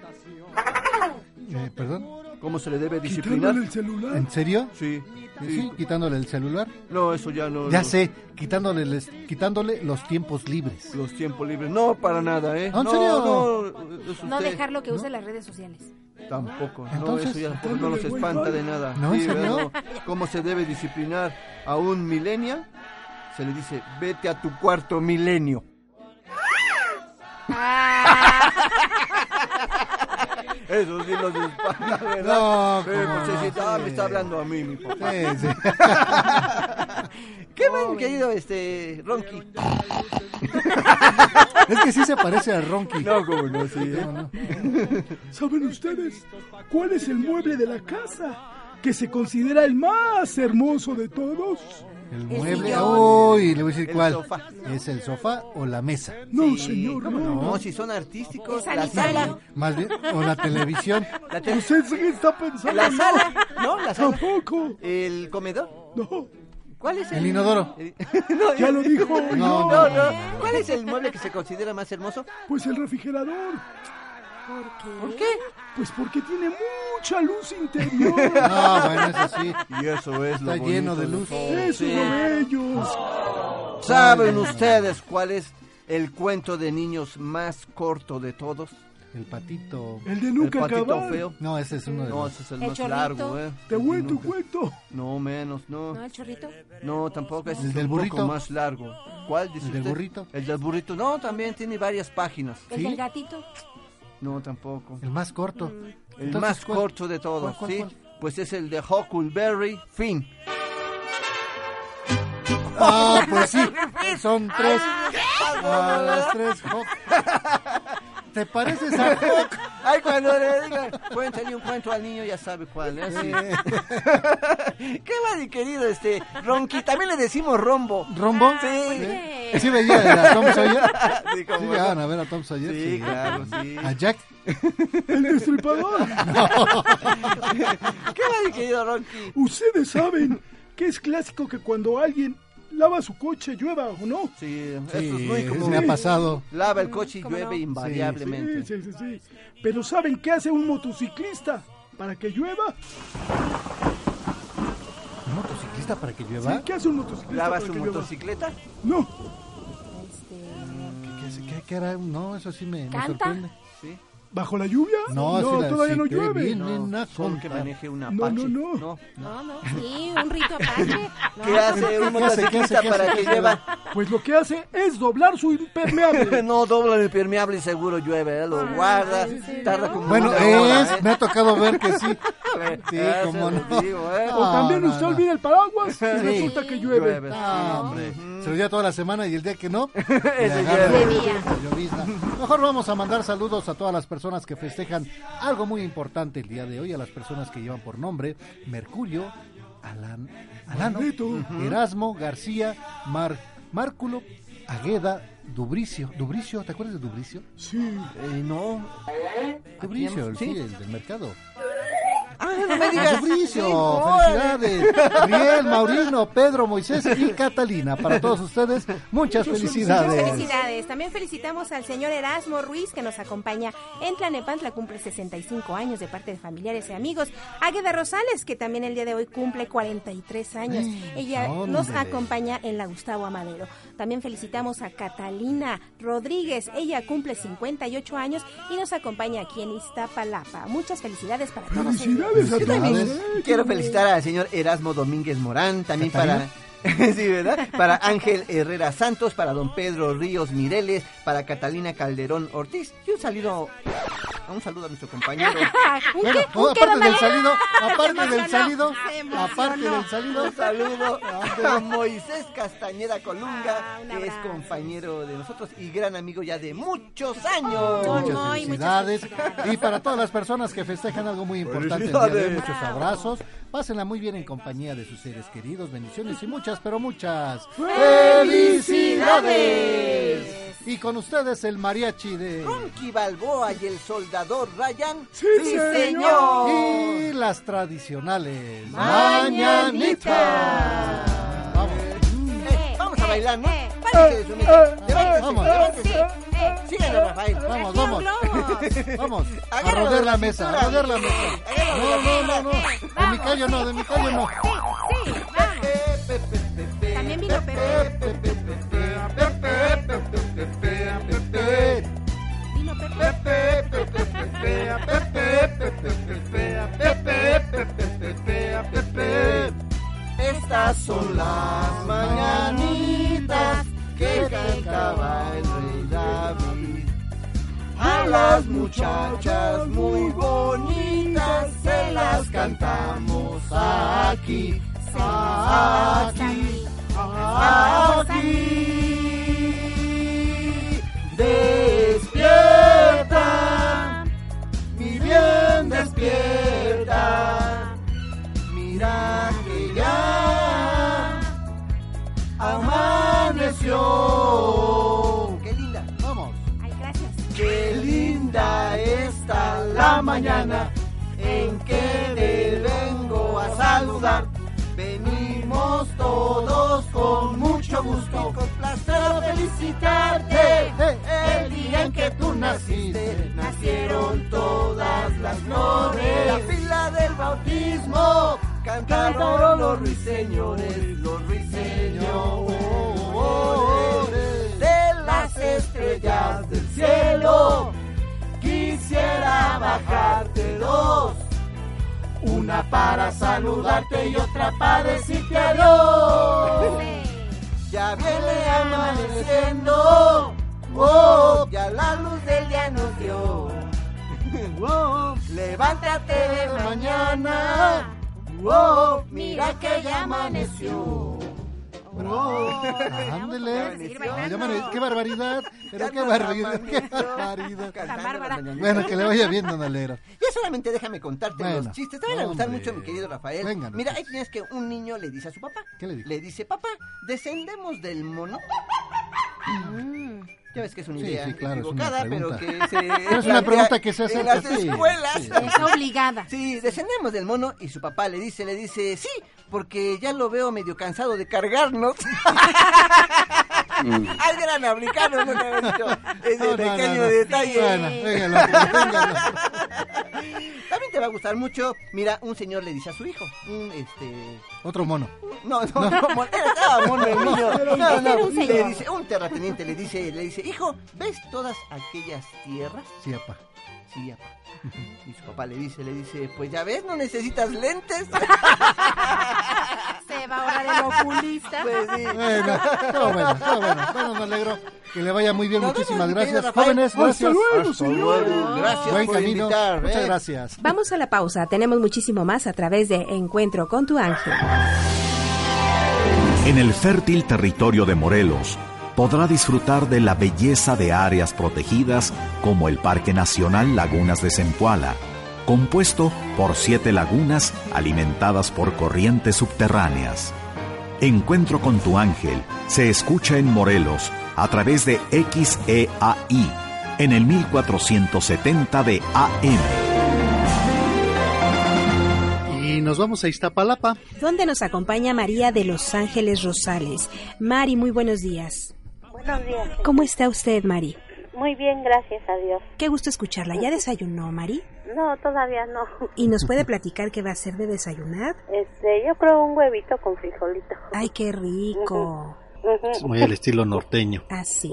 Eh, ¿Perdón? ¿Cómo se le debe disciplinar? Quitándole el celular. ¿En serio? Sí, Sí, sí. quitándole el celular. No, eso ya no. Ya no. sé, quitándole, les- quitándole los tiempos libres. Los tiempos libres. No, para nada, ¿eh? ¿Ah, en no, serio? no, No usted. dejarlo que use las redes sociales. Tampoco, no, Entonces, eso ya no nos espanta de nada. ¿No. ¿Cómo se debe disciplinar a un millennial? Se le dice, vete a tu cuarto milenio. Eso sí los espanta, ¿verdad? No, Eh, ¿cómo pues, no? sí, ah, Sí. me está hablando a mí, mi papá. Sí, sí. [laughs] ¿Qué mal, querido este Ronky? Es que sí se parece a Ronky. No, como no, sí. ¿eh? No, no. ¿Saben ustedes cuál es el mueble de la casa que se considera el más hermoso de todos? El El mueble, uy, le voy a decir El cuál. sofá. ¿Es el sofá o la mesa? No, Sí, señor, ¿cómo no. no? si son artísticos, la sala, Más bien, o la televisión. la, te- ¿Usted qué está pensando? la sala, ¿no? La sala, Tampoco. el comedor. No, ¿Cuál es El inodoro. el- [laughs] no, ya lo dijo. [laughs] No, no, no. ¿Cuál es el mueble que se considera más hermoso? Pues el refrigerador. ¿Por qué? Pues porque tiene mucha luz interior. [laughs] No, bueno, eso sí. Y eso es Está lleno de luz. Eso es lo bello. ¿Saben ustedes cuál es el cuento de niños más corto de todos? El patito. El de El nunca patito acabar. feo. No, ese es uno de No, los. ese es el, El más chorrito. largo, ¿eh? Te cuento, Nunca- cuento. No, menos, no. ¿No, el chorrito? No, tampoco es ¿El un del burrito? más largo. ¿Cuál dice ¿El del usted? burrito? El del burrito. No, también tiene varias páginas. ¿El ¿Sí? del gatito? No, tampoco. El más corto. El Entonces, más ¿cuál? corto de todos, ¿Cuál, cuál, ¿sí? cuál? Pues es el de Huckleberry Finn. Ah, pues sí. Son tres. A [laughs] las tres. [laughs] ¿Te pareces a [laughs] Hawk? Ay, cuando le digan, cuéntale un cuento al niño, ya sabe cuál es. ¿sí? [laughs] ¿Qué va, mi querido este Ronqui? También le decimos rombo. ¿Rombo? Sí. ¿Sí veía a Tom Sawyer? [laughs] Sí, ¿Sí no. a ver a Tom Sawyer? Sí, claro, sí. ¿A Jack? El destripador. ¿Qué va, mi querido Ronqui? Ustedes saben que es clásico que cuando alguien lava su coche llueva o no. Sí, Sí, esto es muy común. me ha pasado. Lava el coche y ¿Cómo llueve no? invariablemente. Sí, sí, sí, sí. Pero ¿saben qué hace un motociclista para que llueva? ¿Un motociclista para que ¿Sí? llueva? ¿Qué hace un motociclista ¿Lava para su que llueva? motocicleta? No, Este, ¿Qué, qué- qué era? No, eso sí me, me ¿Canta? sorprende. Sí. ¿Bajo la lluvia? No, la- todavía no llueve. bien. No, Vienen a solo que maneje un No, Apache. no, no. no, no, sí, un rito apache. [laughs] No, ¿Qué hace un ¿Qué hace, qué motociclista para que llueva? Pues lo que hace es doblar su impermeable. [laughs] no dobla el impermeable y seguro llueve, ¿eh? lo guarda, tarda como Bueno, una hora, es, ¿eh? me ha tocado ver que sí. [laughs] Sí, lo no. digo, ¿eh? o también No, no, usted no. olvida el paraguas y Sí. resulta que llueve. Llueve. Ah, hombre. Se lo toda la semana y el día que no, Ese agarra llueve. Mejor vamos a mandar saludos a todas las personas que festejan algo muy importante el día de hoy, a las personas que llevan por nombre Mercurio, Alan, Alano. Erasmo, García, Mar, Márculo, Agueda, Dubricio. Dubricio, ¿te acuerdas de Dubricio? Sí. Eh, no. Dubricio, el, sí, el del mercado. Ah, no me digas. Órale. felicidades. Riel, Maurino, Pedro, Moisés y Catalina. Para todos ustedes, muchas Muchas felicidades. felicidades. También felicitamos al señor Erasmo Ruiz que nos acompaña en Tlanepantla, cumple 65 años de parte de familiares y amigos. Águeda Rosales, que también el día de hoy cumple 43 años. Ella hombre. nos acompaña en la Gustavo Amadero. También felicitamos a Catalina Rodríguez. Ella cumple 58 años y nos acompaña aquí en Iztapalapa. Muchas felicidades para todos. Felicidades a todos. Quiero felicitar al señor Erasmo Domínguez Morán, también ¿Catalina? para... [laughs] sí, ¿verdad? Para Ángel Herrera Santos, para don Pedro Ríos Mireles, para Catalina Calderón Ortiz y un saludo, un saludo a nuestro compañero. [laughs] ¿Un Bueno, qué? ¿Un qué, aparte del salido, [laughs] aparte del salido, aparte del salido, Un saludo a Moisés Castañeda Colunga, Ah, que es compañero de nosotros y gran amigo ya de muchos años. Muchas felicidades. muchas felicidades. Y para todas las personas que festejan algo muy importante, el día de hoy, Felicidades. muchos abrazos. Pásenla muy bien en compañía de sus seres queridos. Bendiciones y muchas, pero muchas felicidades. Y con ustedes el mariachi de... Ronky Balboa y el soldador Ryan. Sí, señor. Y las tradicionales Mañanitas. mañanitas. Vamos. Eh, vamos a bailar, ¿no? Vamos. Sí. Vamos, vamos. Vamos, a rodear de la mesa, a la mesa. No, no, no, no. De mi callo no, de mi callo no. Sí, vamos. También vino Pepe. Vino Pepe. Estas son las mañanitas que cantaba el rey David. A las muchachas muy bonitas se las cantamos aquí, aquí, aquí. Despierta, mi bien despierta. Mira que ya amaneció. Qué linda, vamos. Ay, gracias. Qué linda está la mañana en que te vengo a saludar. Venimos todos con mucho gusto, y con felicitarte. El día en que tú naciste, nacieron todas las flores. La fila del bautismo cantaron los ruiseñores, los ruiseñores. De las estrellas del cielo, quisiera bajarte dos. Una para saludarte y otra para decirte adiós. Ya viene amaneciendo, oh, ya la luz del día nos dio. [laughs] Levántate de mañana, oh, mira que ya amaneció. Oh, ándele. Qué barbaridad. Pero qué barbaridad. Qué barbaridad. Bueno, que le vaya bien, don Alero. Ya solamente déjame contarte Bueno, los chistes. Te van a gustar mucho, mi querido Rafael. Venga, Mira, ahí tienes que un niño le dice a su papá. ¿Qué le dice? Le dice, papá, descendemos del mono. Ya ves que es una Sí, idea sí, claro, es una equivocada, pero que se... [laughs] Pero es una pregunta que se hace, en las pues, sí. escuelas. Sí, sí, Es obligada. Sí, descendemos del mono y su papá le dice, le dice, sí, porque ya lo veo medio cansado de cargarnos. [laughs] Al gran africano, no había dicho ese No, pequeño no, no. detalle. Bueno, véngalo, véngalo. También te va a gustar mucho. Mira, un señor le dice a su hijo, un este... Otro mono. No, no, no, mon- estaba mono el niño. Era un- No, no, le dice, un terrateniente le dice, le dice, hijo, ¿ves todas aquellas tierras? Sí, apá. Sí, apá. Y su papá le dice, le dice, pues ya ves, no necesitas lentes. [laughs] Ahora del oculista. [laughs] Pues sí. Bueno, todo bueno, todo bueno. Bueno, me alegro. Que le vaya muy bien. Nos Muchísimas gracias. Jóvenes, Hasta gracias. luego, señor. Gracias Buen por camino. invitar, Muchas ¿eh? gracias. Vamos a la pausa. Tenemos muchísimo más a través de Encuentro con tu ángel. En el fértil territorio de Morelos podrá disfrutar de la belleza de áreas protegidas como el Parque Nacional Lagunas de Zempoala, compuesto por siete lagunas alimentadas por corrientes subterráneas. Encuentro con tu ángel se escucha en Morelos a través de XEAI en el 1470 de AM. Y nos vamos a Iztapalapa. Donde nos acompaña María de Los Ángeles Rosales. Mari, muy buenos días. Buenos días. ¿Cómo está usted, Mari? Muy bien, gracias a Dios. Qué gusto escucharla. ¿Ya desayunó, Mari? No, todavía no. ¿Y nos puede platicar qué va a hacer de desayunar? Este, yo creo un huevito con frijolito. Ay, qué rico. Es muy al estilo norteño. Así.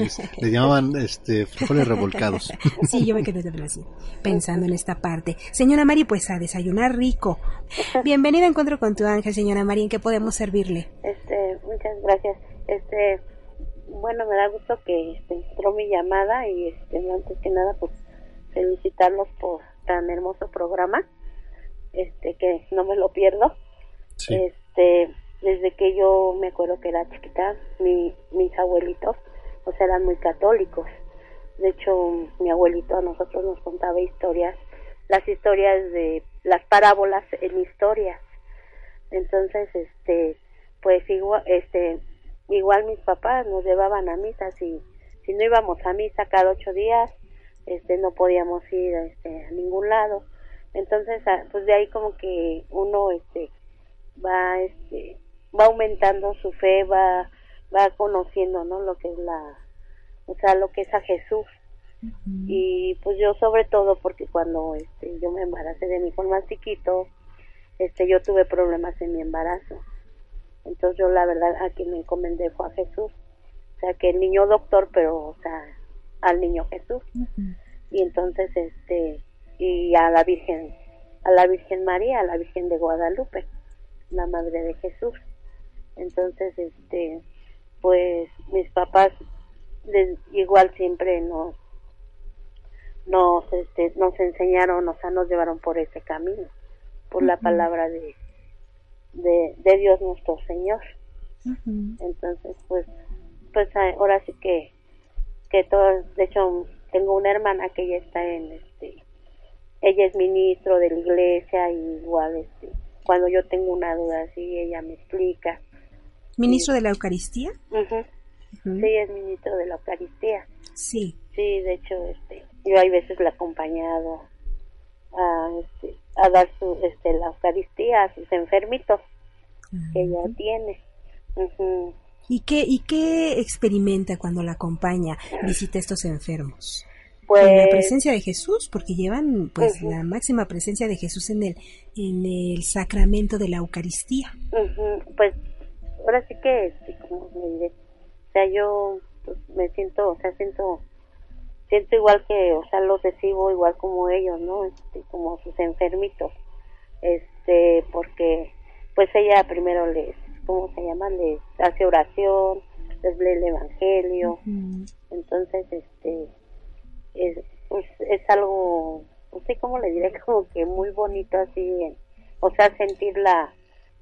Es- le llamaban este, frijoles revolcados. Sí, yo me quedé pensando en esta parte. Señora Mari, pues a desayunar rico. Bienvenida a Encuentro con tu ángel, señora Mari. ¿En qué podemos servirle? Este, muchas gracias. Este, bueno, me da gusto que este, entró mi llamada y este, antes que nada, pues felicitarlos por tan hermoso programa. Este, que no me lo pierdo. Sí. Este, desde que yo me acuerdo que era chiquita, mi, mis abuelitos, pues eran muy católicos. De hecho, mi abuelito a nosotros nos contaba historias, las historias de las parábolas en historias. Entonces, este, pues igual, este, igual mis papás nos llevaban a misa si, si no íbamos a misa cada ocho días, este, no podíamos ir este, a ningún lado. Entonces, ah, pues de ahí como que uno, este, va, este, va aumentando su fe, va, va conociendo, ¿no? Lo que es la, o sea, lo que es a Jesús. Y pues yo sobre todo porque cuando este yo me embaracé de mi hijo más chiquito, este yo tuve problemas en mi embarazo. Entonces yo la verdad a quien me encomendé fue a Jesús. O sea, que el niño doctor, pero o sea, al niño Jesús. Y entonces este y a la Virgen, a la Virgen María, a la Virgen de Guadalupe, la madre de Jesús. Entonces este pues mis papás les- igual siempre nos nos este nos enseñaron o sea nos llevaron por ese camino por la palabra de, de de Dios nuestro Señor entonces pues pues ah, ahora sí que que todo de hecho tengo una hermana que ella está en este ella es ministro de la iglesia y igual este cuando yo tengo una duda así ella me explica ¿Ministro de la Eucaristía? Ujú. Sí, es ministro de la Eucaristía. Sí. Sí, de hecho, este, yo hay veces la he acompañado a, este, a dar su, este, la Eucaristía a sus enfermitos que ella tiene. Ujú. ¿Y qué, ¿Y qué experimenta cuando la acompaña, visita a estos enfermos? Pues- En la presencia de Jesús, porque llevan pues la máxima presencia de Jesús en el, en el sacramento de la Eucaristía. Pues ahora sí que, este, ¿cómo le diré? O sea, yo pues, me siento, o sea, siento, siento igual que, o sea, los recibo igual como ellos, ¿no? Este, como sus enfermitos, este, porque, pues ella primero les, ¿cómo se llama? Les hace oración, les lee el Evangelio, entonces, este, es, pues es algo, no sé cómo le diré, [laughs] como que muy bonito así, o sea, sentir la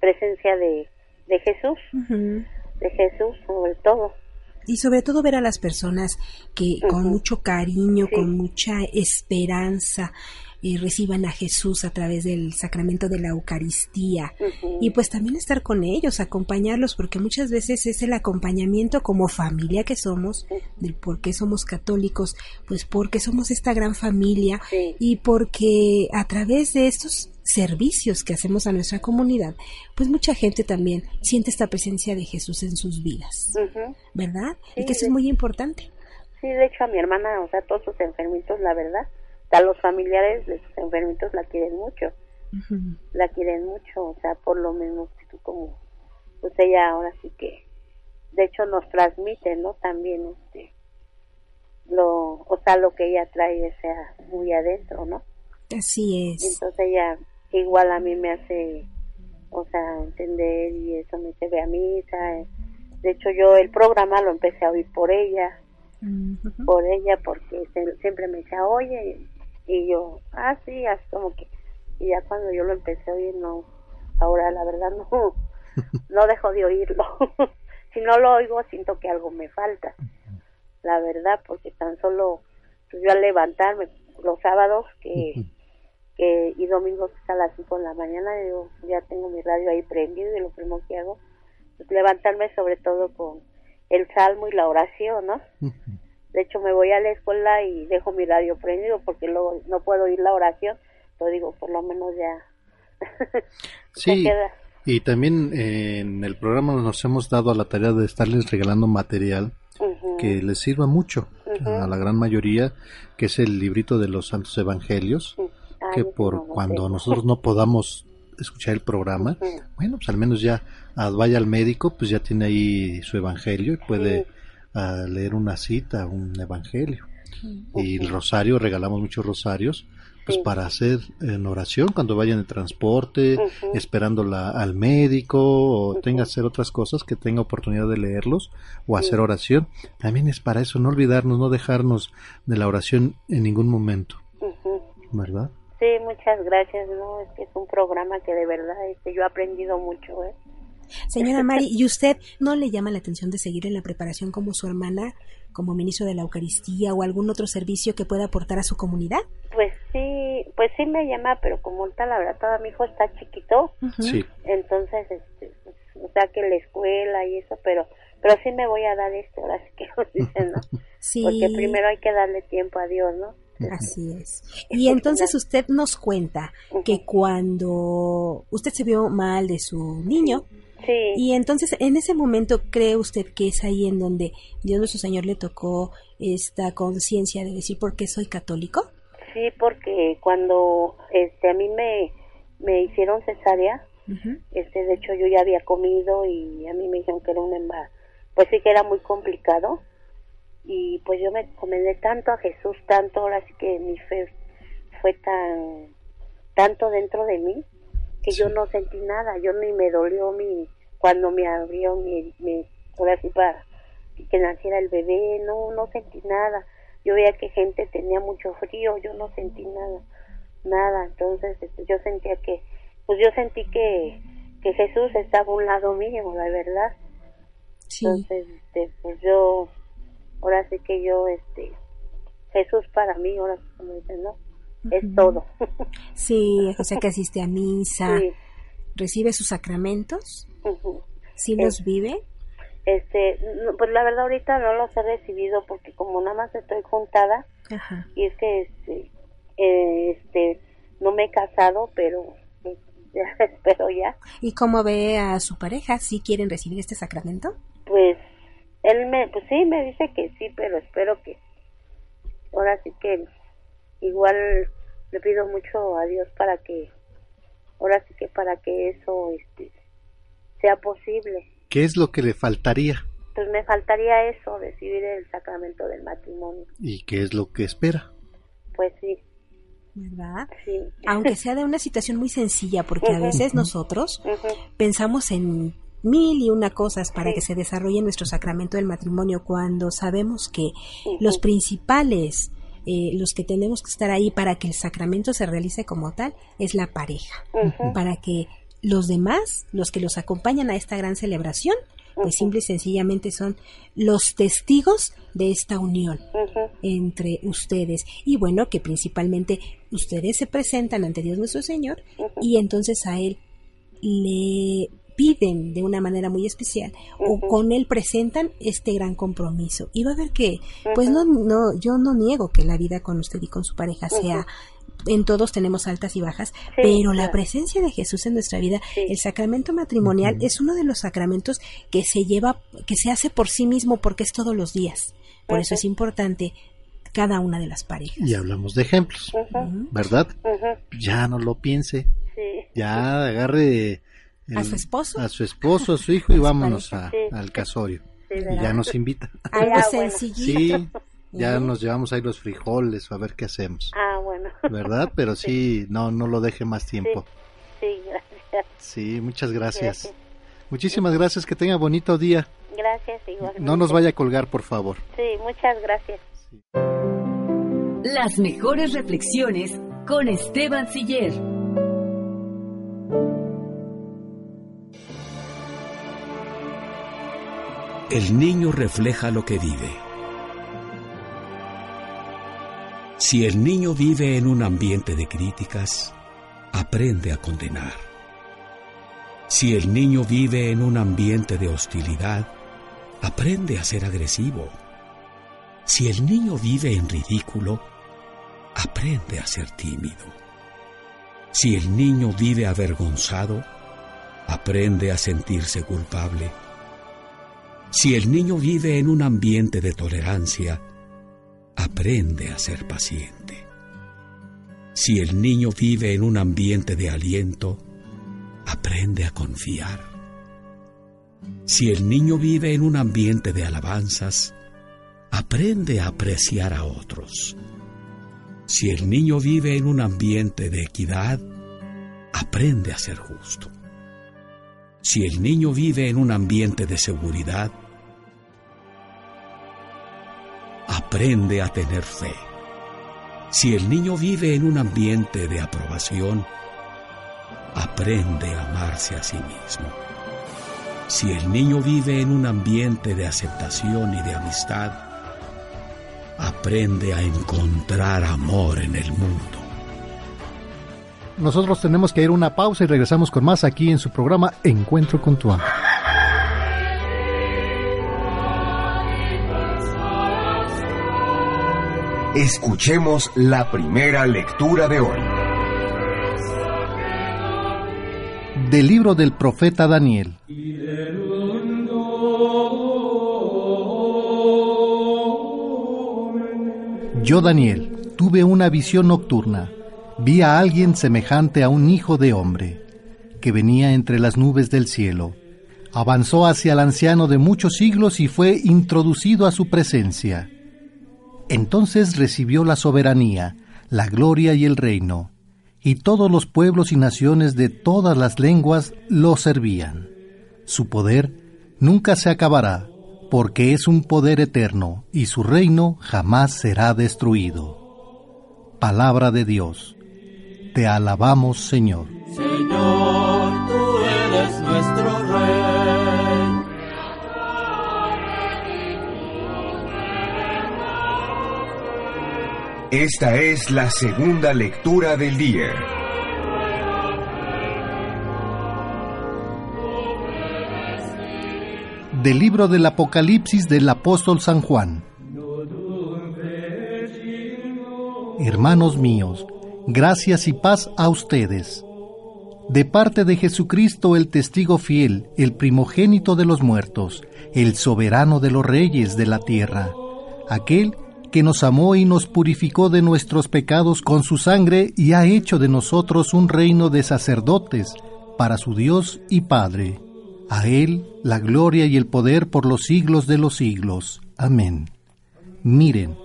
presencia de, de Jesús, de Jesús sobre todo. Y sobre todo ver a las personas que con mucho cariño, con mucha esperanza, eh, reciban a Jesús a través del sacramento de la Eucaristía. Y pues también estar con ellos, acompañarlos, porque muchas veces es el acompañamiento como familia que somos, del por qué somos católicos, pues porque somos esta gran familia y porque a través de estos servicios que hacemos a nuestra comunidad, pues mucha gente también siente esta presencia de Jesús en sus vidas. ¿verdad? y que eso de- es muy importante. Sí, de hecho a mi hermana, o sea, todos sus enfermitos, la verdad, a los familiares de sus enfermitos la quieren mucho, la quieren mucho, o sea, por lo menos tú como, pues ella ahora sí que, de hecho nos transmite, ¿no? También, este, lo, o sea, lo que ella trae, o sea, muy adentro, ¿no? Así es. Entonces ella igual a mí me hace, o sea, entender y eso me dice, ve a misa. De hecho yo el programa lo empecé a oír por ella, por ella, porque se- siempre me decía, oye, y yo, ah, sí, así como que, y ya cuando yo lo empecé a oír, no, ahora la verdad no, [laughs] no dejo de oírlo. [laughs] si no lo oigo, siento que algo me falta, la verdad, porque tan solo, pues yo al levantarme los sábados que que y domingos a las 5 de la mañana yo ya tengo mi radio ahí prendido y lo primero que hago es levantarme sobre todo con el salmo y la oración, ¿no? De hecho me voy a la escuela y dejo mi radio prendido porque luego no puedo oír la oración, pero digo, por lo menos ya [laughs] Sí, queda. y también eh, en el programa nos hemos dado a la tarea de estarles regalando material que les sirva mucho a la gran mayoría, que es el librito de los Santos Evangelios, que por cuando [laughs] nosotros no podamos escuchar el programa, bueno, pues al menos ya ah, vaya al médico, pues ya tiene ahí su evangelio y puede ah, leer una cita, un evangelio. Y el rosario, regalamos muchos rosarios, pues para hacer en oración cuando vayan en transporte, Ujú. esperando la, al médico o tenga que hacer otras cosas, que tenga oportunidad de leerlos o hacer oración. También es para eso, no olvidarnos, no dejarnos de la oración en ningún momento. ¿verdad? Sí, muchas gracias, no, es que es un programa que de verdad este, yo he aprendido mucho, ¿eh? Señora Mari, ¿y usted no le llama la atención de seguir en la preparación como su hermana, como ministro de la Eucaristía o algún otro servicio que pueda aportar a su comunidad? Pues sí, pues sí me llama, pero como ahorita la verdad todavía mi hijo está chiquito, Sí. entonces, este, o sea que la escuela y eso, pero pero sí me voy a dar esto, ahora sí que nos [laughs] dicen, ¿no? Sí. Porque primero hay que darle tiempo a Dios, ¿no? Así es. Y entonces usted nos cuenta que cuando usted se vio mal de su niño, Sí. y entonces en ese momento cree usted que es ahí en donde Dios nuestro Señor le tocó esta conciencia de decir por qué soy católico. Sí, porque cuando este a mí me, me hicieron cesárea, este de hecho yo ya había comido y a mí me dijeron que era un embarazo, pues sí que era muy complicado y pues yo me encomendé tanto a Jesús, tanto ahora sí que mi fe fue tan tanto dentro de mí que yo no sentí nada, yo ni me dolió mi cuando me abrió mi, mi ahora sí para que naciera el bebé, no no sentí nada. Yo veía que gente tenía mucho frío, yo no sentí nada, nada. Entonces este, yo sentía que, pues yo sentí que, que Jesús estaba a un lado mío, la verdad. Entonces, este, pues yo, ahora sí que yo, este, Jesús para mí, ahora sí como dicen, ¿no? Es todo. Sí, o sea que asiste a misa, Sí. recibe sus sacramentos, Ujú. sí los vive. Este, no, pues la verdad ahorita no los he recibido porque como nada más estoy juntada Ajá. y es que este, eh, este no me he casado, pero pues, [laughs] ya espero ya. ¿Y cómo ve a su pareja? ¿Si quieren recibir este sacramento? Pues él me, pues sí, me dice que sí, pero espero que ahora sí que igual le pido mucho a Dios para que ahora sí que para que eso este sea posible. ¿Qué es lo que le faltaría? Pues me faltaría eso, recibir el sacramento del matrimonio. ¿Y qué es lo que espera? Pues sí. ¿Verdad? Sí. Aunque sea de una situación muy sencilla, porque a veces nosotros pensamos en mil y una cosas para que se desarrolle nuestro sacramento del matrimonio cuando sabemos que los principales, eh, los que tenemos que estar ahí para que el sacramento se realice como tal, es la pareja. Para que los demás, los que los acompañan a esta gran celebración, pues simple y sencillamente son los testigos de esta unión entre ustedes. Y bueno, que principalmente ustedes se presentan ante Dios nuestro Señor y entonces a Él le piden de una manera muy especial o con él presentan este gran compromiso. Y va a ver que pues no no yo no niego que la vida con usted y con su pareja sea en todos tenemos altas y bajas, pero la presencia de Jesús en nuestra vida, el sacramento matrimonial es uno de los sacramentos que se lleva, que se hace por sí mismo porque es todos los días. Por eso es importante cada una de las parejas. Y hablamos de ejemplos, ¿verdad? Ya no lo piense. Sí. Ya agarre el- ¿A su esposo? a su esposo, a su hijo y [laughs] vámonos a- Sí. al casorio. Sí, y ya nos invita. [laughs] Algo Ah, sencillito. Sí, [laughs] ya nos llevamos ahí los frijoles o a ver qué hacemos. Ah, bueno. ¿Verdad? Pero sí, no, no lo deje más tiempo. Sí, gracias. Sí, muchas gracias. Gracias. Muchísimas gracias, que tenga bonito día. Gracias, igualmente. No nos vaya a colgar, por favor. Sí, muchas gracias. Las mejores reflexiones con Esteban Siller. El niño refleja lo que vive. Si el niño vive en un ambiente de críticas, aprende a condenar. Si el niño vive en un ambiente de hostilidad, aprende a ser agresivo. Si el niño vive en ridículo, aprende a ser tímido. Si el niño vive avergonzado, aprende a sentirse culpable. Si el niño vive en un ambiente de tolerancia, aprende a ser paciente. Si el niño vive en un ambiente de aliento, aprende a confiar. Si el niño vive en un ambiente de alabanzas, aprende a apreciar a otros. Si el niño vive en un ambiente de equidad, aprende a ser justo. Si el niño vive en un ambiente de seguridad, aprende a tener fe. Si el niño vive en un ambiente de aprobación, aprende a amarse a sí mismo. Si el niño vive en un ambiente de aceptación y de amistad, aprende a encontrar amor en el mundo. Nosotros tenemos que ir a una pausa y regresamos con más aquí en su programa Encuentro con tu ángel. Escuchemos la primera lectura de hoy. Del libro del profeta Daniel. Yo, Daniel, tuve una visión nocturna. Vi a alguien semejante a un hijo de hombre, que venía entre las nubes del cielo. Avanzó hacia el anciano de muchos siglos y fue introducido a su presencia. Entonces recibió la soberanía, la gloria y el reino, y todos los pueblos y naciones de todas las lenguas lo servían. Su poder nunca se acabará, porque es un poder eterno, y su reino jamás será destruido. Palabra de Dios. Te alabamos, Señor. Señor, Esta es la segunda lectura del día. Del libro del Apocalipsis del apóstol San Juan. Hermanos míos, Gracias y paz a ustedes. De parte de Jesucristo el testigo fiel, el primogénito de los muertos, el soberano de los reyes de la tierra, aquel que nos amó y nos purificó de nuestros pecados con su sangre y ha hecho de nosotros un reino de sacerdotes para su Dios y Padre. A Él la gloria y el poder por los siglos de los siglos. Amén. Miren,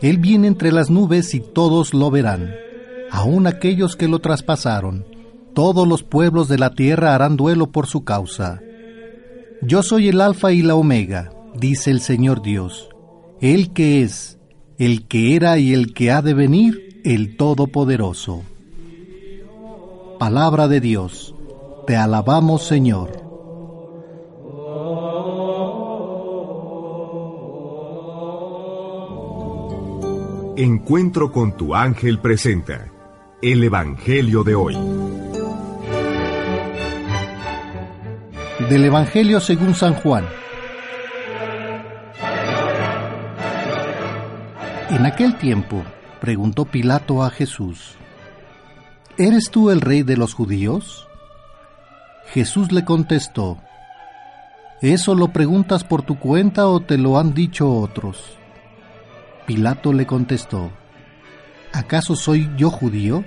Él viene entre las nubes y todos lo verán, aun aquellos que lo traspasaron. Todos los pueblos de la tierra harán duelo por su causa. Yo soy el Alfa y la Omega, dice el Señor Dios, el que es, el que era y el que ha de venir, el Todopoderoso. Palabra de Dios, te alabamos Señor. Encuentro con tu ángel presenta el Evangelio de hoy. Del Evangelio según San Juan. En aquel tiempo preguntó Pilato a Jesús, ¿Eres tú el rey de los judíos? Jesús le contestó, ¿Eso lo preguntas por tu cuenta o te lo han dicho otros? Pilato le contestó, ¿acaso soy yo judío?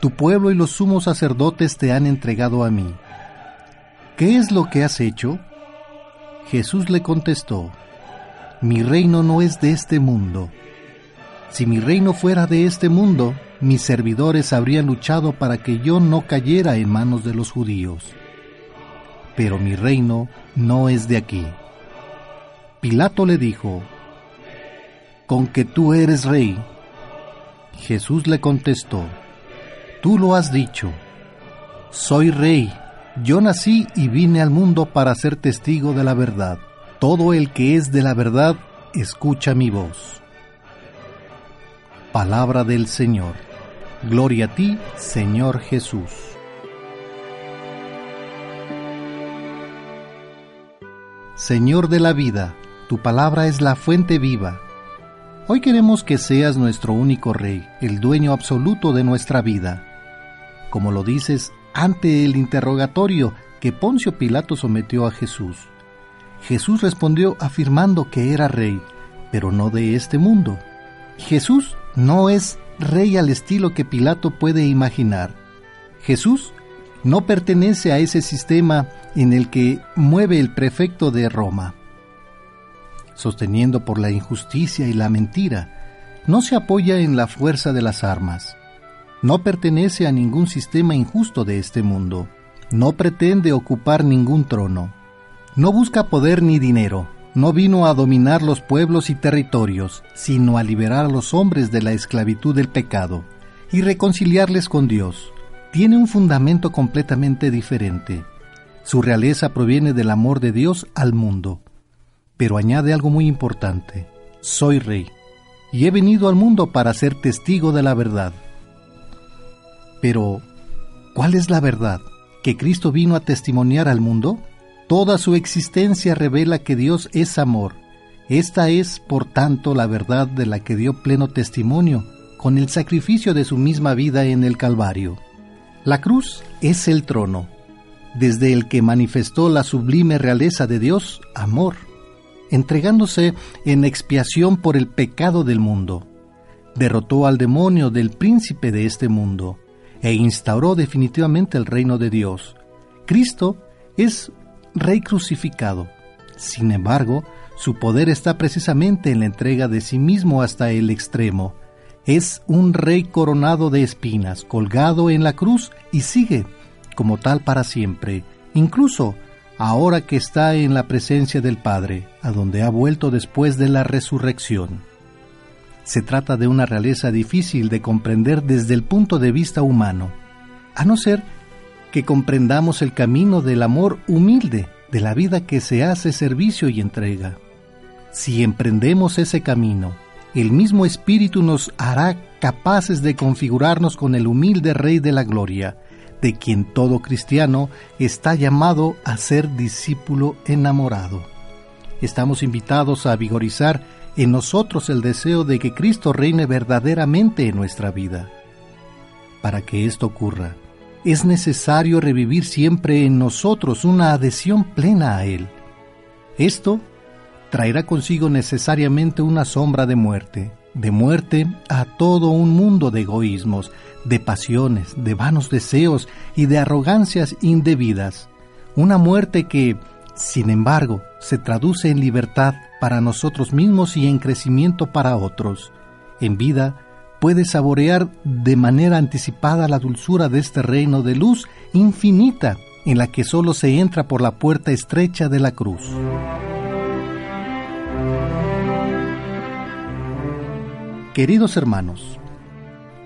Tu pueblo y los sumos sacerdotes te han entregado a mí. ¿Qué es lo que has hecho? Jesús le contestó, Mi reino no es de este mundo. Si mi reino fuera de este mundo, mis servidores habrían luchado para que yo no cayera en manos de los judíos. Pero mi reino no es de aquí. Pilato le dijo, con que tú eres rey. Jesús le contestó, Tú lo has dicho, soy rey, yo nací y vine al mundo para ser testigo de la verdad. Todo el que es de la verdad, escucha mi voz. Palabra del Señor. Gloria a ti, Señor Jesús. Señor de la vida, tu palabra es la fuente viva Hoy queremos que seas nuestro único Rey, el dueño absoluto de nuestra vida. Como lo dices ante el interrogatorio que Poncio Pilato sometió a Jesús. Jesús respondió afirmando que era rey, pero no de este mundo. Jesús no es rey al estilo que Pilato puede imaginar. Jesús no pertenece a ese sistema en el que mueve el prefecto de Roma. Sosteniendo por la injusticia y la mentira, no se apoya en la fuerza de las armas, no pertenece a ningún sistema injusto de este mundo, no pretende ocupar ningún trono, no busca poder ni dinero, no vino a dominar los pueblos y territorios, sino a liberar a los hombres de la esclavitud del pecado y reconciliarles con Dios. Tiene un fundamento completamente diferente. Su realeza proviene del amor de Dios al mundo pero añade algo muy importante. Soy rey, y he venido al mundo para ser testigo de la verdad. Pero, ¿cuál es la verdad? ¿Que Cristo vino a testimoniar al mundo? Toda su existencia revela que Dios es amor. Esta es, por tanto, la verdad de la que dio pleno testimonio con el sacrificio de su misma vida en el Calvario. La cruz es el trono, desde el que manifestó la sublime realeza de Dios, amor entregándose en expiación por el pecado del mundo. Derrotó al demonio del príncipe de este mundo e instauró definitivamente el reino de Dios. Cristo es rey crucificado. Sin embargo, su poder está precisamente en la entrega de sí mismo hasta el extremo. Es un rey coronado de espinas, colgado en la cruz y sigue como tal para siempre. Incluso ahora que está en la presencia del Padre, a donde ha vuelto después de la resurrección. Se trata de una realeza difícil de comprender desde el punto de vista humano, a no ser que comprendamos el camino del amor humilde, de la vida que se hace servicio y entrega. Si emprendemos ese camino, el mismo Espíritu nos hará capaces de configurarnos con el humilde Rey de la Gloria, de quien todo cristiano está llamado a ser discípulo enamorado. Estamos invitados a vigorizar en nosotros el deseo de que Cristo reine verdaderamente en nuestra vida. para que esto ocurra, es necesario revivir siempre en nosotros una adhesión plena a Él. Esto traerá consigo necesariamente una sombra de muerte, de muerte a todo un mundo de egoísmos, de pasiones, de vanos deseos y de arrogancias indebidas. Una muerte que, sin embargo, se traduce en libertad para nosotros mismos y en crecimiento para otros. En vida, puede saborear de manera anticipada la dulzura de este reino de luz infinita en la que sólo se entra por la puerta estrecha de la cruz. Queridos hermanos,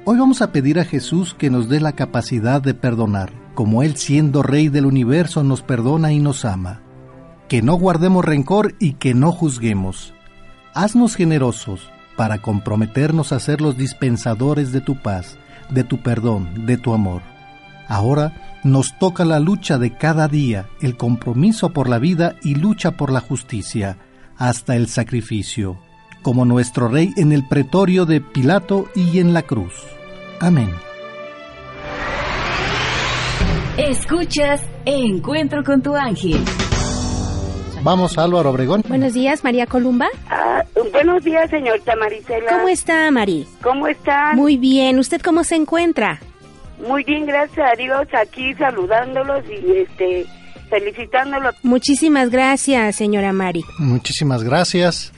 hoy vamos a pedir a Jesús que nos dé la capacidad de perdonar, como Él siendo Rey del universo nos perdona y nos ama. Que no guardemos rencor y que no juzguemos. Haznos generosos para comprometernos a ser los dispensadores de tu paz, de tu perdón, de tu amor. Ahora nos toca la lucha de cada día, el compromiso por la vida y lucha por la justicia, hasta el sacrificio como nuestro Rey en el pretorio de Pilato y en la cruz. Amén. Escuchas Encuentro con tu ángel. Vamos, Álvaro Obregón. Buenos días, María Columba. Ah, buenos días, señorita Marisela. ¿Cómo está, Mari? ¿Cómo está? Muy bien. ¿Usted cómo se encuentra? Muy bien, gracias a Dios, aquí saludándolos y este felicitándolos. Muchísimas gracias, señora Mari. Muchísimas gracias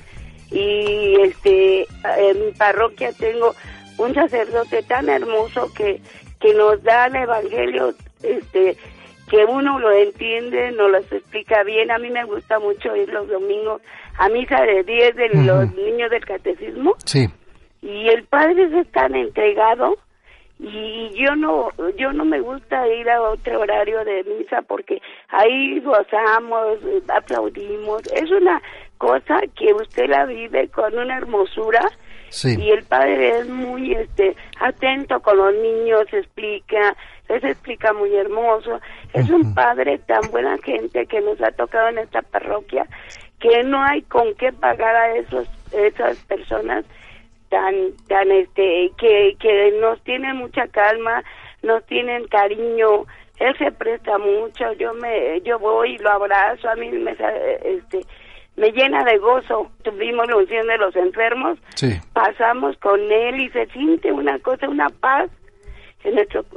y este en mi parroquia tengo un sacerdote tan hermoso que que nos da el evangelio este que uno lo entiende, nos lo explica bien. A mí me gusta mucho ir los domingos a misa de 10 de los niños del catecismo. Sí. Y el padre es tan entregado y yo no yo no me gusta ir a otro horario de misa porque ahí gozamos, aplaudimos. Es una cosa que usted la vive con una hermosura y el padre es muy este atento con los niños, explica, les explica muy hermoso. Es un padre tan buena gente que nos ha tocado en esta parroquia que no hay con qué pagar a esos esas personas tan tan este que que nos tienen mucha calma, nos tienen cariño, él se presta mucho, yo me yo voy y lo abrazo, a mí me este me llena de gozo. Tuvimos la unción de los enfermos, pasamos con él y se siente una cosa, una paz.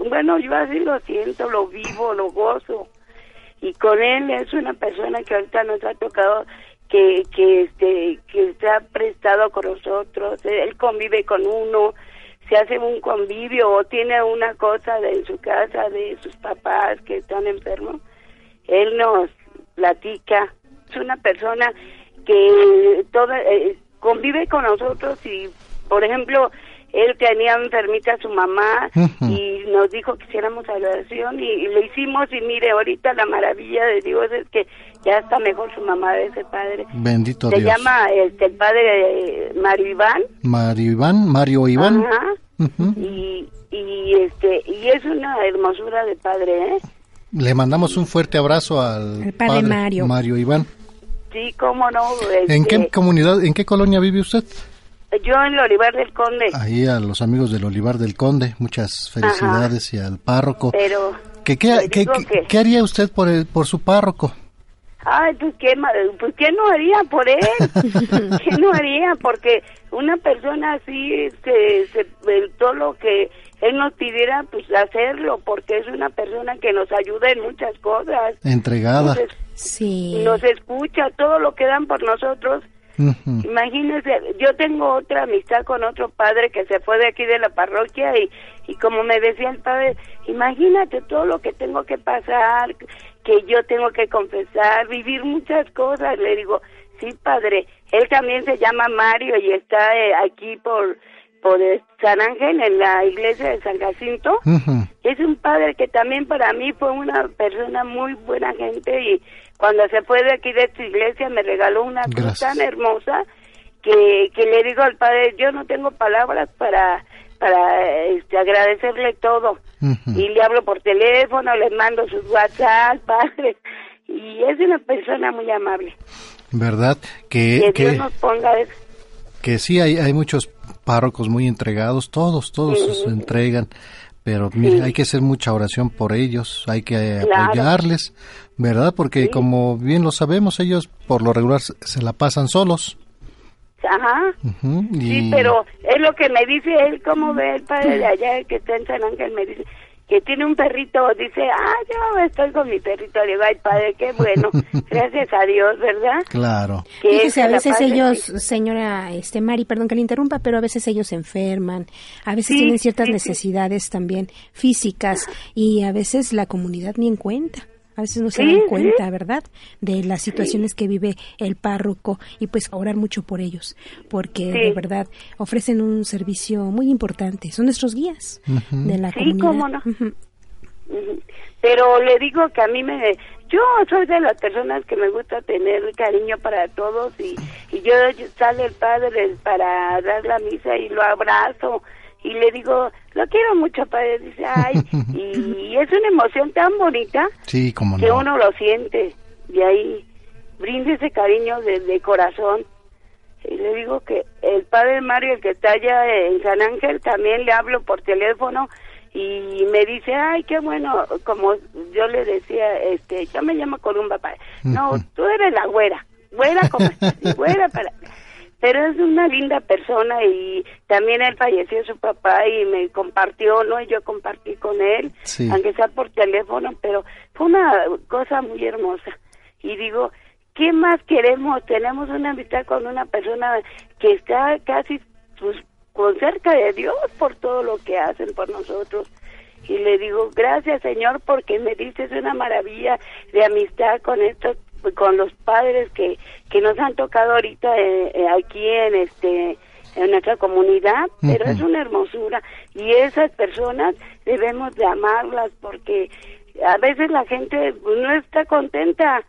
Bueno, yo así lo siento, lo vivo, lo gozo. Y con él es una persona que ahorita nos ha tocado que que este que ha prestado con nosotros, él convive con uno, se hace un convivio o tiene una cosa de, en su casa de sus papás que están enfermos, él nos platica es una persona que toda eh, convive con nosotros y, por ejemplo, él tenía enfermita a su mamá y nos dijo que hiciéramos adoración y, y, lo hicimos y mire, ahorita la maravilla de Dios es que ya está mejor su mamá de ese padre. Bendito Se Dios. Se llama este, el padre Mario Iván. Mario Iván, Mario Iván. Ajá. y, y, este, y es una hermosura de padre, ¿eh? Le mandamos un fuerte abrazo al el padre, Mario. Mario Iván. Sí, cómo no. ¿En este, qué comunidad, en qué colonia vive usted? Yo en el Olivar del Conde. Ahí a los amigos del Olivar del Conde, muchas felicidades y al párroco. Pero ¿Qué, qué, qué, que... qué, haría usted por el, por su párroco? Ay, pues ¿qué, pues ¿qué no haría por él? [laughs] ¿Qué no haría? Porque una persona así, se, se, todo lo que él nos pidiera, pues hacerlo, porque es una persona que nos ayuda en muchas cosas. Entregada. Nos, sí. nos escucha todo lo que dan por nosotros. Uh -huh. Imagínese, yo tengo otra amistad con otro padre que se fue de aquí de la parroquia y, y como me decía el padre, imagínate todo lo que tengo que pasar, que yo tengo que confesar, vivir muchas cosas. Le digo, sí, padre, él también se llama Mario y está eh, aquí por por San Ángel en la iglesia de San Jacinto. Uh -huh. Es un padre que también para mí fue una persona muy buena gente y cuando se fue de aquí de tu iglesia me regaló una cruz tan hermosa que, que le digo al padre, yo no tengo palabras para para este, agradecerle todo. Uh -huh. Y le hablo por teléfono, le mando sus WhatsApp, [laughs] padre. Y es una persona muy amable. ¿Verdad? Que, que, que Dios nos ponga eso. Que sí, hay, hay muchos párrocos muy entregados, todos, todos uh -huh. se entregan. pero mire, hay que hacer mucha oración por ellos, hay que apoyarles, ¿verdad? Porque como bien lo sabemos, ellos por lo regular se la pasan solos. Ajá. Sí, pero es lo que me dice él, como ve el padre de allá que está en San Ángel, me dice que tiene un perrito, dice, ah, yo estoy con mi perrito, le digo, ay padre, qué bueno, [laughs] gracias a Dios, ¿verdad? Claro. Que a veces ellos, señora este Mari, perdón que le interrumpa, pero a veces ellos se enferman, a veces tienen ciertas necesidades también físicas y a veces la comunidad ni en cuenta a veces no se dan cuenta, ¿verdad? De las situaciones que vive el párroco y pues orar mucho por ellos, porque de verdad ofrecen un servicio muy importante, son nuestros guías de la comunidad. Cómo no. Pero le digo que a mí me yo soy de las personas que me gusta tener cariño para todos y, y yo sale el padre para dar la misa y lo abrazo y le digo, lo quiero mucho, padre. Dice, ay, [laughs] y, es una emoción tan bonita sí, como que uno lo siente. Y ahí brinde ese cariño de, corazón. Y le digo que el padre Mario, el que está allá en San Ángel, también le hablo por teléfono y me dice, ay, qué bueno, como yo le decía, este, yo me llamo Columba, padre. No, tú eres la güera, güera como [laughs] güera para pero es una linda persona y también él falleció su papá y me compartió, ¿no? Y yo compartí con él, aunque sea por teléfono, pero fue una cosa muy hermosa. Y digo, ¿qué más queremos? Tenemos una amistad con una persona que está casi pues, con cerca de Dios por todo lo que hacen por nosotros. Y le digo, gracias Señor porque me dices una maravilla de amistad con estos con los padres que, que nos han tocado ahorita eh, eh, aquí en este en nuestra comunidad, pero es una hermosura. Y esas personas debemos de amarlas porque a veces la gente no está contenta.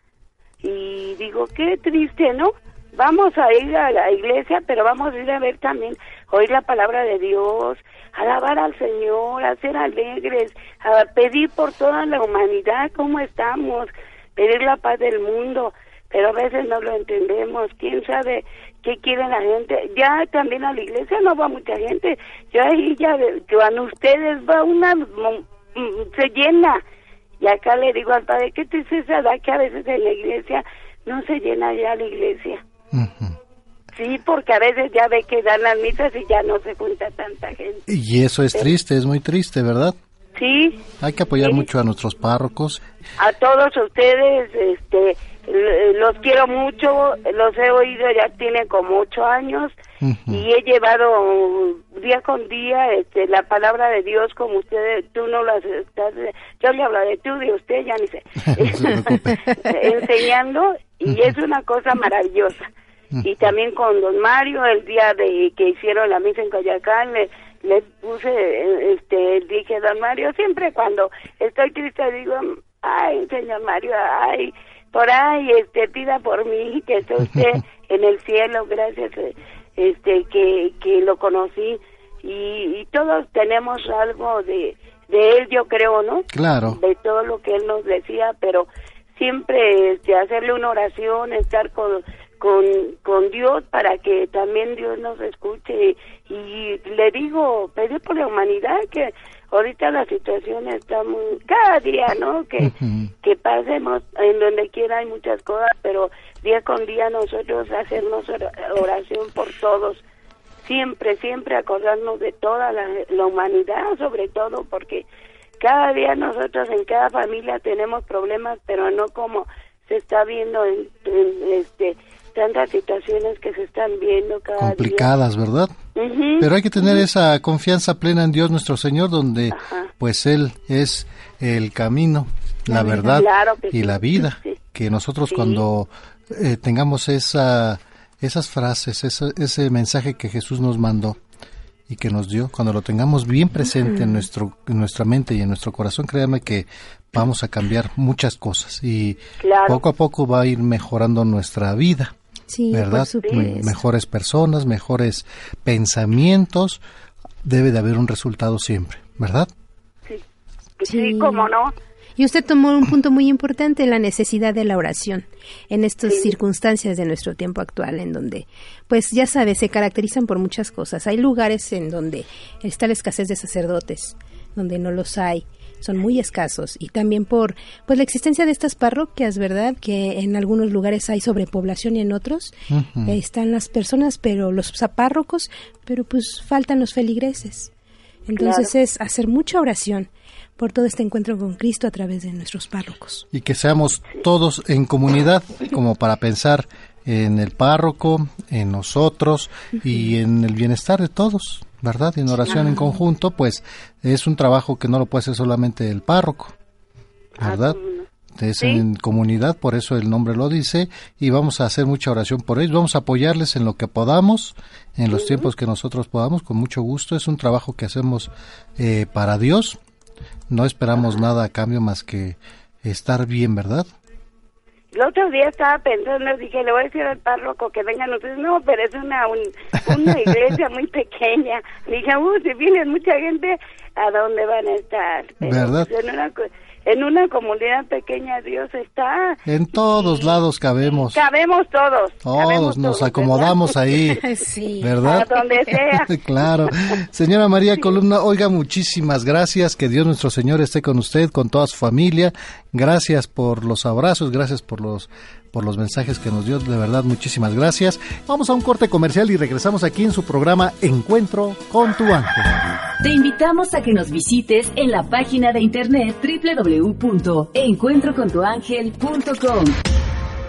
Y digo, qué triste, ¿no? Vamos a ir a la iglesia, pero vamos a ir a ver también, oír la palabra de Dios, alabar al Señor, a ser alegres, a pedir por toda la humanidad cómo estamos, pedir la paz del mundo, pero a veces no lo entendemos. ¿Quién sabe qué quiere la gente? Ya también a la iglesia no va mucha gente. Ya ahí ya cuando ustedes va una mm, mm, se llena. Y acá le digo al padre, ¿qué tristeza da que a veces en la iglesia no se llena ya la iglesia? Sí, porque a veces ya ve que dan las misas y ya no se junta tanta gente. Y eso es triste, es muy triste, ¿verdad? Sí. Hay que apoyar mucho a nuestros párrocos. A todos ustedes, este, los quiero mucho, los he oído ya tienen como ocho años y he llevado día con día este, la palabra de Dios como ustedes, tú no las estás, yo le hablo de tú, de usted, ya ni sé, [laughs] [laughs] enseñando y es una cosa maravillosa. Y también con don Mario, el día de que hicieron la misa en Coyacán, le, le puse, este, dije, don Mario, siempre cuando estoy triste digo, ay, señor Mario, ay, por ahí, este, pida por mí, que esté usted [laughs] en el cielo, gracias, este, que, que lo conocí, y, y todos tenemos algo de, de él, yo creo, ¿no? Claro. De todo lo que él nos decía, pero siempre este, hacerle una oración, estar con, con, con Dios para que también Dios nos escuche. Y le digo, pedir por la humanidad que ahorita la situación está muy, cada día, ¿no? Que, que pasemos en donde quiera hay muchas cosas, pero día con día nosotros hacernos oración por todos, siempre, siempre acordarnos de toda la, la humanidad, sobre todo porque cada día nosotros en cada familia tenemos problemas, pero no como se está viendo en, este tantas situaciones que se están viendo cada complicadas, ¿verdad? Pero hay que tener esa confianza plena en Dios nuestro Señor, donde pues Él es el camino, la, verdad y la vida. Que nosotros cuando eh, tengamos esa, esas frases, ese mensaje que Jesús nos mandó, y que nos dio, cuando lo tengamos bien presente en, nuestro, en nuestra mente y en nuestro corazón, créame que vamos a cambiar muchas cosas y poco a poco va a ir mejorando nuestra vida. Sí, ¿verdad? Mejores personas, mejores pensamientos, debe de haber un resultado siempre, ¿verdad? Sí, sí, cómo no. Y usted tomó un punto muy importante, la necesidad de la oración en estas circunstancias de nuestro tiempo actual, en donde, pues ya sabes, se caracterizan por muchas cosas. Hay lugares en donde está la escasez de sacerdotes, donde no los hay son muy escasos y también por pues la existencia de estas parroquias, ¿verdad? Que en algunos lugares hay sobrepoblación y en otros están las personas, pero los párrocos, pero pues faltan los feligreses. Entonces es hacer mucha oración por todo este encuentro con Cristo a través de nuestros párrocos. Y que seamos todos en comunidad, como para pensar en el párroco, en nosotros y en el bienestar de todos. ¿Verdad? Y en oración en conjunto, pues es un trabajo que no lo puede hacer solamente el párroco, ah, ¿verdad? Es en comunidad, por eso el nombre lo dice, y vamos a hacer mucha oración por ellos, vamos a apoyarles en lo que podamos, en los tiempos que nosotros podamos, con mucho gusto. Es un trabajo que hacemos eh, para Dios, no esperamos nada a cambio más que estar bien, ¿verdad? El otro día estaba pensando, dije, le voy a decir al párroco que vengan ustedes. No, pero es una, una [laughs] iglesia muy pequeña. Dije, uh, si viene mucha gente, ¿a dónde van a estar? ¿Verdad? en una comunidad pequeña Dios está. En todos lados cabemos. Cabemos todos. Todos nos acomodamos ahí. [laughs] sí. ¿Verdad? A donde sea. [laughs] claro. Señora María Columna, oiga, muchísimas gracias. Que Dios nuestro Señor esté con usted, con toda su familia. Gracias por los abrazos, gracias por los por los mensajes que nos dio. De verdad, muchísimas gracias. Vamos a un corte comercial y regresamos aquí en su programa Encuentro con tu ángel. Te invitamos a que nos visites en la página de internet www.encuentrocontuangel.com.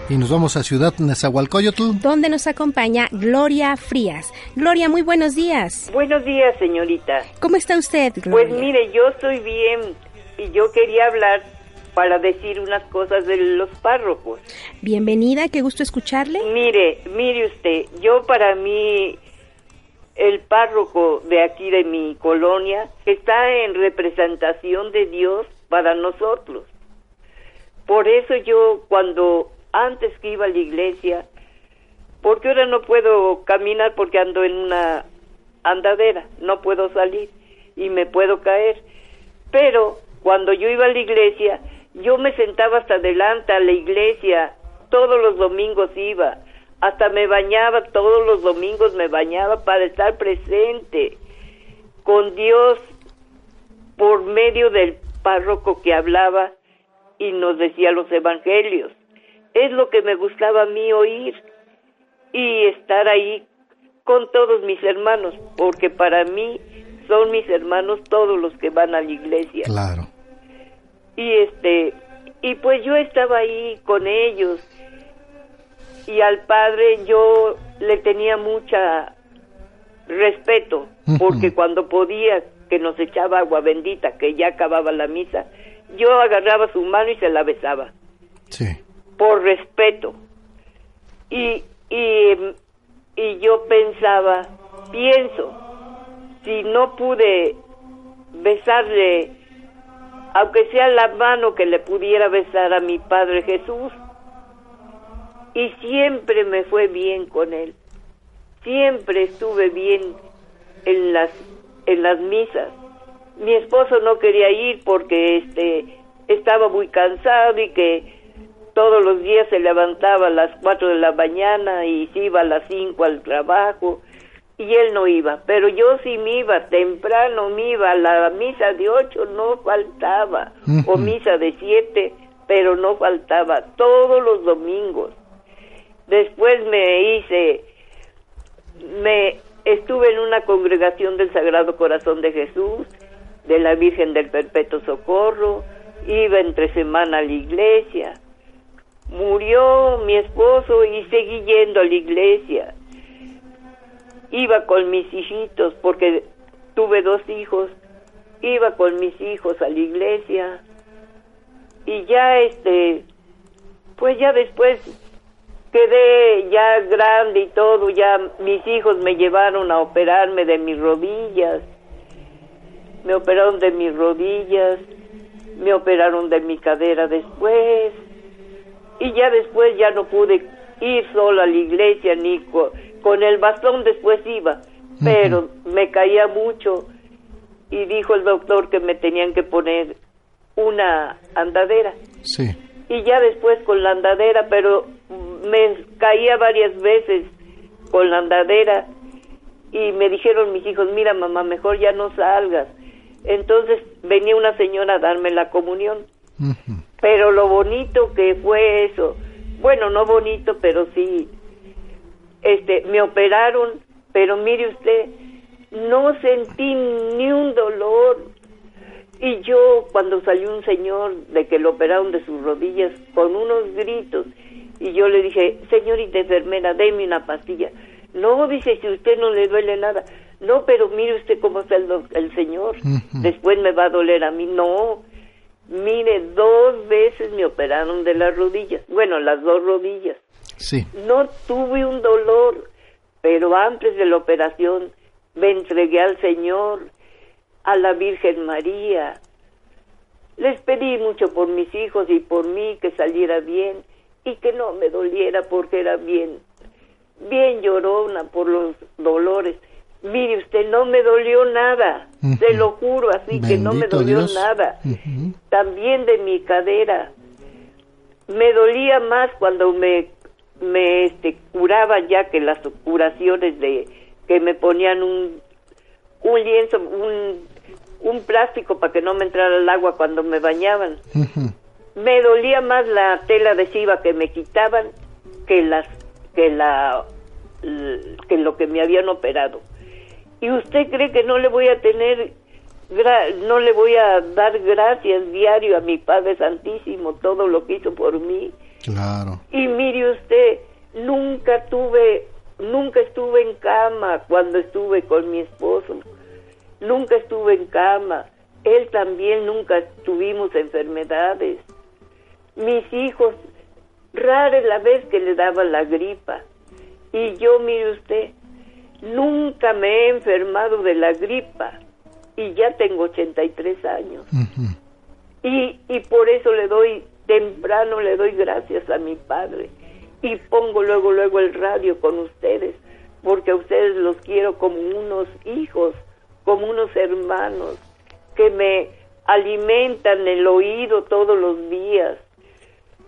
Y nos vamos a Ciudad Nezahualcóyotl. Donde nos acompaña Gloria Frías. Gloria, muy buenos días. Buenos días, señorita. ¿Cómo está usted, Gloria? Pues mire, yo estoy bien y yo quería hablar para decir unas cosas de los párrocos. Bienvenida, qué gusto escucharle. Mire, mire usted, yo para mí el párroco de aquí de mi colonia está en representación de Dios para nosotros. Por eso yo cuando antes que iba a la iglesia, porque ahora no puedo caminar porque ando en una andadera, no puedo salir y me puedo caer. Pero cuando yo iba a la iglesia, yo me sentaba hasta adelante a la iglesia, todos los domingos iba, hasta me bañaba, todos los domingos me bañaba para estar presente con Dios por medio del párroco que hablaba y nos decía los evangelios. Es lo que me gustaba a mí oír y estar ahí con todos mis hermanos, porque para mí son mis hermanos todos los que van a la iglesia. Claro y este y pues yo estaba ahí con ellos. Y al padre yo le tenía mucha respeto porque cuando podía que nos echaba agua bendita que ya acababa la misa yo agarraba su mano y se la besaba. Sí. por respeto. Y y y yo pensaba pienso si no pude besarle aunque sea la mano que le pudiera besar a mi Padre Jesús. Y siempre me fue bien con él. Siempre estuve bien en las en las misas. Mi esposo no quería ir porque este estaba muy cansado y que todos los días se levantaba a las cuatro de la mañana y se iba a las cinco al trabajo y él no iba, pero yo sí me iba temprano, me iba a la misa de ocho, no faltaba, o misa de siete, pero no faltaba, todos los domingos. Después me hice, me estuve en una congregación del Sagrado Corazón de Jesús, de la Virgen del Perpetuo Socorro, iba entre semana a la iglesia. Murió mi esposo y seguí yendo a la iglesia iba con mis hijitos porque tuve dos hijos, iba con mis hijos a la iglesia y ya este, pues ya después quedé ya grande y todo, ya mis hijos me llevaron a operarme de mis rodillas, me operaron de mis rodillas, me operaron de mi cadera después y ya después ya no pude ir solo a la iglesia ni con el bastón después iba, pero me caía mucho y dijo el doctor que me tenían que poner una andadera. Sí. Y ya después con la andadera, pero me caía varias veces con la andadera y me dijeron mis hijos, mira mamá, mejor ya no salgas. Entonces venía una señora a darme la comunión. Pero lo bonito que fue eso, bueno, no bonito, pero sí, este, me operaron, pero mire usted, no sentí ni un dolor. Y yo, cuando salió un señor de que lo operaron de sus rodillas con unos gritos, y yo le dije, señorita enfermera, déme una pastilla. No, dice, si usted no le duele nada. No, pero mire usted cómo está el, el señor. Después me va a doler a mí. No, mire, dos veces me operaron de las rodillas. Bueno, las dos rodillas. Sí. No tuve un dolor, pero antes de la operación me entregué al Señor, a la Virgen María. Les pedí mucho por mis hijos y por mí que saliera bien y que no me doliera porque era bien, bien llorona por los dolores. Mire usted, no me dolió nada, se lo juro, así que no me dolió nada. También de mi cadera. Me dolía más cuando me, me este, curaba ya que las curaciones de que me ponían un, un lienzo, un, un plástico para que no me entrara el agua cuando me bañaban. Me dolía más la tela adhesiva que me quitaban que las que la que lo que me habían operado. ¿Y usted cree que no le voy a tener no le voy a dar gracias diario a mi Padre Santísimo todo lo que hizo por mí? Claro. Y mire usted, nunca tuve nunca estuve en cama cuando estuve con mi esposo. Nunca estuve en cama. Él también nunca tuvimos enfermedades. Mis hijos, rara es la vez que le daba la gripa. Y yo, mire usted, nunca me he enfermado de la gripa. Y ya tengo 83 años. y, y por eso le doy, temprano le doy gracias a mi padre y pongo luego luego el radio con ustedes porque a ustedes los quiero como unos hijos como unos hermanos que me alimentan el oído todos los días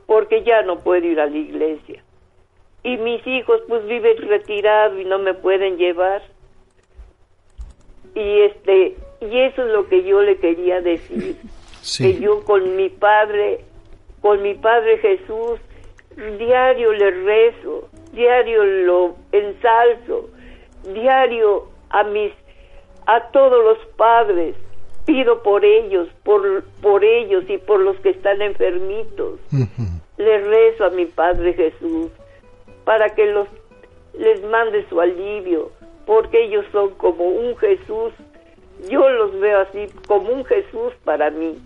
porque ya no puedo ir a la iglesia. Y mis hijos pues viven retirados y no me pueden llevar. Y este y eso es lo que yo le quería decir [laughs] que yo con mi padre con mi padre Jesús diario le rezo, diario lo ensalzo, diario a mis a todos los padres pido por ellos, por por ellos y por los que están enfermitos. Le rezo a mi Padre Jesús para que los les mande su alivio, porque ellos son como un Jesús. Yo los veo así como un Jesús para mí.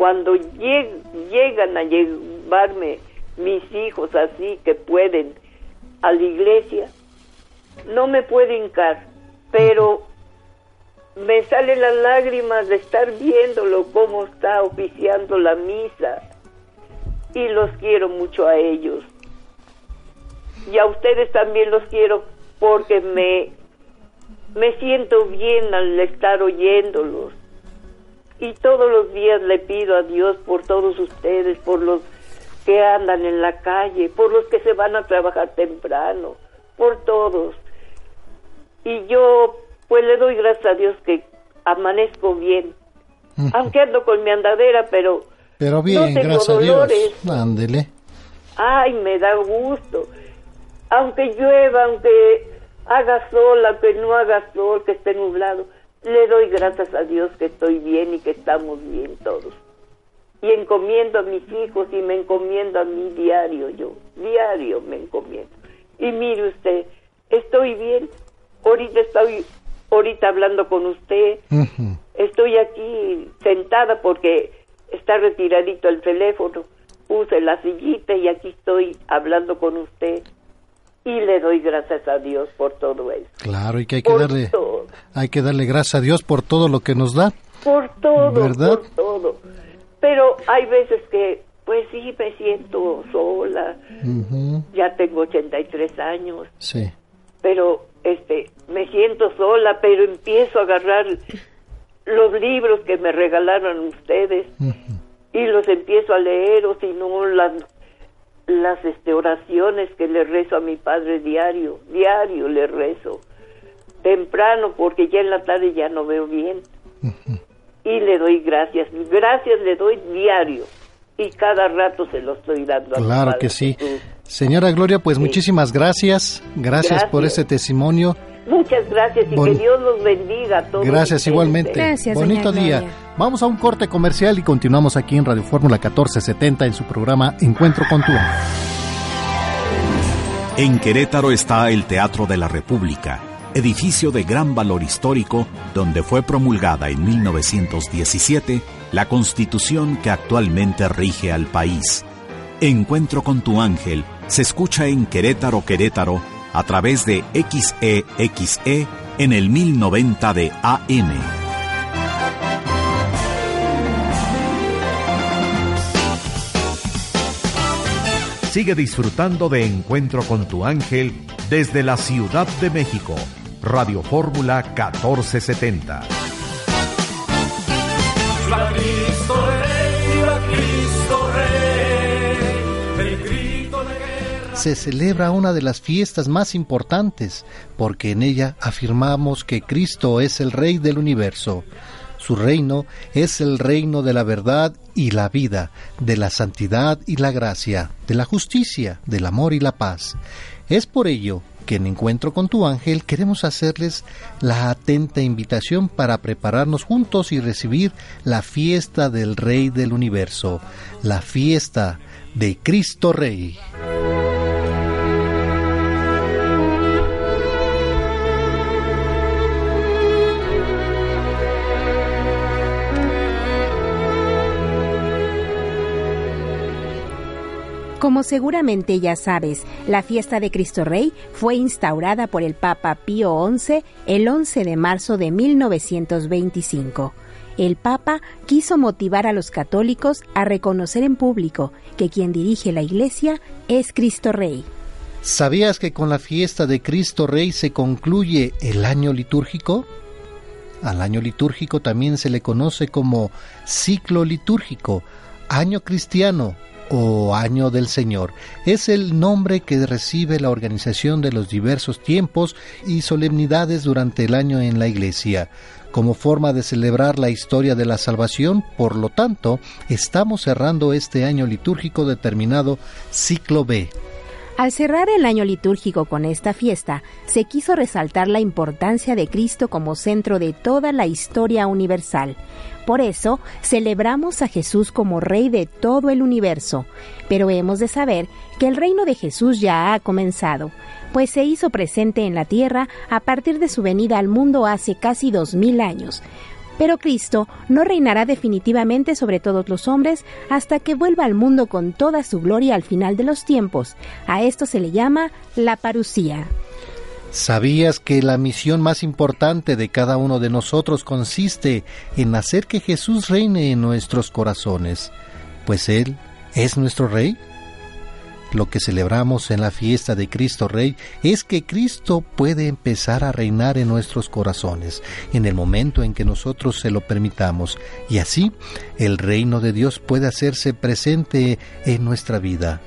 Cuando llegan a llevarme mis hijos así que pueden a la iglesia, no me puedo hincar, pero me salen las lágrimas de estar viéndolo cómo está oficiando la misa y los quiero mucho a ellos. Y a ustedes también los quiero porque me, me siento bien al estar oyéndolos. Y todos los días le pido a Dios por todos ustedes, por los que andan en la calle, por los que se van a trabajar temprano, por todos. Y yo pues le doy gracias a Dios que amanezco bien, aunque ando con mi andadera, pero pero bien, gracias a Dios. Ándele. Ay, me da gusto. Aunque llueva, aunque haga sol, aunque no haga sol, que esté nublado, le doy gracias a Dios que estoy bien y que estamos bien todos. Y encomiendo a mis hijos y me encomiendo a mí diario yo, diario me encomiendo. Y mire usted, estoy bien, ahorita estoy ahorita hablando con usted, estoy aquí sentada porque está retiradito el teléfono, puse la sillita y aquí estoy hablando con usted y le doy gracias a Dios por todo eso. Claro, y que hay que darle hay que darle gracias a Dios por todo lo que nos da. Por todo, ¿verdad? por todo. Pero hay veces que, pues sí, me siento sola. Ya tengo 83 años. Sí. Pero, este, me siento sola, pero empiezo a agarrar los libros que me regalaron ustedes y los empiezo a leer o si no las las este oraciones que le rezo a mi padre diario, diario le rezo. Temprano porque ya en la tarde ya no veo bien Y le doy gracias, gracias le doy diario y cada rato se lo estoy dando. Claro que sí. Señora Gloria, pues muchísimas gracias. gracias. por ese testimonio. Muchas gracias y que Dios los bendiga a todos. Gracias igualmente. Gracias, Bonito día. Vamos a un corte comercial y continuamos aquí en Radio Fórmula 1470 en su programa Encuentro con tu En Querétaro está el Teatro de la República, edificio de gran valor histórico donde fue promulgada en 1917 la Constitución que actualmente rige al país. Encuentro con tu ángel se escucha en Querétaro, Querétaro a través de XEXE e en el 1090 de AM. Sigue disfrutando de Encuentro con tu ángel desde la Ciudad de México. Radio Fórmula 1470. Se celebra una de las fiestas más importantes, porque en ella afirmamos que Cristo es el Rey del universo. Su reino es el reino de la verdad y la vida, de la santidad y la gracia, de la justicia, del amor y la paz. Es por ello que en Encuentro con tu ángel queremos hacerles la atenta invitación para prepararnos juntos y recibir la fiesta del Rey del universo, la fiesta de Cristo Rey. Como seguramente ya sabes, la fiesta de Cristo Rey fue instaurada por el Papa Pío XI el 11 de marzo de 1925. El Papa quiso motivar a los católicos a reconocer en público que quien dirige la Iglesia es Cristo Rey. ¿Sabías que con la fiesta de Cristo Rey se concluye el año litúrgico? Al año litúrgico también se le conoce como ciclo litúrgico, año cristiano o Año del Señor. Es el nombre que recibe la organización de los diversos tiempos y solemnidades durante el año en la Iglesia. Como forma de celebrar la historia de la salvación, por lo tanto, estamos cerrando este año litúrgico determinado ciclo B. Al cerrar el año litúrgico con esta fiesta, se quiso resaltar la importancia de Cristo como centro de toda la historia universal. Por eso, celebramos a Jesús como Rey de todo el universo. Pero hemos de saber que el reino de Jesús ya ha comenzado, pues se hizo presente en la tierra a partir de su venida al mundo hace casi dos mil años pero Cristo no reinará definitivamente sobre todos los hombres hasta que vuelva al mundo con toda su gloria al final de los tiempos. A esto se le llama la parucía. ¿Sabías que la misión más importante de cada uno de nosotros consiste en hacer que Jesús reine en nuestros corazones? Pues Él es nuestro Rey. Lo que celebramos en la fiesta de Cristo Rey es que Cristo puede empezar a reinar en nuestros corazones en el momento en que nosotros se lo permitamos y así el reino de Dios puede hacerse presente en nuestra vida.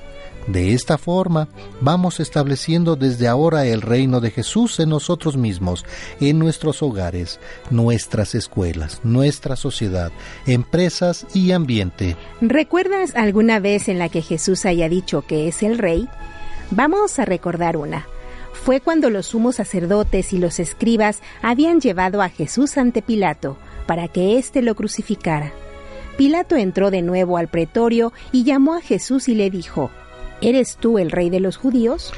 De esta forma, vamos estableciendo desde ahora el reino de Jesús en nosotros mismos, en nuestros hogares, nuestras escuelas, nuestra sociedad, empresas y ambiente. ¿Recuerdas alguna vez en la que Jesús haya dicho que es el rey? Vamos a recordar una. Fue cuando los sumos sacerdotes y los escribas habían llevado a Jesús ante Pilato para que éste lo crucificara. Pilato entró de nuevo al pretorio y llamó a Jesús y le dijo, ¿Eres tú el rey de los judíos?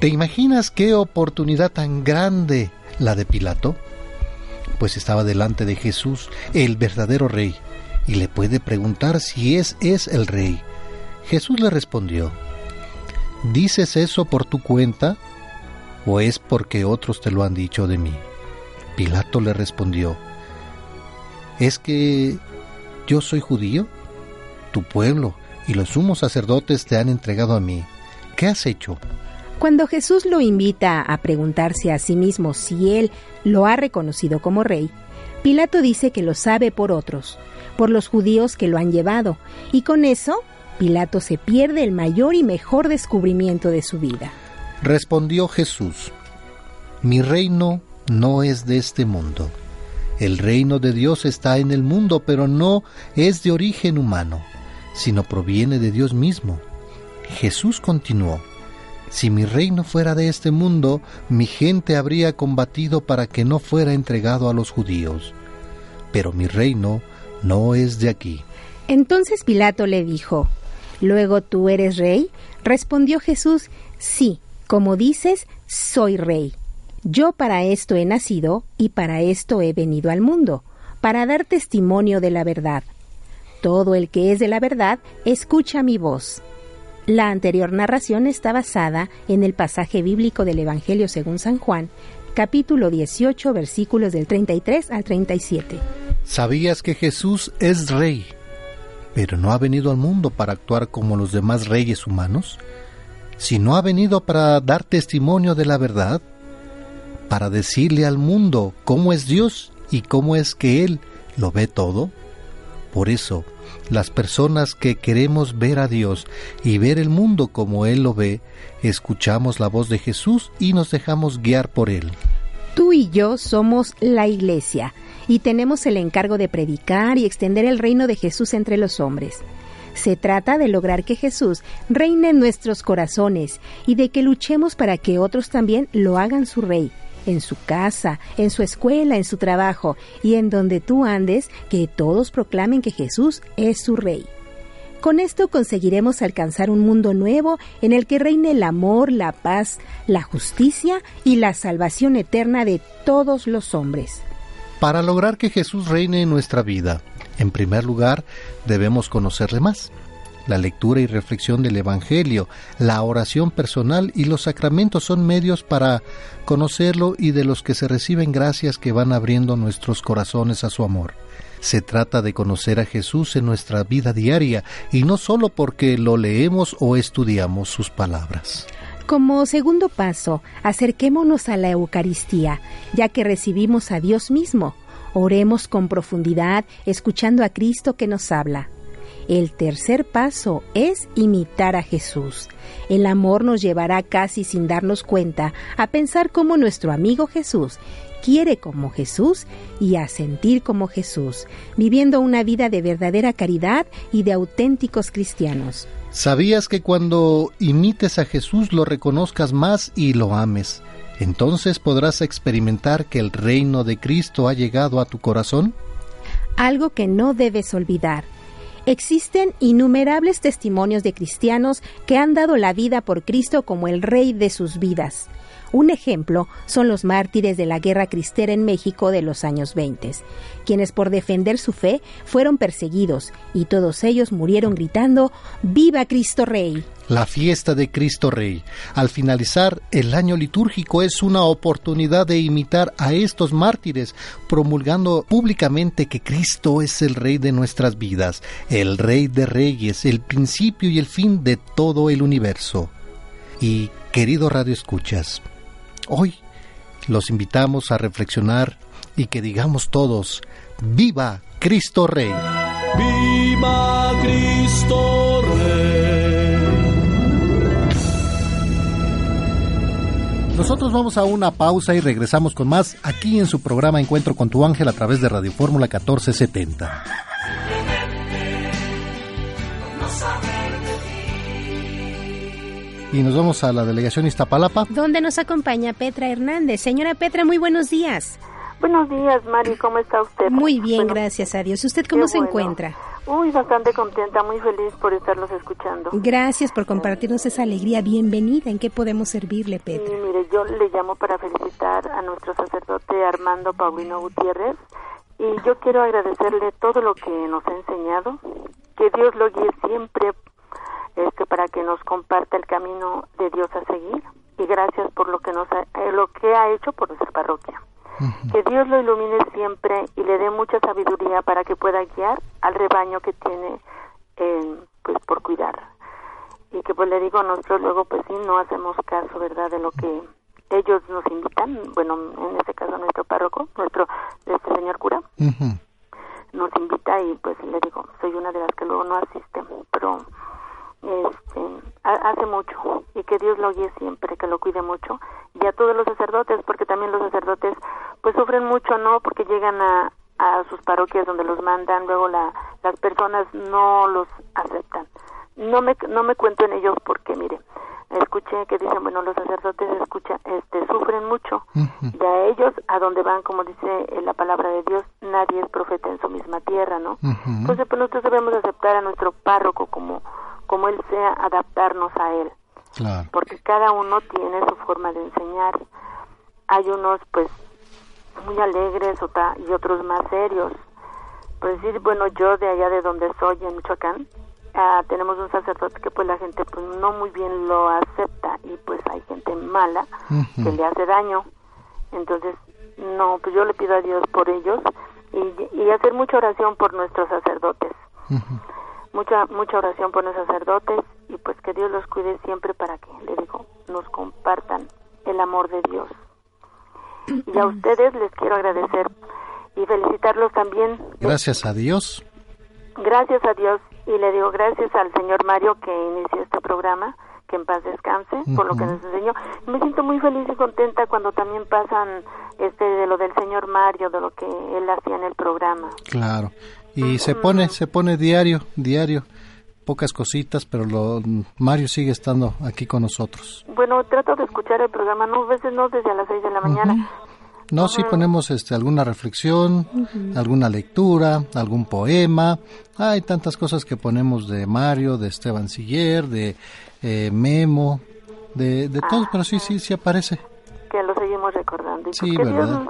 ¿Te imaginas qué oportunidad tan grande la de Pilato? Pues estaba delante de Jesús, el verdadero rey, y le puede preguntar si es es el rey. Jesús le respondió, ¿dices eso por tu cuenta o es porque otros te lo han dicho de mí? Pilato le respondió, ¿es que yo soy judío? Tu pueblo y los sumos sacerdotes te han entregado a mí. ¿Qué has hecho? Cuando Jesús lo invita a preguntarse a sí mismo si él lo ha reconocido como rey, Pilato dice que lo sabe por otros, por los judíos que lo han llevado, y con eso Pilato se pierde el mayor y mejor descubrimiento de su vida. Respondió Jesús, Mi reino no es de este mundo. El reino de Dios está en el mundo, pero no es de origen humano, sino proviene de Dios mismo. Jesús continuó, si mi reino fuera de este mundo, mi gente habría combatido para que no fuera entregado a los judíos. Pero mi reino no es de aquí. Entonces Pilato le dijo, Luego tú eres rey. Respondió Jesús, Sí, como dices, soy rey. Yo para esto he nacido y para esto he venido al mundo, para dar testimonio de la verdad. Todo el que es de la verdad escucha mi voz. La anterior narración está basada en el pasaje bíblico del Evangelio según San Juan, capítulo 18, versículos del 33 al 37. ¿Sabías que Jesús es rey, pero no ha venido al mundo para actuar como los demás reyes humanos? sino ha venido para dar testimonio de la verdad, para decirle al mundo cómo es Dios y cómo es que Él lo ve todo. Por eso, las personas que queremos ver a Dios y ver el mundo como Él lo ve, escuchamos la voz de Jesús y nos dejamos guiar por Él. Tú y yo somos la iglesia y tenemos el encargo de predicar y extender el reino de Jesús entre los hombres. Se trata de lograr que Jesús reine en nuestros corazones y de que luchemos para que otros también lo hagan su rey, en su casa, en su escuela, en su trabajo y en donde tú andes, que todos proclamen que Jesús es su rey. Con esto conseguiremos alcanzar un mundo nuevo en el que reine el amor, la paz, la justicia y la salvación eterna de todos los hombres. Para lograr que Jesús reine en nuestra vida, en primer lugar, debemos conocerle más. La lectura y reflexión del Evangelio, la oración personal y los sacramentos son medios para conocerlo y de los que se reciben gracias que van abriendo nuestros corazones a su amor. Se trata de conocer a Jesús en nuestra vida diaria y no solo porque lo leemos o estudiamos sus palabras. Como segundo paso, acerquémonos a la Eucaristía, ya que recibimos a Dios mismo. Oremos con profundidad, escuchando a Cristo que nos habla. El tercer paso es imitar a Jesús. El amor nos llevará casi sin darnos cuenta a pensar como nuestro amigo Jesús quiere como Jesús y a sentir como Jesús, viviendo una vida de verdadera caridad y de auténticos cristianos. ¿Sabías que cuando imites a Jesús lo reconozcas más y lo ames? Entonces podrás experimentar que el reino de Cristo ha llegado a tu corazón. Algo que no debes olvidar. Existen innumerables testimonios de cristianos que han dado la vida por Cristo como el Rey de sus vidas. Un ejemplo son los mártires de la guerra cristera en México de los años 20, quienes por defender su fe fueron perseguidos y todos ellos murieron gritando ¡Viva Cristo Rey! La fiesta de Cristo Rey. Al finalizar el año litúrgico es una oportunidad de imitar a estos mártires, promulgando públicamente que Cristo es el Rey de nuestras vidas, el Rey de Reyes, el principio y el fin de todo el universo. Y, querido Radio Escuchas, Hoy los invitamos a reflexionar y que digamos todos, ¡Viva Cristo Rey! ¡Viva Cristo Rey! Nosotros vamos a una pausa y regresamos con más aquí en su programa Encuentro con tu ángel a través de Radio Fórmula 1470. Y nos vamos a la delegación Iztapalapa. Donde nos acompaña Petra Hernández. Señora Petra, muy buenos días. Buenos días, Mari, ¿cómo está usted? Muy bien, gracias a Dios. ¿Usted cómo se encuentra? Uy, bastante contenta, muy feliz por estarlos escuchando. Gracias por compartirnos esa alegría. Bienvenida. ¿En qué podemos servirle, Petra? Sí, mire, yo le llamo para felicitar a nuestro sacerdote Armando Paulino Gutiérrez y yo quiero agradecerle todo lo que nos ha enseñado, que Dios lo guíe siempre este, para que nos comparta el camino de Dios a seguir y gracias por lo que nos ha, eh, lo que ha hecho por nuestra parroquia. Que Dios lo ilumine siempre y le dé mucha sabiduría para que pueda guiar al rebaño que tiene eh, pues por cuidar. Y que pues le digo, nosotros luego pues sí no hacemos caso, ¿verdad? De lo que ellos nos invitan, bueno, en este caso nuestro párroco, nuestro este señor cura, nos invita y pues le digo, soy una de las que luego no asisten, pero este hace mucho y que Dios lo guíe siempre, que lo cuide mucho y a todos los sacerdotes porque también los sacerdotes pues sufren mucho, ¿no? Porque llegan a, a sus parroquias donde los mandan, luego la, las personas no los aceptan. No me no me cuento en ellos porque mire, escuché que dicen, bueno, los sacerdotes escuchan, este sufren mucho. De a ellos a donde van, como dice la palabra de Dios, nadie es profeta en su misma tierra, ¿no? Entonces, pues nosotros debemos aceptar a nuestro párroco como como él sea, adaptarnos a él. Porque cada uno tiene su forma de enseñar. Hay unos, pues, muy alegres y otros más serios. Pues decir, bueno, yo de allá de donde soy, en Michoacán, ah, tenemos un sacerdote que pues la gente pues no muy bien lo acepta y pues hay gente mala que le hace daño. Entonces, no, pues yo le pido a Dios por ellos y, y hacer mucha oración por nuestros sacerdotes mucha mucha oración por los sacerdotes y pues que Dios los cuide siempre para que, le digo, nos compartan el amor de Dios. Y a ustedes les quiero agradecer y felicitarlos también. Gracias a Dios. Gracias a Dios y le digo gracias al señor Mario que inició este programa, que en paz descanse por lo que nos enseñó. Me siento muy feliz y contenta cuando también pasan este de lo del señor Mario, de lo que él hacía en el programa. Claro y se pone, se pone diario, diario, pocas cositas, pero lo, Mario sigue estando aquí con nosotros. Bueno, trato de escuchar el programa, no, a veces no desde las seis de la mañana. No, sí ponemos este, alguna reflexión, alguna lectura, algún poema. Hay tantas cosas que ponemos de Mario, de Esteban Siller, de eh, Memo, de, de todos, pero sí, sí, sí aparece. Que lo seguimos recordando. Y sí, ¿verdad?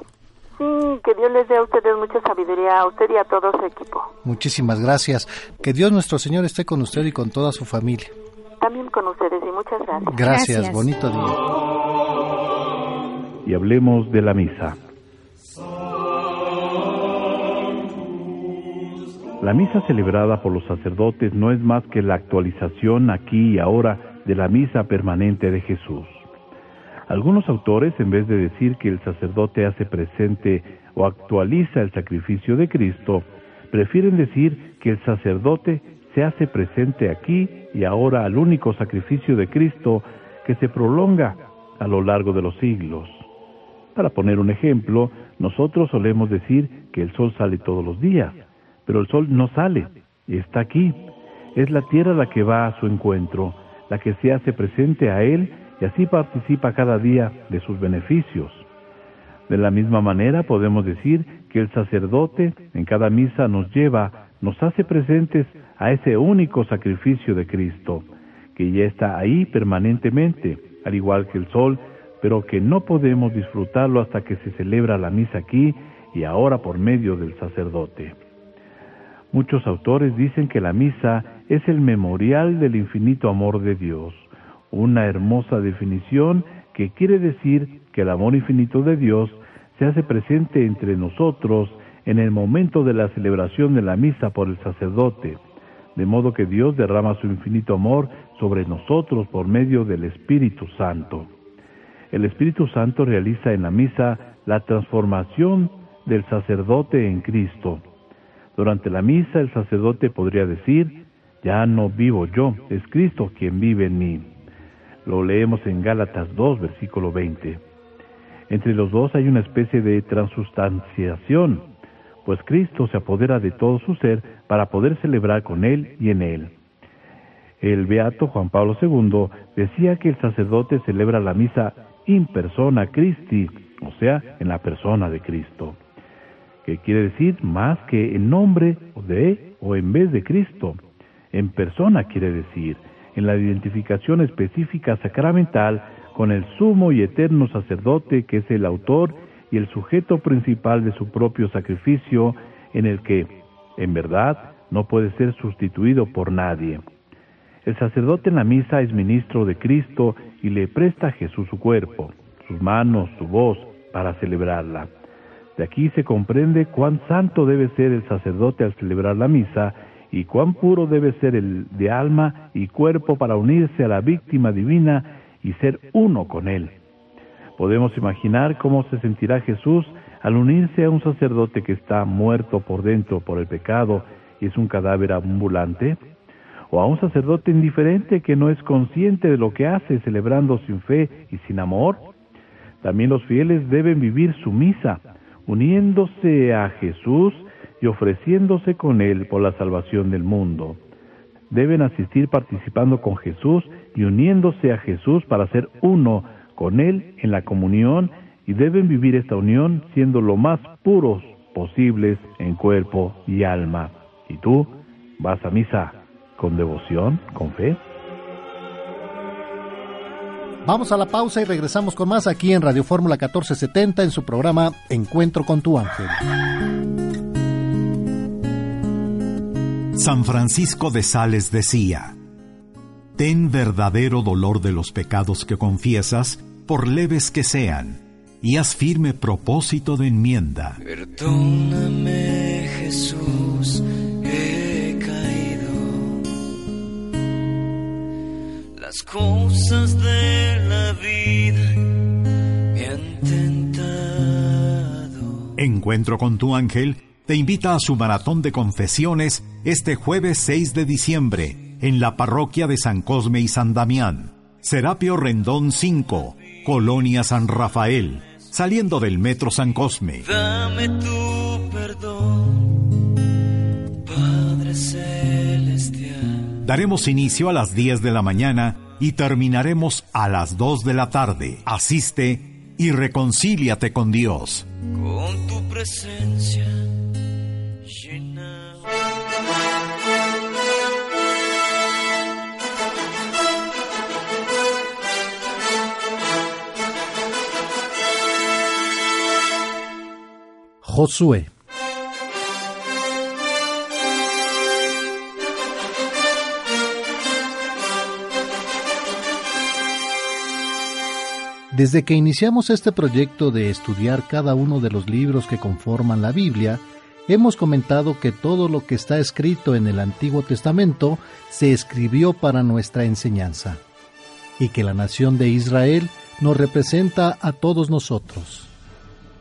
Que Dios les dé a ustedes mucha sabiduría, a usted y a todo su equipo. Muchísimas gracias. Que Dios nuestro Señor esté con usted y con toda su familia. También con ustedes y muchas gracias. Gracias, bonito día. Y hablemos de la misa. La misa celebrada por los sacerdotes no es más que la actualización aquí y ahora de la misa permanente de Jesús. Algunos autores, en vez de decir que el sacerdote hace presente o actualiza el sacrificio de Cristo, prefieren decir que el sacerdote se hace presente aquí y ahora al único sacrificio de Cristo que se prolonga a lo largo de los siglos. Para poner un ejemplo, nosotros solemos decir que el sol sale todos los días, pero el sol no sale, está aquí. Es la tierra la que va a su encuentro, la que se hace presente a él y así participa cada día de sus beneficios. De la misma manera podemos decir que el sacerdote en cada misa nos lleva, nos hace presentes a ese único sacrificio de Cristo, que ya está ahí permanentemente, al igual que el sol, pero que no podemos disfrutarlo hasta que se celebra la misa aquí y ahora por medio del sacerdote. Muchos autores dicen que la misa es el memorial del infinito amor de Dios una hermosa definición que quiere decir que el amor infinito de Dios se hace presente entre nosotros en el momento de la celebración de la misa por el sacerdote, de modo que Dios derrama su infinito amor sobre nosotros por medio del Espíritu Santo. El Espíritu Santo realiza en la misa la transformación del sacerdote en Cristo. Durante la misa el sacerdote podría decir, ya no vivo yo, es Cristo quien vive en mí. Lo leemos en Gálatas 2, versículo 20. Entre los dos hay una especie de transustanciación, pues Cristo se apodera de todo su ser para poder celebrar con Él y en Él. El beato Juan Pablo II decía que el sacerdote celebra la misa in persona Christi, o sea, en la persona de Cristo, que quiere decir más que en nombre de o en vez de Cristo. En persona quiere decir, en la identificación específica sacramental con el sumo y eterno sacerdote que es el autor y el sujeto principal de su propio sacrificio en el que, en verdad, no puede ser sustituido por nadie. El sacerdote en la misa es ministro de Cristo y le presta a Jesús su cuerpo, sus manos, su voz, para celebrarla. De aquí se comprende cuán santo debe ser el sacerdote al celebrar la misa y cuán puro debe ser el de alma y cuerpo para unirse a la víctima divina y ser uno con él. Podemos imaginar cómo se sentirá Jesús al unirse a un sacerdote que está muerto por dentro por el pecado y es un cadáver ambulante, o a un sacerdote indiferente que no es consciente de lo que hace, celebrando sin fe y sin amor. También los fieles deben vivir su misa, uniéndose a Jesús y ofreciéndose con Él por la salvación del mundo. Deben asistir participando con Jesús y uniéndose a Jesús para ser uno con Él en la comunión y deben vivir esta unión siendo lo más puros posibles en cuerpo y alma. ¿Y tú vas a misa con devoción, con fe? Vamos a la pausa y regresamos con más aquí en Radio Fórmula 1470 en su programa Encuentro con tu ángel. San Francisco de Sales decía, Ten verdadero dolor de los pecados que confiesas, por leves que sean, y haz firme propósito de enmienda. Perdóname, Jesús, he caído. Las cosas de la vida me han tentado. Encuentro con tu ángel te invita a su maratón de confesiones este jueves 6 de diciembre en la parroquia de San Cosme y San Damián. Serapio Rendón 5, Colonia San Rafael, saliendo del Metro San Cosme. Dame tu perdón, Padre Celestial. Daremos inicio a las 10 de la mañana y terminaremos a las 2 de la tarde. Asiste y reconcíliate con Dios. Con tu presencia Josué. Desde que iniciamos este proyecto de estudiar cada uno de los libros que conforman la Biblia, hemos comentado que todo lo que está escrito en el Antiguo Testamento se escribió para nuestra enseñanza, y que la nación de Israel nos representa a todos nosotros.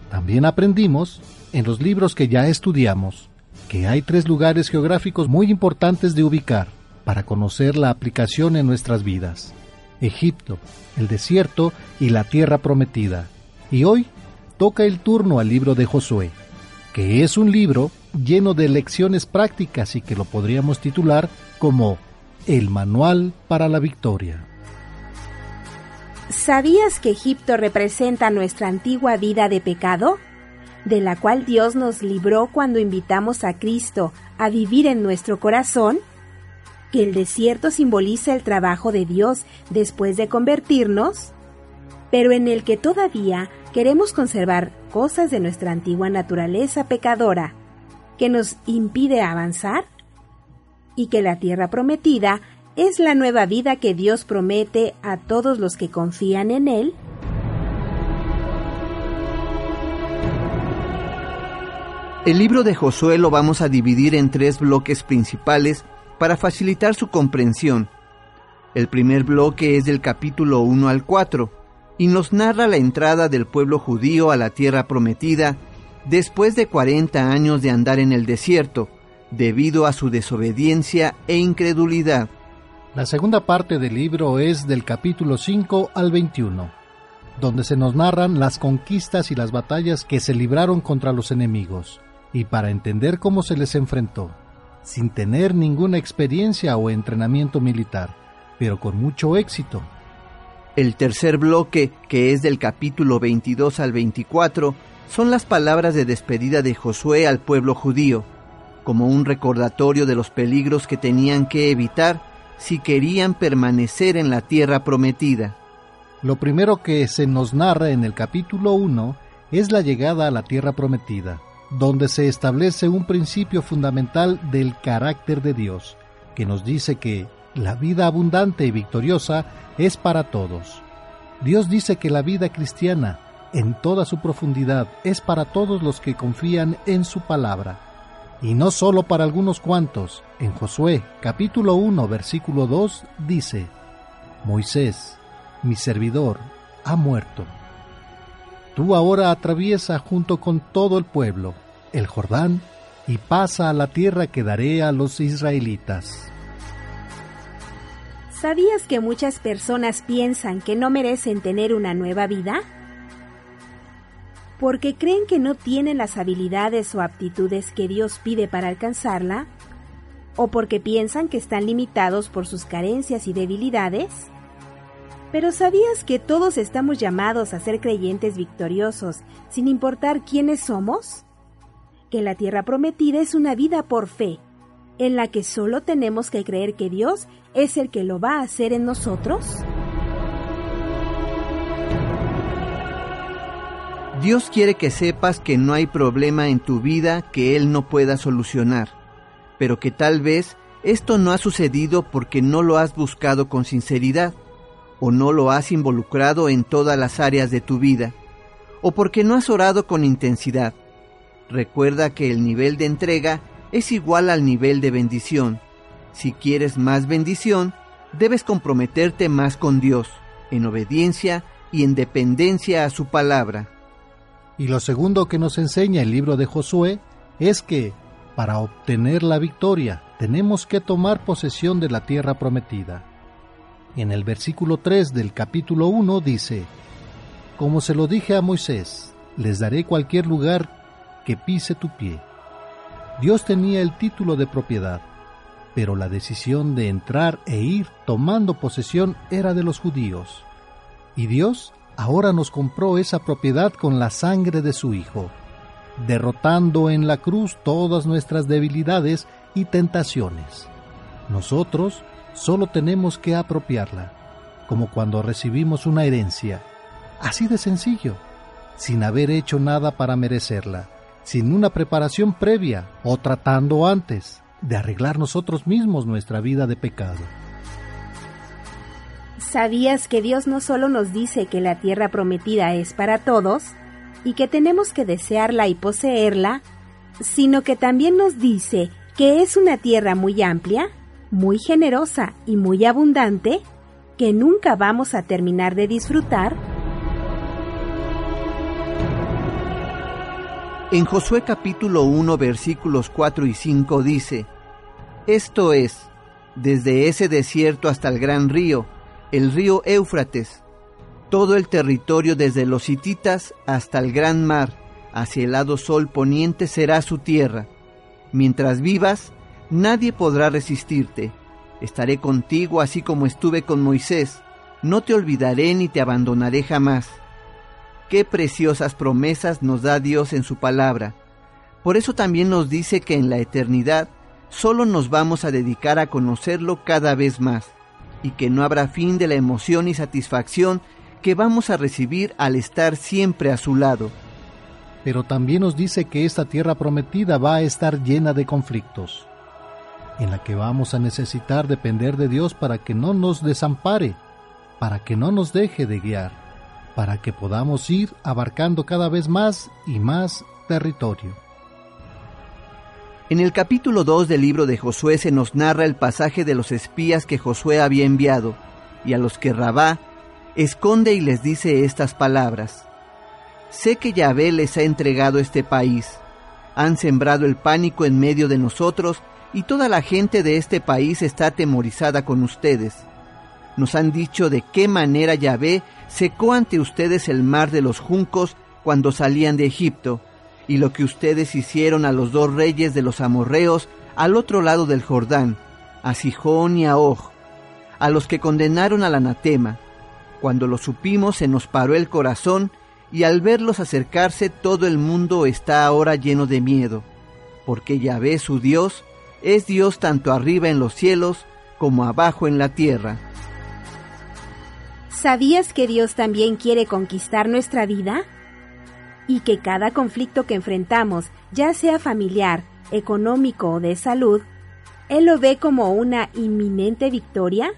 También aprendimos, en los libros que ya estudiamos, que hay tres lugares geográficos muy importantes de ubicar para conocer la aplicación en nuestras vidas. Egipto, el desierto y la tierra prometida. Y hoy toca el turno al libro de Josué, que es un libro lleno de lecciones prácticas y que lo podríamos titular como El Manual para la Victoria. ¿Sabías que Egipto representa nuestra antigua vida de pecado? De la cual Dios nos libró cuando invitamos a Cristo a vivir en nuestro corazón? ¿Que el desierto simboliza el trabajo de Dios después de convertirnos? Pero en el que todavía queremos conservar cosas de nuestra antigua naturaleza pecadora que nos impide avanzar? ¿Y que la tierra prometida es la nueva vida que Dios promete a todos los que confían en Él? El libro de Josué lo vamos a dividir en tres bloques principales para facilitar su comprensión. El primer bloque es del capítulo 1 al 4 y nos narra la entrada del pueblo judío a la tierra prometida después de 40 años de andar en el desierto, debido a su desobediencia e incredulidad. La segunda parte del libro es del capítulo 5 al 21, donde se nos narran las conquistas y las batallas que se libraron contra los enemigos, y para entender cómo se les enfrentó, sin tener ninguna experiencia o entrenamiento militar, pero con mucho éxito. El tercer bloque, que es del capítulo 22 al 24, son las palabras de despedida de Josué al pueblo judío, como un recordatorio de los peligros que tenían que evitar si querían permanecer en la tierra prometida. Lo primero que se nos narra en el capítulo 1 es la llegada a la tierra prometida, donde se establece un principio fundamental del carácter de Dios, que nos dice que la vida abundante y victoriosa es para todos. Dios dice que la vida cristiana, en toda su profundidad, es para todos los que confían en su palabra, y no solo para algunos cuantos. En Josué capítulo 1 versículo 2 dice, Moisés, mi servidor, ha muerto. Tú ahora atraviesa junto con todo el pueblo el Jordán y pasa a la tierra que daré a los israelitas. ¿Sabías que muchas personas piensan que no merecen tener una nueva vida? Porque creen que no tienen las habilidades o aptitudes que Dios pide para alcanzarla, o porque piensan que están limitados por sus carencias y debilidades. Pero ¿sabías que todos estamos llamados a ser creyentes victoriosos sin importar quiénes somos? Que la tierra prometida es una vida por fe, en la que solo tenemos que creer que Dios es el que lo va a hacer en nosotros? Dios quiere que sepas que no hay problema en tu vida que Él no pueda solucionar, pero que tal vez esto no ha sucedido porque no lo has buscado con sinceridad, o no lo has involucrado en todas las áreas de tu vida, o porque no has orado con intensidad. Recuerda que el nivel de entrega es igual al nivel de bendición. Si quieres más bendición, debes comprometerte más con Dios, en obediencia y en dependencia a su palabra. Y lo segundo que nos enseña el libro de Josué es que, para obtener la victoria, tenemos que tomar posesión de la tierra prometida. En el versículo 3 del capítulo 1 dice, Como se lo dije a Moisés, les daré cualquier lugar que pise tu pie. Dios tenía el título de propiedad, pero la decisión de entrar e ir tomando posesión era de los judíos. Y Dios ahora nos compró esa propiedad con la sangre de su Hijo, derrotando en la cruz todas nuestras debilidades y tentaciones. Nosotros solo tenemos que apropiarla, como cuando recibimos una herencia, así de sencillo, sin haber hecho nada para merecerla sin una preparación previa o tratando antes de arreglar nosotros mismos nuestra vida de pecado. ¿Sabías que Dios no solo nos dice que la tierra prometida es para todos y que tenemos que desearla y poseerla, sino que también nos dice que es una tierra muy amplia, muy generosa y muy abundante que nunca vamos a terminar de disfrutar En Josué capítulo 1 versículos 4 y 5 dice, Esto es, desde ese desierto hasta el gran río, el río Éufrates, todo el territorio desde los hititas hasta el gran mar, hacia el lado sol poniente será su tierra. Mientras vivas, nadie podrá resistirte. Estaré contigo así como estuve con Moisés. No te olvidaré ni te abandonaré jamás. Qué preciosas promesas nos da Dios en su palabra. Por eso también nos dice que en la eternidad solo nos vamos a dedicar a conocerlo cada vez más y que no habrá fin de la emoción y satisfacción que vamos a recibir al estar siempre a su lado. Pero también nos dice que esta tierra prometida va a estar llena de conflictos, en la que vamos a necesitar depender de Dios para que no nos desampare, para que no nos deje de guiar para que podamos ir abarcando cada vez más y más territorio. En el capítulo 2 del libro de Josué se nos narra el pasaje de los espías que Josué había enviado, y a los que Rabá esconde y les dice estas palabras. Sé que Yahvé les ha entregado este país. Han sembrado el pánico en medio de nosotros y toda la gente de este país está atemorizada con ustedes. Nos han dicho de qué manera Yahvé secó ante ustedes el mar de los juncos cuando salían de Egipto, y lo que ustedes hicieron a los dos reyes de los amorreos al otro lado del Jordán, a Sijón y a Og, a los que condenaron al anatema. Cuando lo supimos se nos paró el corazón, y al verlos acercarse todo el mundo está ahora lleno de miedo, porque Yahvé su Dios es Dios tanto arriba en los cielos como abajo en la tierra. ¿Sabías que Dios también quiere conquistar nuestra vida? Y que cada conflicto que enfrentamos, ya sea familiar, económico o de salud, Él lo ve como una inminente victoria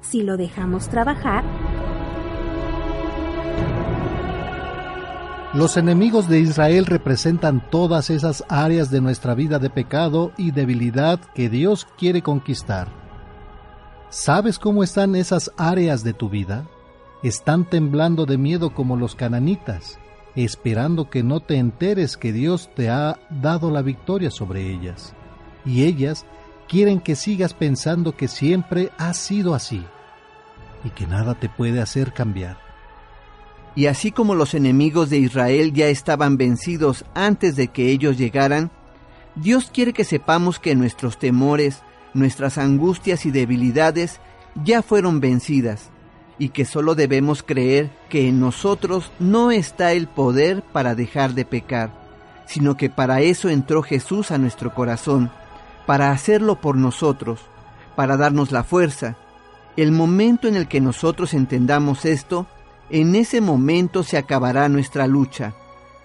si lo dejamos trabajar. Los enemigos de Israel representan todas esas áreas de nuestra vida de pecado y debilidad que Dios quiere conquistar. ¿Sabes cómo están esas áreas de tu vida? están temblando de miedo como los cananitas, esperando que no te enteres que Dios te ha dado la victoria sobre ellas. Y ellas quieren que sigas pensando que siempre ha sido así, y que nada te puede hacer cambiar. Y así como los enemigos de Israel ya estaban vencidos antes de que ellos llegaran, Dios quiere que sepamos que nuestros temores, nuestras angustias y debilidades ya fueron vencidas y que solo debemos creer que en nosotros no está el poder para dejar de pecar, sino que para eso entró Jesús a nuestro corazón, para hacerlo por nosotros, para darnos la fuerza. El momento en el que nosotros entendamos esto, en ese momento se acabará nuestra lucha.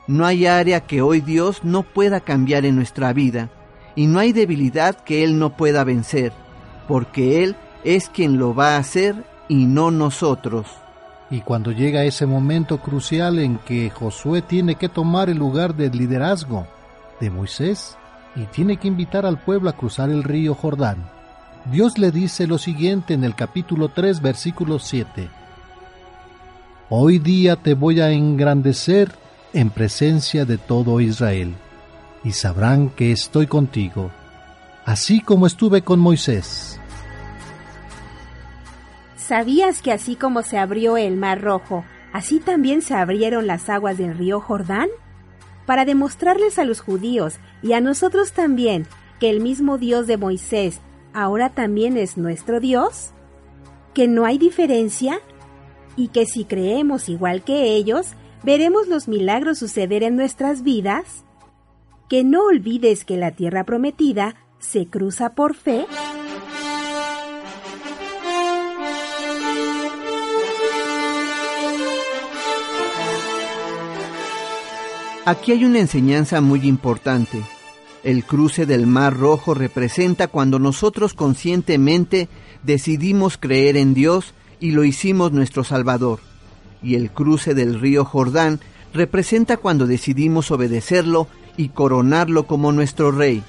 No hay área que hoy Dios no pueda cambiar en nuestra vida, y no hay debilidad que Él no pueda vencer, porque Él es quien lo va a hacer y no nosotros. Y cuando llega ese momento crucial en que Josué tiene que tomar el lugar del liderazgo de Moisés y tiene que invitar al pueblo a cruzar el río Jordán, Dios le dice lo siguiente en el capítulo 3, versículo 7. Hoy día te voy a engrandecer en presencia de todo Israel, y sabrán que estoy contigo, así como estuve con Moisés. ¿Sabías que así como se abrió el Mar Rojo, así también se abrieron las aguas del río Jordán? Para demostrarles a los judíos y a nosotros también que el mismo Dios de Moisés ahora también es nuestro Dios, que no hay diferencia y que si creemos igual que ellos, veremos los milagros suceder en nuestras vidas, que no olvides que la tierra prometida se cruza por fe Aquí hay una enseñanza muy importante. El cruce del Mar Rojo representa cuando nosotros conscientemente decidimos creer en Dios y lo hicimos nuestro Salvador. Y el cruce del río Jordán representa cuando decidimos obedecerlo y coronarlo como nuestro Rey.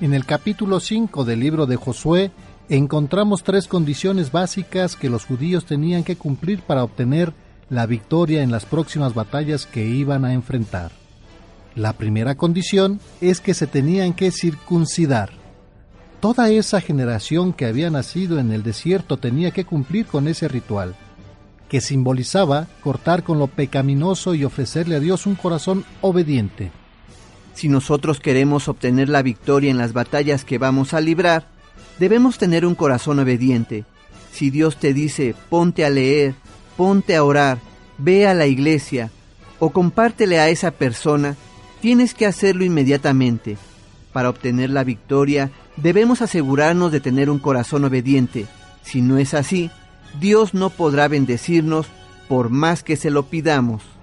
En el capítulo 5 del libro de Josué encontramos tres condiciones básicas que los judíos tenían que cumplir para obtener la victoria en las próximas batallas que iban a enfrentar. La primera condición es que se tenían que circuncidar. Toda esa generación que había nacido en el desierto tenía que cumplir con ese ritual, que simbolizaba cortar con lo pecaminoso y ofrecerle a Dios un corazón obediente. Si nosotros queremos obtener la victoria en las batallas que vamos a librar, debemos tener un corazón obediente. Si Dios te dice, ponte a leer, ponte a orar, ve a la iglesia, o compártele a esa persona, tienes que hacerlo inmediatamente. Para obtener la victoria, debemos asegurarnos de tener un corazón obediente. Si no es así, Dios no podrá bendecirnos por más que se lo pidamos.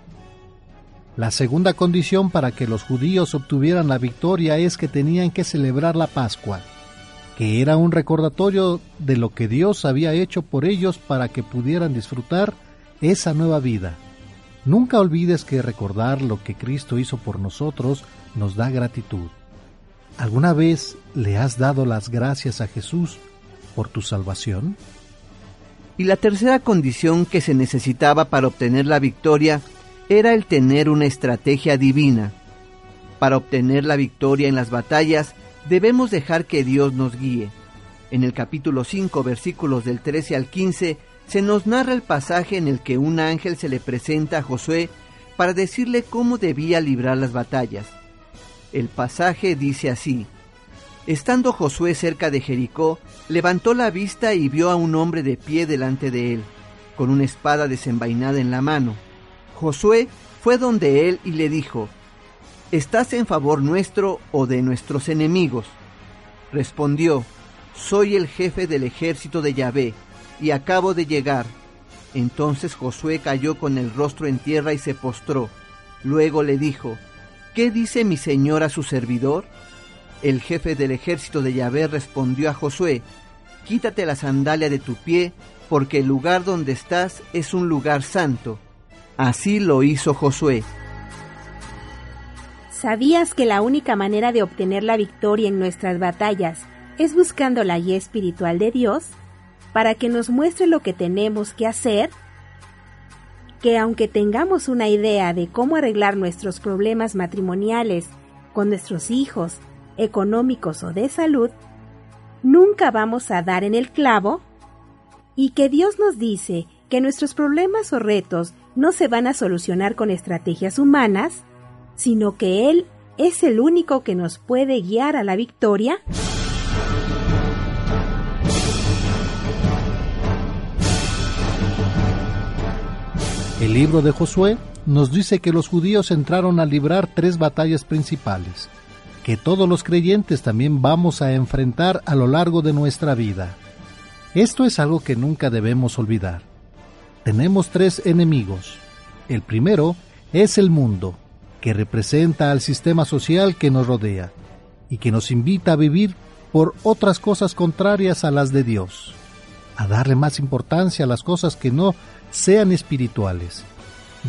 La segunda condición para que los judíos obtuvieran la victoria es que tenían que celebrar la Pascua, que era un recordatorio de lo que Dios había hecho por ellos para que pudieran disfrutar esa nueva vida. Nunca olvides que recordar lo que Cristo hizo por nosotros nos da gratitud. ¿Alguna vez le has dado las gracias a Jesús por tu salvación? Y la tercera condición que se necesitaba para obtener la victoria era el tener una estrategia divina. Para obtener la victoria en las batallas debemos dejar que Dios nos guíe. En el capítulo 5 versículos del 13 al 15 se nos narra el pasaje en el que un ángel se le presenta a Josué para decirle cómo debía librar las batallas. El pasaje dice así, Estando Josué cerca de Jericó, levantó la vista y vio a un hombre de pie delante de él, con una espada desenvainada en la mano. Josué fue donde él y le dijo, ¿Estás en favor nuestro o de nuestros enemigos? Respondió, Soy el jefe del ejército de Yahvé y acabo de llegar. Entonces Josué cayó con el rostro en tierra y se postró. Luego le dijo, ¿Qué dice mi señor a su servidor? El jefe del ejército de Yahvé respondió a Josué, Quítate la sandalia de tu pie, porque el lugar donde estás es un lugar santo. Así lo hizo Josué. ¿Sabías que la única manera de obtener la victoria en nuestras batallas es buscando la guía espiritual de Dios? para que nos muestre lo que tenemos que hacer, que aunque tengamos una idea de cómo arreglar nuestros problemas matrimoniales con nuestros hijos, económicos o de salud, nunca vamos a dar en el clavo y que Dios nos dice que nuestros problemas o retos no se van a solucionar con estrategias humanas, sino que Él es el único que nos puede guiar a la victoria? El libro de Josué nos dice que los judíos entraron a librar tres batallas principales, que todos los creyentes también vamos a enfrentar a lo largo de nuestra vida. Esto es algo que nunca debemos olvidar. Tenemos tres enemigos. El primero es el mundo, que representa al sistema social que nos rodea y que nos invita a vivir por otras cosas contrarias a las de Dios, a darle más importancia a las cosas que no sean espirituales,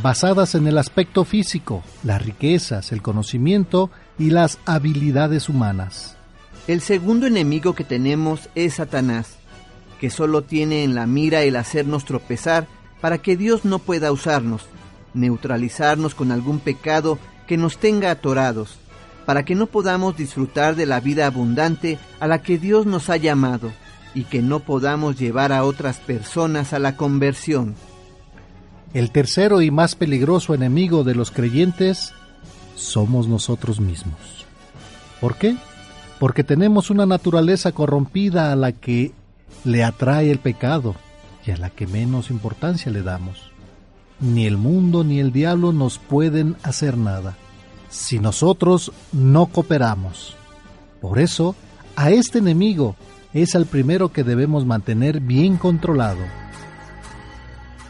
basadas en el aspecto físico, las riquezas, el conocimiento y las habilidades humanas. El segundo enemigo que tenemos es Satanás, que solo tiene en la mira el hacernos tropezar para que Dios no pueda usarnos, neutralizarnos con algún pecado que nos tenga atorados, para que no podamos disfrutar de la vida abundante a la que Dios nos ha llamado y que no podamos llevar a otras personas a la conversión. El tercero y más peligroso enemigo de los creyentes somos nosotros mismos. ¿Por qué? Porque tenemos una naturaleza corrompida a la que le atrae el pecado y a la que menos importancia le damos. Ni el mundo ni el diablo nos pueden hacer nada si nosotros no cooperamos. Por eso, a este enemigo es el primero que debemos mantener bien controlado.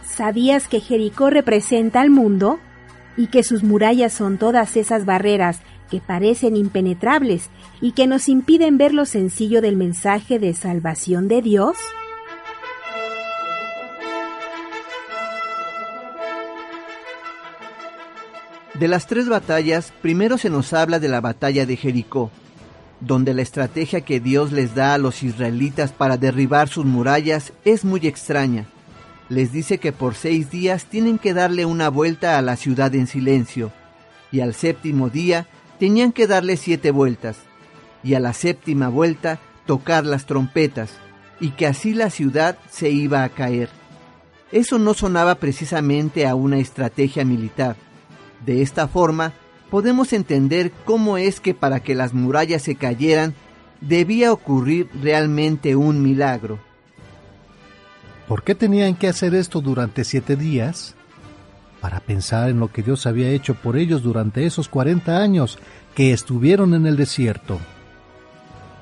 ¿Sabías que Jericó representa al mundo? Y que sus murallas son todas esas barreras que parecen impenetrables y que nos impiden ver lo sencillo del mensaje de salvación de Dios? De las tres batallas, primero se nos habla de la batalla de Jericó, donde la estrategia que Dios les da a los israelitas para derribar sus murallas es muy extraña. Les dice que por seis días tienen que darle una vuelta a la ciudad en silencio, y al séptimo día tenían que darle siete vueltas, y a la séptima vuelta tocar las trompetas, y que así la ciudad se iba a caer. Eso no sonaba precisamente a una estrategia militar. De esta forma, podemos entender cómo es que para que las murallas se cayeran, debía ocurrir realmente un milagro. ¿Por qué tenían que hacer esto durante siete días? para pensar en lo que Dios había hecho por ellos durante esos 40 años que estuvieron en el desierto.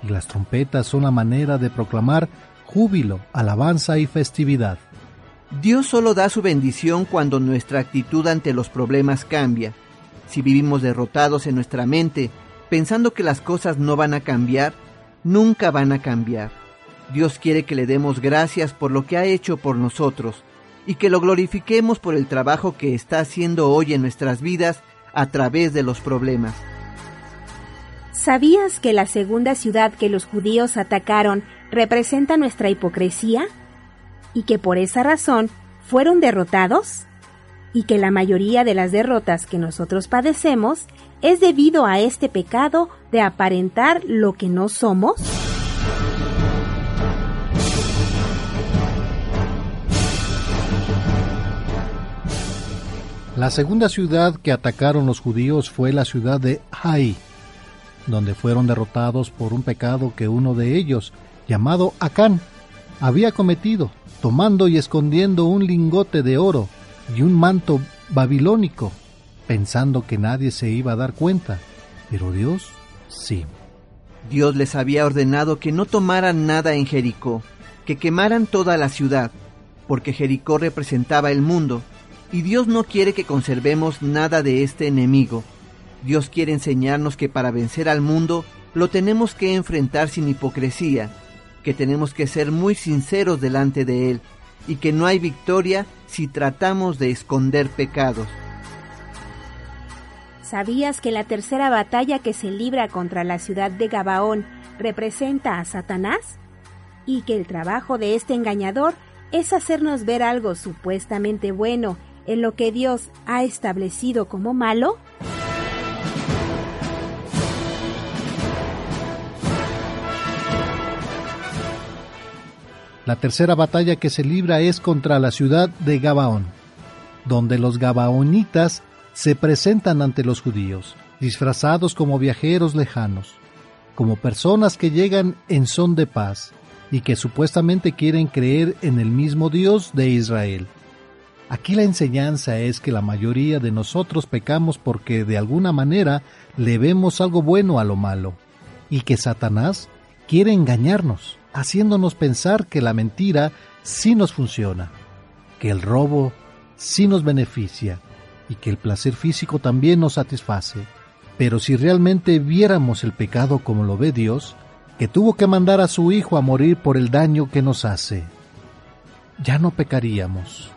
Y las trompetas son la manera de proclamar júbilo, alabanza y festividad. Dios solo da su bendición cuando nuestra actitud ante los problemas cambia. Si vivimos derrotados en nuestra mente, pensando que las cosas no van a cambiar, nunca van a cambiar. Dios quiere que le demos gracias por lo que ha hecho por nosotros y que lo glorifiquemos por el trabajo que está haciendo hoy en nuestras vidas a través de los problemas. ¿Sabías que la segunda ciudad que los judíos atacaron representa nuestra hipocresía? ¿Y que por esa razón fueron derrotados? ¿Y que la mayoría de las derrotas que nosotros padecemos es debido a este pecado de aparentar lo que no somos? La segunda ciudad que atacaron los judíos fue la ciudad de Hai, donde fueron derrotados por un pecado que uno de ellos, llamado Acán, había cometido, tomando y escondiendo un lingote de oro y un manto babilónico, pensando que nadie se iba a dar cuenta. Pero Dios sí. Dios les había ordenado que no tomaran nada en Jericó, que quemaran toda la ciudad, porque Jericó representaba el mundo y Dios no quiere que conservemos nada de este enemigo. Dios quiere enseñarnos que para vencer al mundo lo tenemos que enfrentar sin hipocresía, que tenemos que ser muy sinceros delante de Él y que no hay victoria si tratamos de esconder pecados. ¿Sabías que la tercera batalla que se libra contra la ciudad de Gabaón representa a Satanás? Y que el trabajo de este engañador es hacernos ver algo supuestamente bueno en lo que Dios ha establecido como malo? La tercera batalla que se libra es contra la ciudad de Gabaón, donde los gabaonitas se presentan ante los judíos, disfrazados como viajeros lejanos, como personas que llegan en son de paz y que supuestamente quieren creer en el mismo Dios de Israel. Aquí la enseñanza es que la mayoría de nosotros pecamos porque de alguna manera le vemos algo bueno a lo malo, y que Satanás quiere engañarnos, haciéndonos pensar que la mentira sí nos funciona, que el robo sí nos beneficia y que el placer físico también nos satisface. Pero si realmente viéramos el pecado como lo ve Dios, que tuvo que mandar a su Hijo a morir por el daño que nos hace, ya no pecaríamos.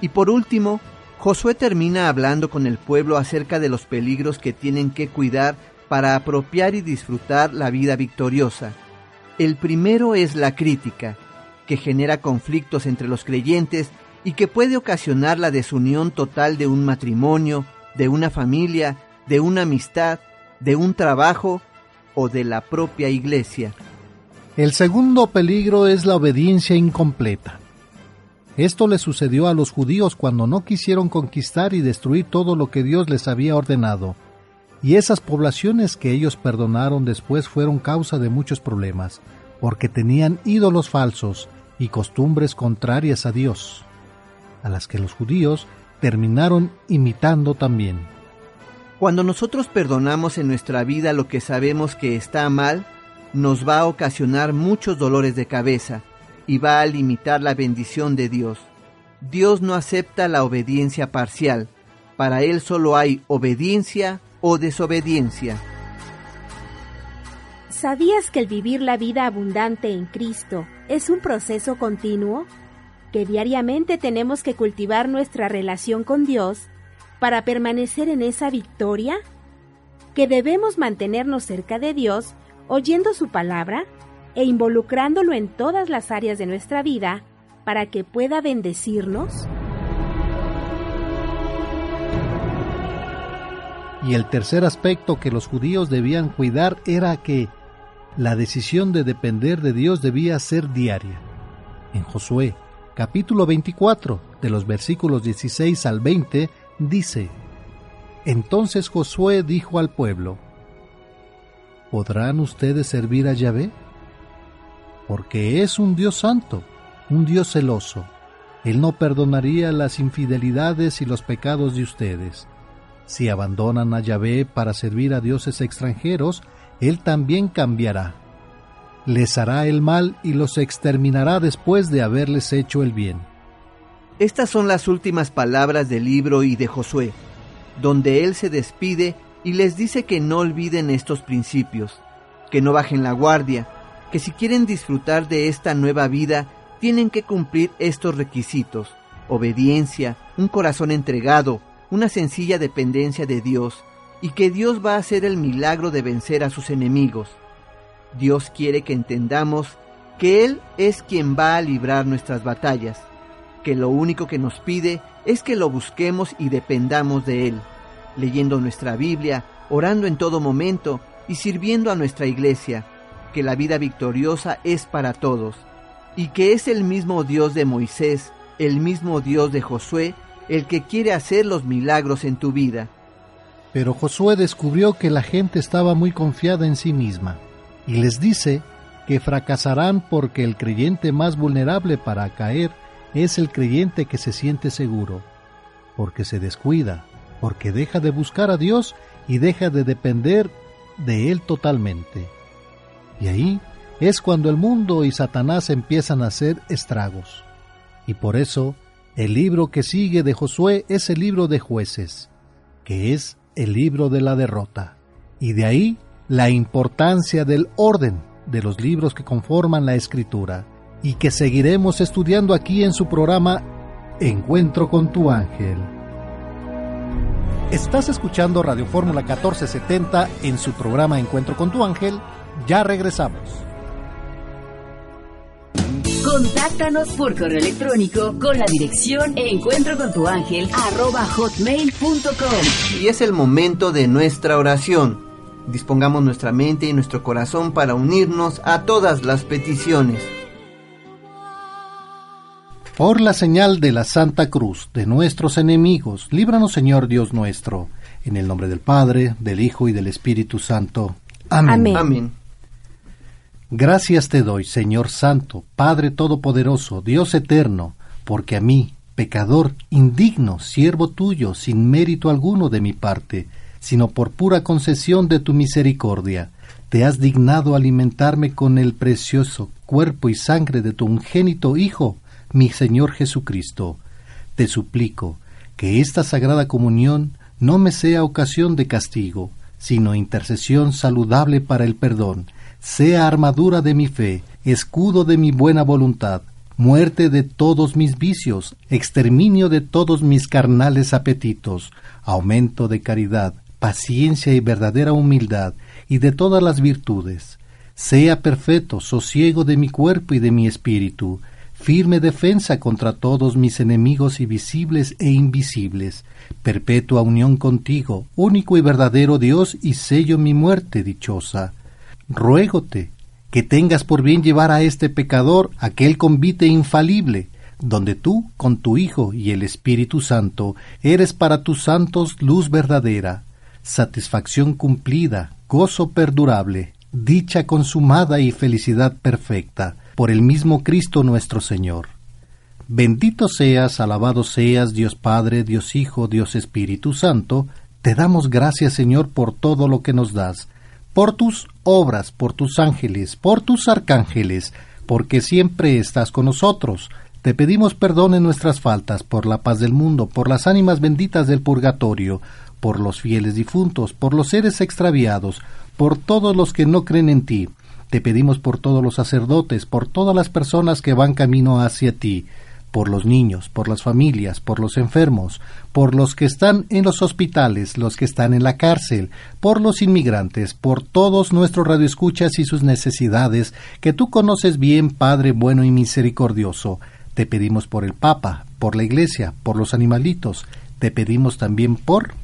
Y por último, Josué termina hablando con el pueblo acerca de los peligros que tienen que cuidar para apropiar y disfrutar la vida victoriosa. El primero es la crítica, que genera conflictos entre los creyentes y que puede ocasionar la desunión total de un matrimonio, de una familia, de una amistad, de un trabajo o de la propia iglesia. El segundo peligro es la obediencia incompleta. Esto le sucedió a los judíos cuando no quisieron conquistar y destruir todo lo que Dios les había ordenado. Y esas poblaciones que ellos perdonaron después fueron causa de muchos problemas, porque tenían ídolos falsos y costumbres contrarias a Dios, a las que los judíos terminaron imitando también. Cuando nosotros perdonamos en nuestra vida lo que sabemos que está mal, nos va a ocasionar muchos dolores de cabeza y va a limitar la bendición de Dios. Dios no acepta la obediencia parcial. Para Él solo hay obediencia o desobediencia. ¿Sabías que el vivir la vida abundante en Cristo es un proceso continuo? Que diariamente tenemos que cultivar nuestra relación con Dios para permanecer en esa victoria? ¿Que debemos mantenernos cerca de Dios oyendo su palabra e involucrándolo en todas las áreas de nuestra vida para que pueda bendecirnos? Y el tercer aspecto que los judíos debían cuidar era que la decisión de depender de Dios debía ser diaria. En Josué, capítulo 24, de los versículos 16 al 20, dice, Entonces Josué dijo al pueblo, ¿Podrán ustedes servir a Yahvé? porque es un Dios santo, un Dios celoso. Él no perdonaría las infidelidades y los pecados de ustedes. Si abandonan a Yahvé para servir a dioses extranjeros, Él también cambiará. Les hará el mal y los exterminará después de haberles hecho el bien. Estas son las últimas palabras del libro y de Josué, donde Él se despide y les dice que no olviden estos principios, que no bajen la guardia, que si quieren disfrutar de esta nueva vida, tienen que cumplir estos requisitos, obediencia, un corazón entregado, una sencilla dependencia de Dios, y que Dios va a hacer el milagro de vencer a sus enemigos. Dios quiere que entendamos que Él es quien va a librar nuestras batallas, que lo único que nos pide es que lo busquemos y dependamos de Él, leyendo nuestra Biblia, orando en todo momento y sirviendo a nuestra iglesia, que la vida victoriosa es para todos, y que es el mismo Dios de Moisés, el mismo Dios de Josué, el que quiere hacer los milagros en tu vida. Pero Josué descubrió que la gente estaba muy confiada en sí misma, y les dice que fracasarán porque el creyente más vulnerable para caer es el creyente que se siente seguro, porque se descuida, porque deja de buscar a Dios y deja de depender de Él totalmente. Y ahí es cuando el mundo y Satanás empiezan a hacer estragos. Y por eso el libro que sigue de Josué es el libro de jueces, que es el libro de la derrota. Y de ahí la importancia del orden de los libros que conforman la escritura y que seguiremos estudiando aquí en su programa Encuentro con tu ángel. Estás escuchando Radio Fórmula 1470 en su programa Encuentro con tu ángel ya regresamos. Contáctanos por correo electrónico con la dirección encuentro con tu ángel hotmail.com. Y es el momento de nuestra oración. Dispongamos nuestra mente y nuestro corazón para unirnos a todas las peticiones. Por la señal de la Santa Cruz de nuestros enemigos, líbranos Señor Dios nuestro, en el nombre del Padre, del Hijo y del Espíritu Santo. Amén. Amén. Gracias te doy, Señor Santo, Padre Todopoderoso, Dios Eterno, porque a mí, pecador, indigno, siervo tuyo, sin mérito alguno de mi parte, sino por pura concesión de tu misericordia, te has dignado alimentarme con el precioso cuerpo y sangre de tu ungénito Hijo, mi Señor Jesucristo. Te suplico que esta sagrada comunión no me sea ocasión de castigo, sino intercesión saludable para el perdón, sea armadura de mi fe, escudo de mi buena voluntad, muerte de todos mis vicios, exterminio de todos mis carnales apetitos, aumento de caridad, paciencia y verdadera humildad, y de todas las virtudes. Sea perfecto sosiego de mi cuerpo y de mi espíritu, firme defensa contra todos mis enemigos y visibles e invisibles, perpetua unión contigo, único y verdadero Dios y sello mi muerte dichosa. Ruégote que tengas por bien llevar a este pecador aquel convite infalible, donde tú, con tu Hijo y el Espíritu Santo, eres para tus santos luz verdadera, satisfacción cumplida, gozo perdurable, dicha consumada y felicidad perfecta, por el mismo Cristo nuestro Señor. Bendito seas, alabado seas, Dios Padre, Dios Hijo, Dios Espíritu Santo, te damos gracias, Señor, por todo lo que nos das, por tus obras, por tus ángeles, por tus arcángeles, porque siempre estás con nosotros. Te pedimos perdón en nuestras faltas, por la paz del mundo, por las ánimas benditas del purgatorio, por los fieles difuntos, por los seres extraviados, por todos los que no creen en ti. Te pedimos por todos los sacerdotes, por todas las personas que van camino hacia ti, por los niños, por las familias, por los enfermos, por los que están en los hospitales, los que están en la cárcel, por los inmigrantes, por todos nuestros radioescuchas y sus necesidades, que tú conoces bien, Padre bueno y misericordioso. Te pedimos por el Papa, por la Iglesia, por los animalitos. Te pedimos también por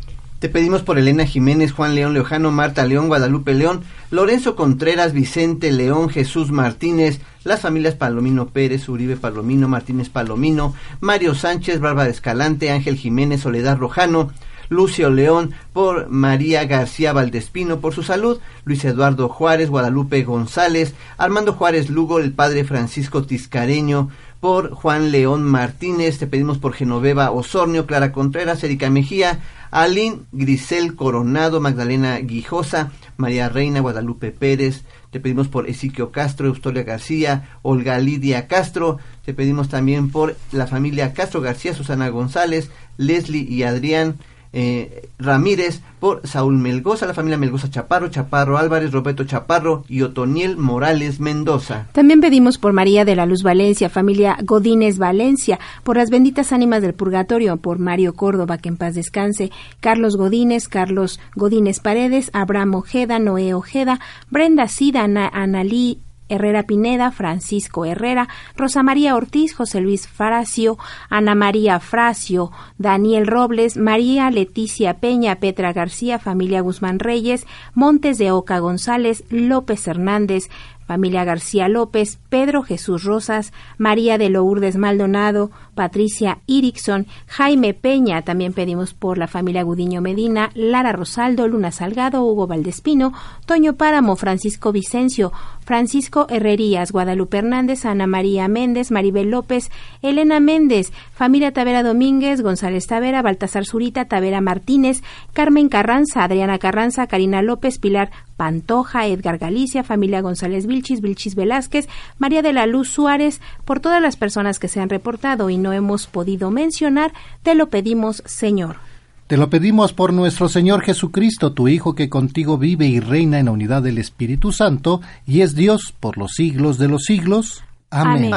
te pedimos por Elena Jiménez, Juan León Leojano, Marta León, Guadalupe León, Lorenzo Contreras, Vicente León, Jesús Martínez, las familias Palomino Pérez, Uribe Palomino, Martínez Palomino, Mario Sánchez, Bárbara Escalante, Ángel Jiménez, Soledad Rojano, Lucio León, por María García Valdespino, por su salud, Luis Eduardo Juárez, Guadalupe González, Armando Juárez Lugo, el padre Francisco Tiscareño, por Juan León Martínez, te pedimos por Genoveva Osornio, Clara Contreras, Erika Mejía, Aline Grisel Coronado, Magdalena Guijosa, María Reina Guadalupe Pérez, te pedimos por Ezequiel Castro, Eustolia García, Olga Lidia Castro, te pedimos también por la familia Castro García, Susana González, Leslie y Adrián, eh, Ramírez, por Saúl Melgoza, la familia Melgoza Chaparro, Chaparro Álvarez, Roberto Chaparro y Otoniel Morales Mendoza. También pedimos por María de la Luz Valencia, familia Godínez Valencia, por las benditas ánimas del purgatorio, por Mario Córdoba, que en paz descanse, Carlos Godínez, Carlos Godínez Paredes, Abraham Ojeda, Noé Ojeda, Brenda Sida, Analí Herrera Pineda, Francisco Herrera, Rosa María Ortiz, José Luis Faracio, Ana María Fracio, Daniel Robles, María Leticia Peña, Petra García, familia Guzmán Reyes, Montes de Oca González, López Hernández, familia García López, Pedro Jesús Rosas, María de Lourdes Maldonado, Patricia Irickson, Jaime Peña, también pedimos por la familia Gudiño Medina, Lara Rosaldo, Luna Salgado, Hugo Valdespino, Toño Páramo, Francisco Vicencio, Francisco Herrerías, Guadalupe Hernández, Ana María Méndez, Maribel López, Elena Méndez, familia Tavera Domínguez, González Tavera, Baltasar Zurita, Tavera Martínez, Carmen Carranza, Adriana Carranza, Karina López, Pilar Pantoja, Edgar Galicia, familia González Vilchis, Vilchis Velázquez, María de la Luz Suárez, por todas las personas que se han reportado y no hemos podido mencionar, te lo pedimos, Señor. Te lo pedimos por nuestro Señor Jesucristo, tu Hijo, que contigo vive y reina en la unidad del Espíritu Santo, y es Dios por los siglos de los siglos. Amén.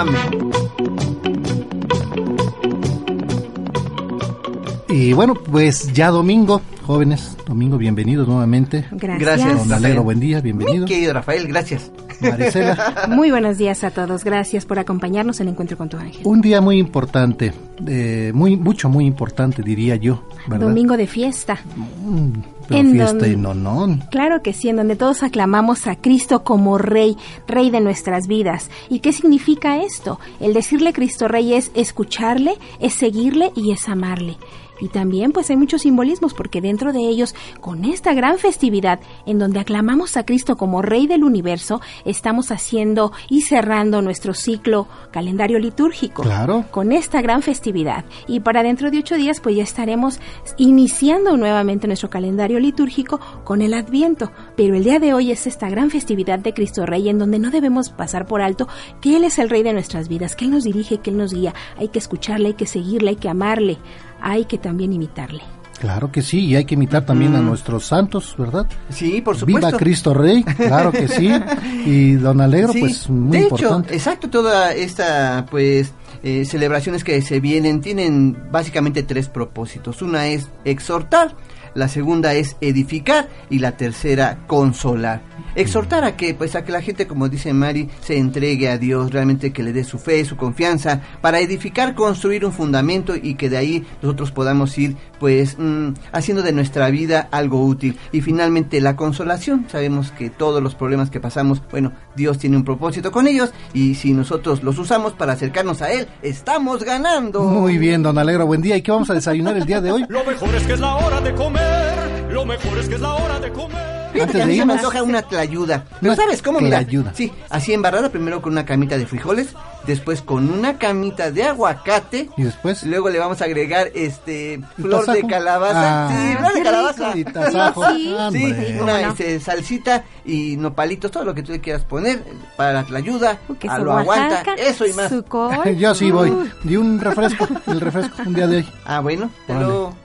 Y bueno, pues ya domingo, jóvenes, domingo, bienvenidos nuevamente. Gracias. Don Alegro, buen día, bienvenido. Querido Rafael, gracias. Marisela. [laughs] Muy buenos días a todos. Gracias por acompañarnos en Encuentro con tu Ángel. Un día muy importante, eh, muy mucho, muy importante, diría yo. ¿verdad? Domingo de fiesta. Mm, pero En fiesta y nonón. Claro que sí, en donde todos aclamamos a Cristo como Rey, Rey de nuestras vidas. ¿Y qué significa esto? El decirle Cristo Rey es escucharle, es seguirle y es amarle. Y también pues hay muchos simbolismos porque dentro de ellos, con esta gran festividad en donde aclamamos a Cristo como Rey del universo, estamos haciendo y cerrando nuestro ciclo calendario litúrgico. Claro. Con esta gran festividad. Y para dentro de ocho días pues ya estaremos iniciando nuevamente nuestro calendario litúrgico con el Adviento. Pero el día de hoy es esta gran festividad de Cristo Rey en donde no debemos pasar por alto que Él es el Rey de nuestras vidas, que Él nos dirige, que Él nos guía. Hay que escucharle, hay que seguirle, hay que amarle, hay que también imitarle. Claro que sí, y hay que imitar también a nuestros santos, ¿verdad? Sí, por supuesto. Viva Cristo Rey, claro que sí. [laughs] Y don Alegro, Sí, pues muy de importante. hecho, exacto, toda esta pues eh, celebraciones que se vienen tienen básicamente tres propósitos. Una es exhortar, la segunda es edificar y la tercera consolar. Exhortar a que pues a que la gente, como dice Mari, se entregue a Dios, realmente que le dé su fe, su confianza, para edificar, construir un fundamento y que de ahí nosotros podamos ir pues mm, haciendo de nuestra vida algo útil. Y finalmente la consolación, sabemos que todos los problemas que pasamos, bueno, Dios tiene un propósito con ellos y si nosotros los usamos para acercarnos a Él, estamos ganando. Muy bien, don Alegro, buen día. ¿Y qué vamos a desayunar el día de hoy? Lo mejor es que es la hora de comer. Lo mejor es que es la hora de comer. Fíjate que a mí se me antoja una tlayuda. ¿Pero Una sabes cómo? Mira, tlayuda. sí, así embarrada primero con una camita de frijoles, después con una camita de aguacate. Y después. Luego le vamos a agregar este flor de calabaza. Ah, sí, flor de calabaza. Y tasajo. [laughs] Sí, sí, ¿Cómo una no? este, salsita y nopalitos, todo lo que tú le quieras poner para la tlayuda. queso A lo aguanta. Oaxaca, Eso y más. [laughs] Yo sí voy. Y un refresco, el refresco, un día de hoy. Ah, bueno, te Órale.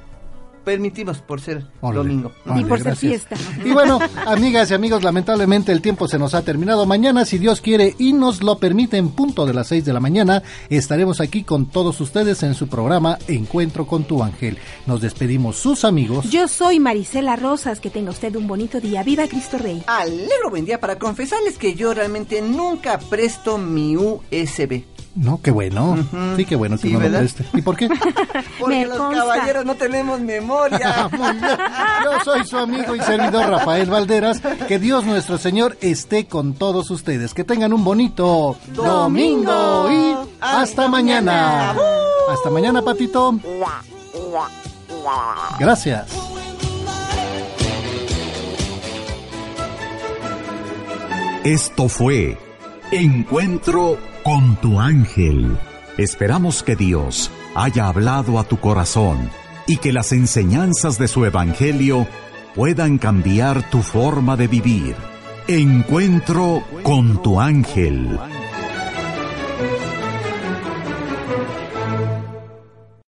Permitimos por ser domingo. Órale, Y por ser fiesta. Y bueno, amigas y amigos, lamentablemente el tiempo se nos ha terminado. Mañana, si Dios quiere y nos lo permite, en punto de las 6 de la mañana, estaremos aquí con todos ustedes en su programa Encuentro con tu ángel. Nos despedimos sus amigos. Yo soy Marisela Rosas, que tenga usted un bonito día. Viva Cristo Rey. Alegro buen día para confesarles que yo realmente nunca presto mi USB. No, qué bueno. Sí, qué bueno que Sí, no lo ¿verdad? preste. ¿Y por qué? [laughs] Porque Me los consta. caballeros no tenemos memoria. [laughs] Bien. Yo soy su amigo y servidor Rafael Valderas. Que Dios nuestro Señor esté con todos ustedes. Que tengan un bonito domingo y hasta mañana. Hasta mañana, Patito. Gracias. Esto fue Encuentro con tu ángel. Esperamos que Dios haya hablado a tu corazón y que las enseñanzas de su Evangelio puedan cambiar tu forma de vivir. Encuentro con tu ángel.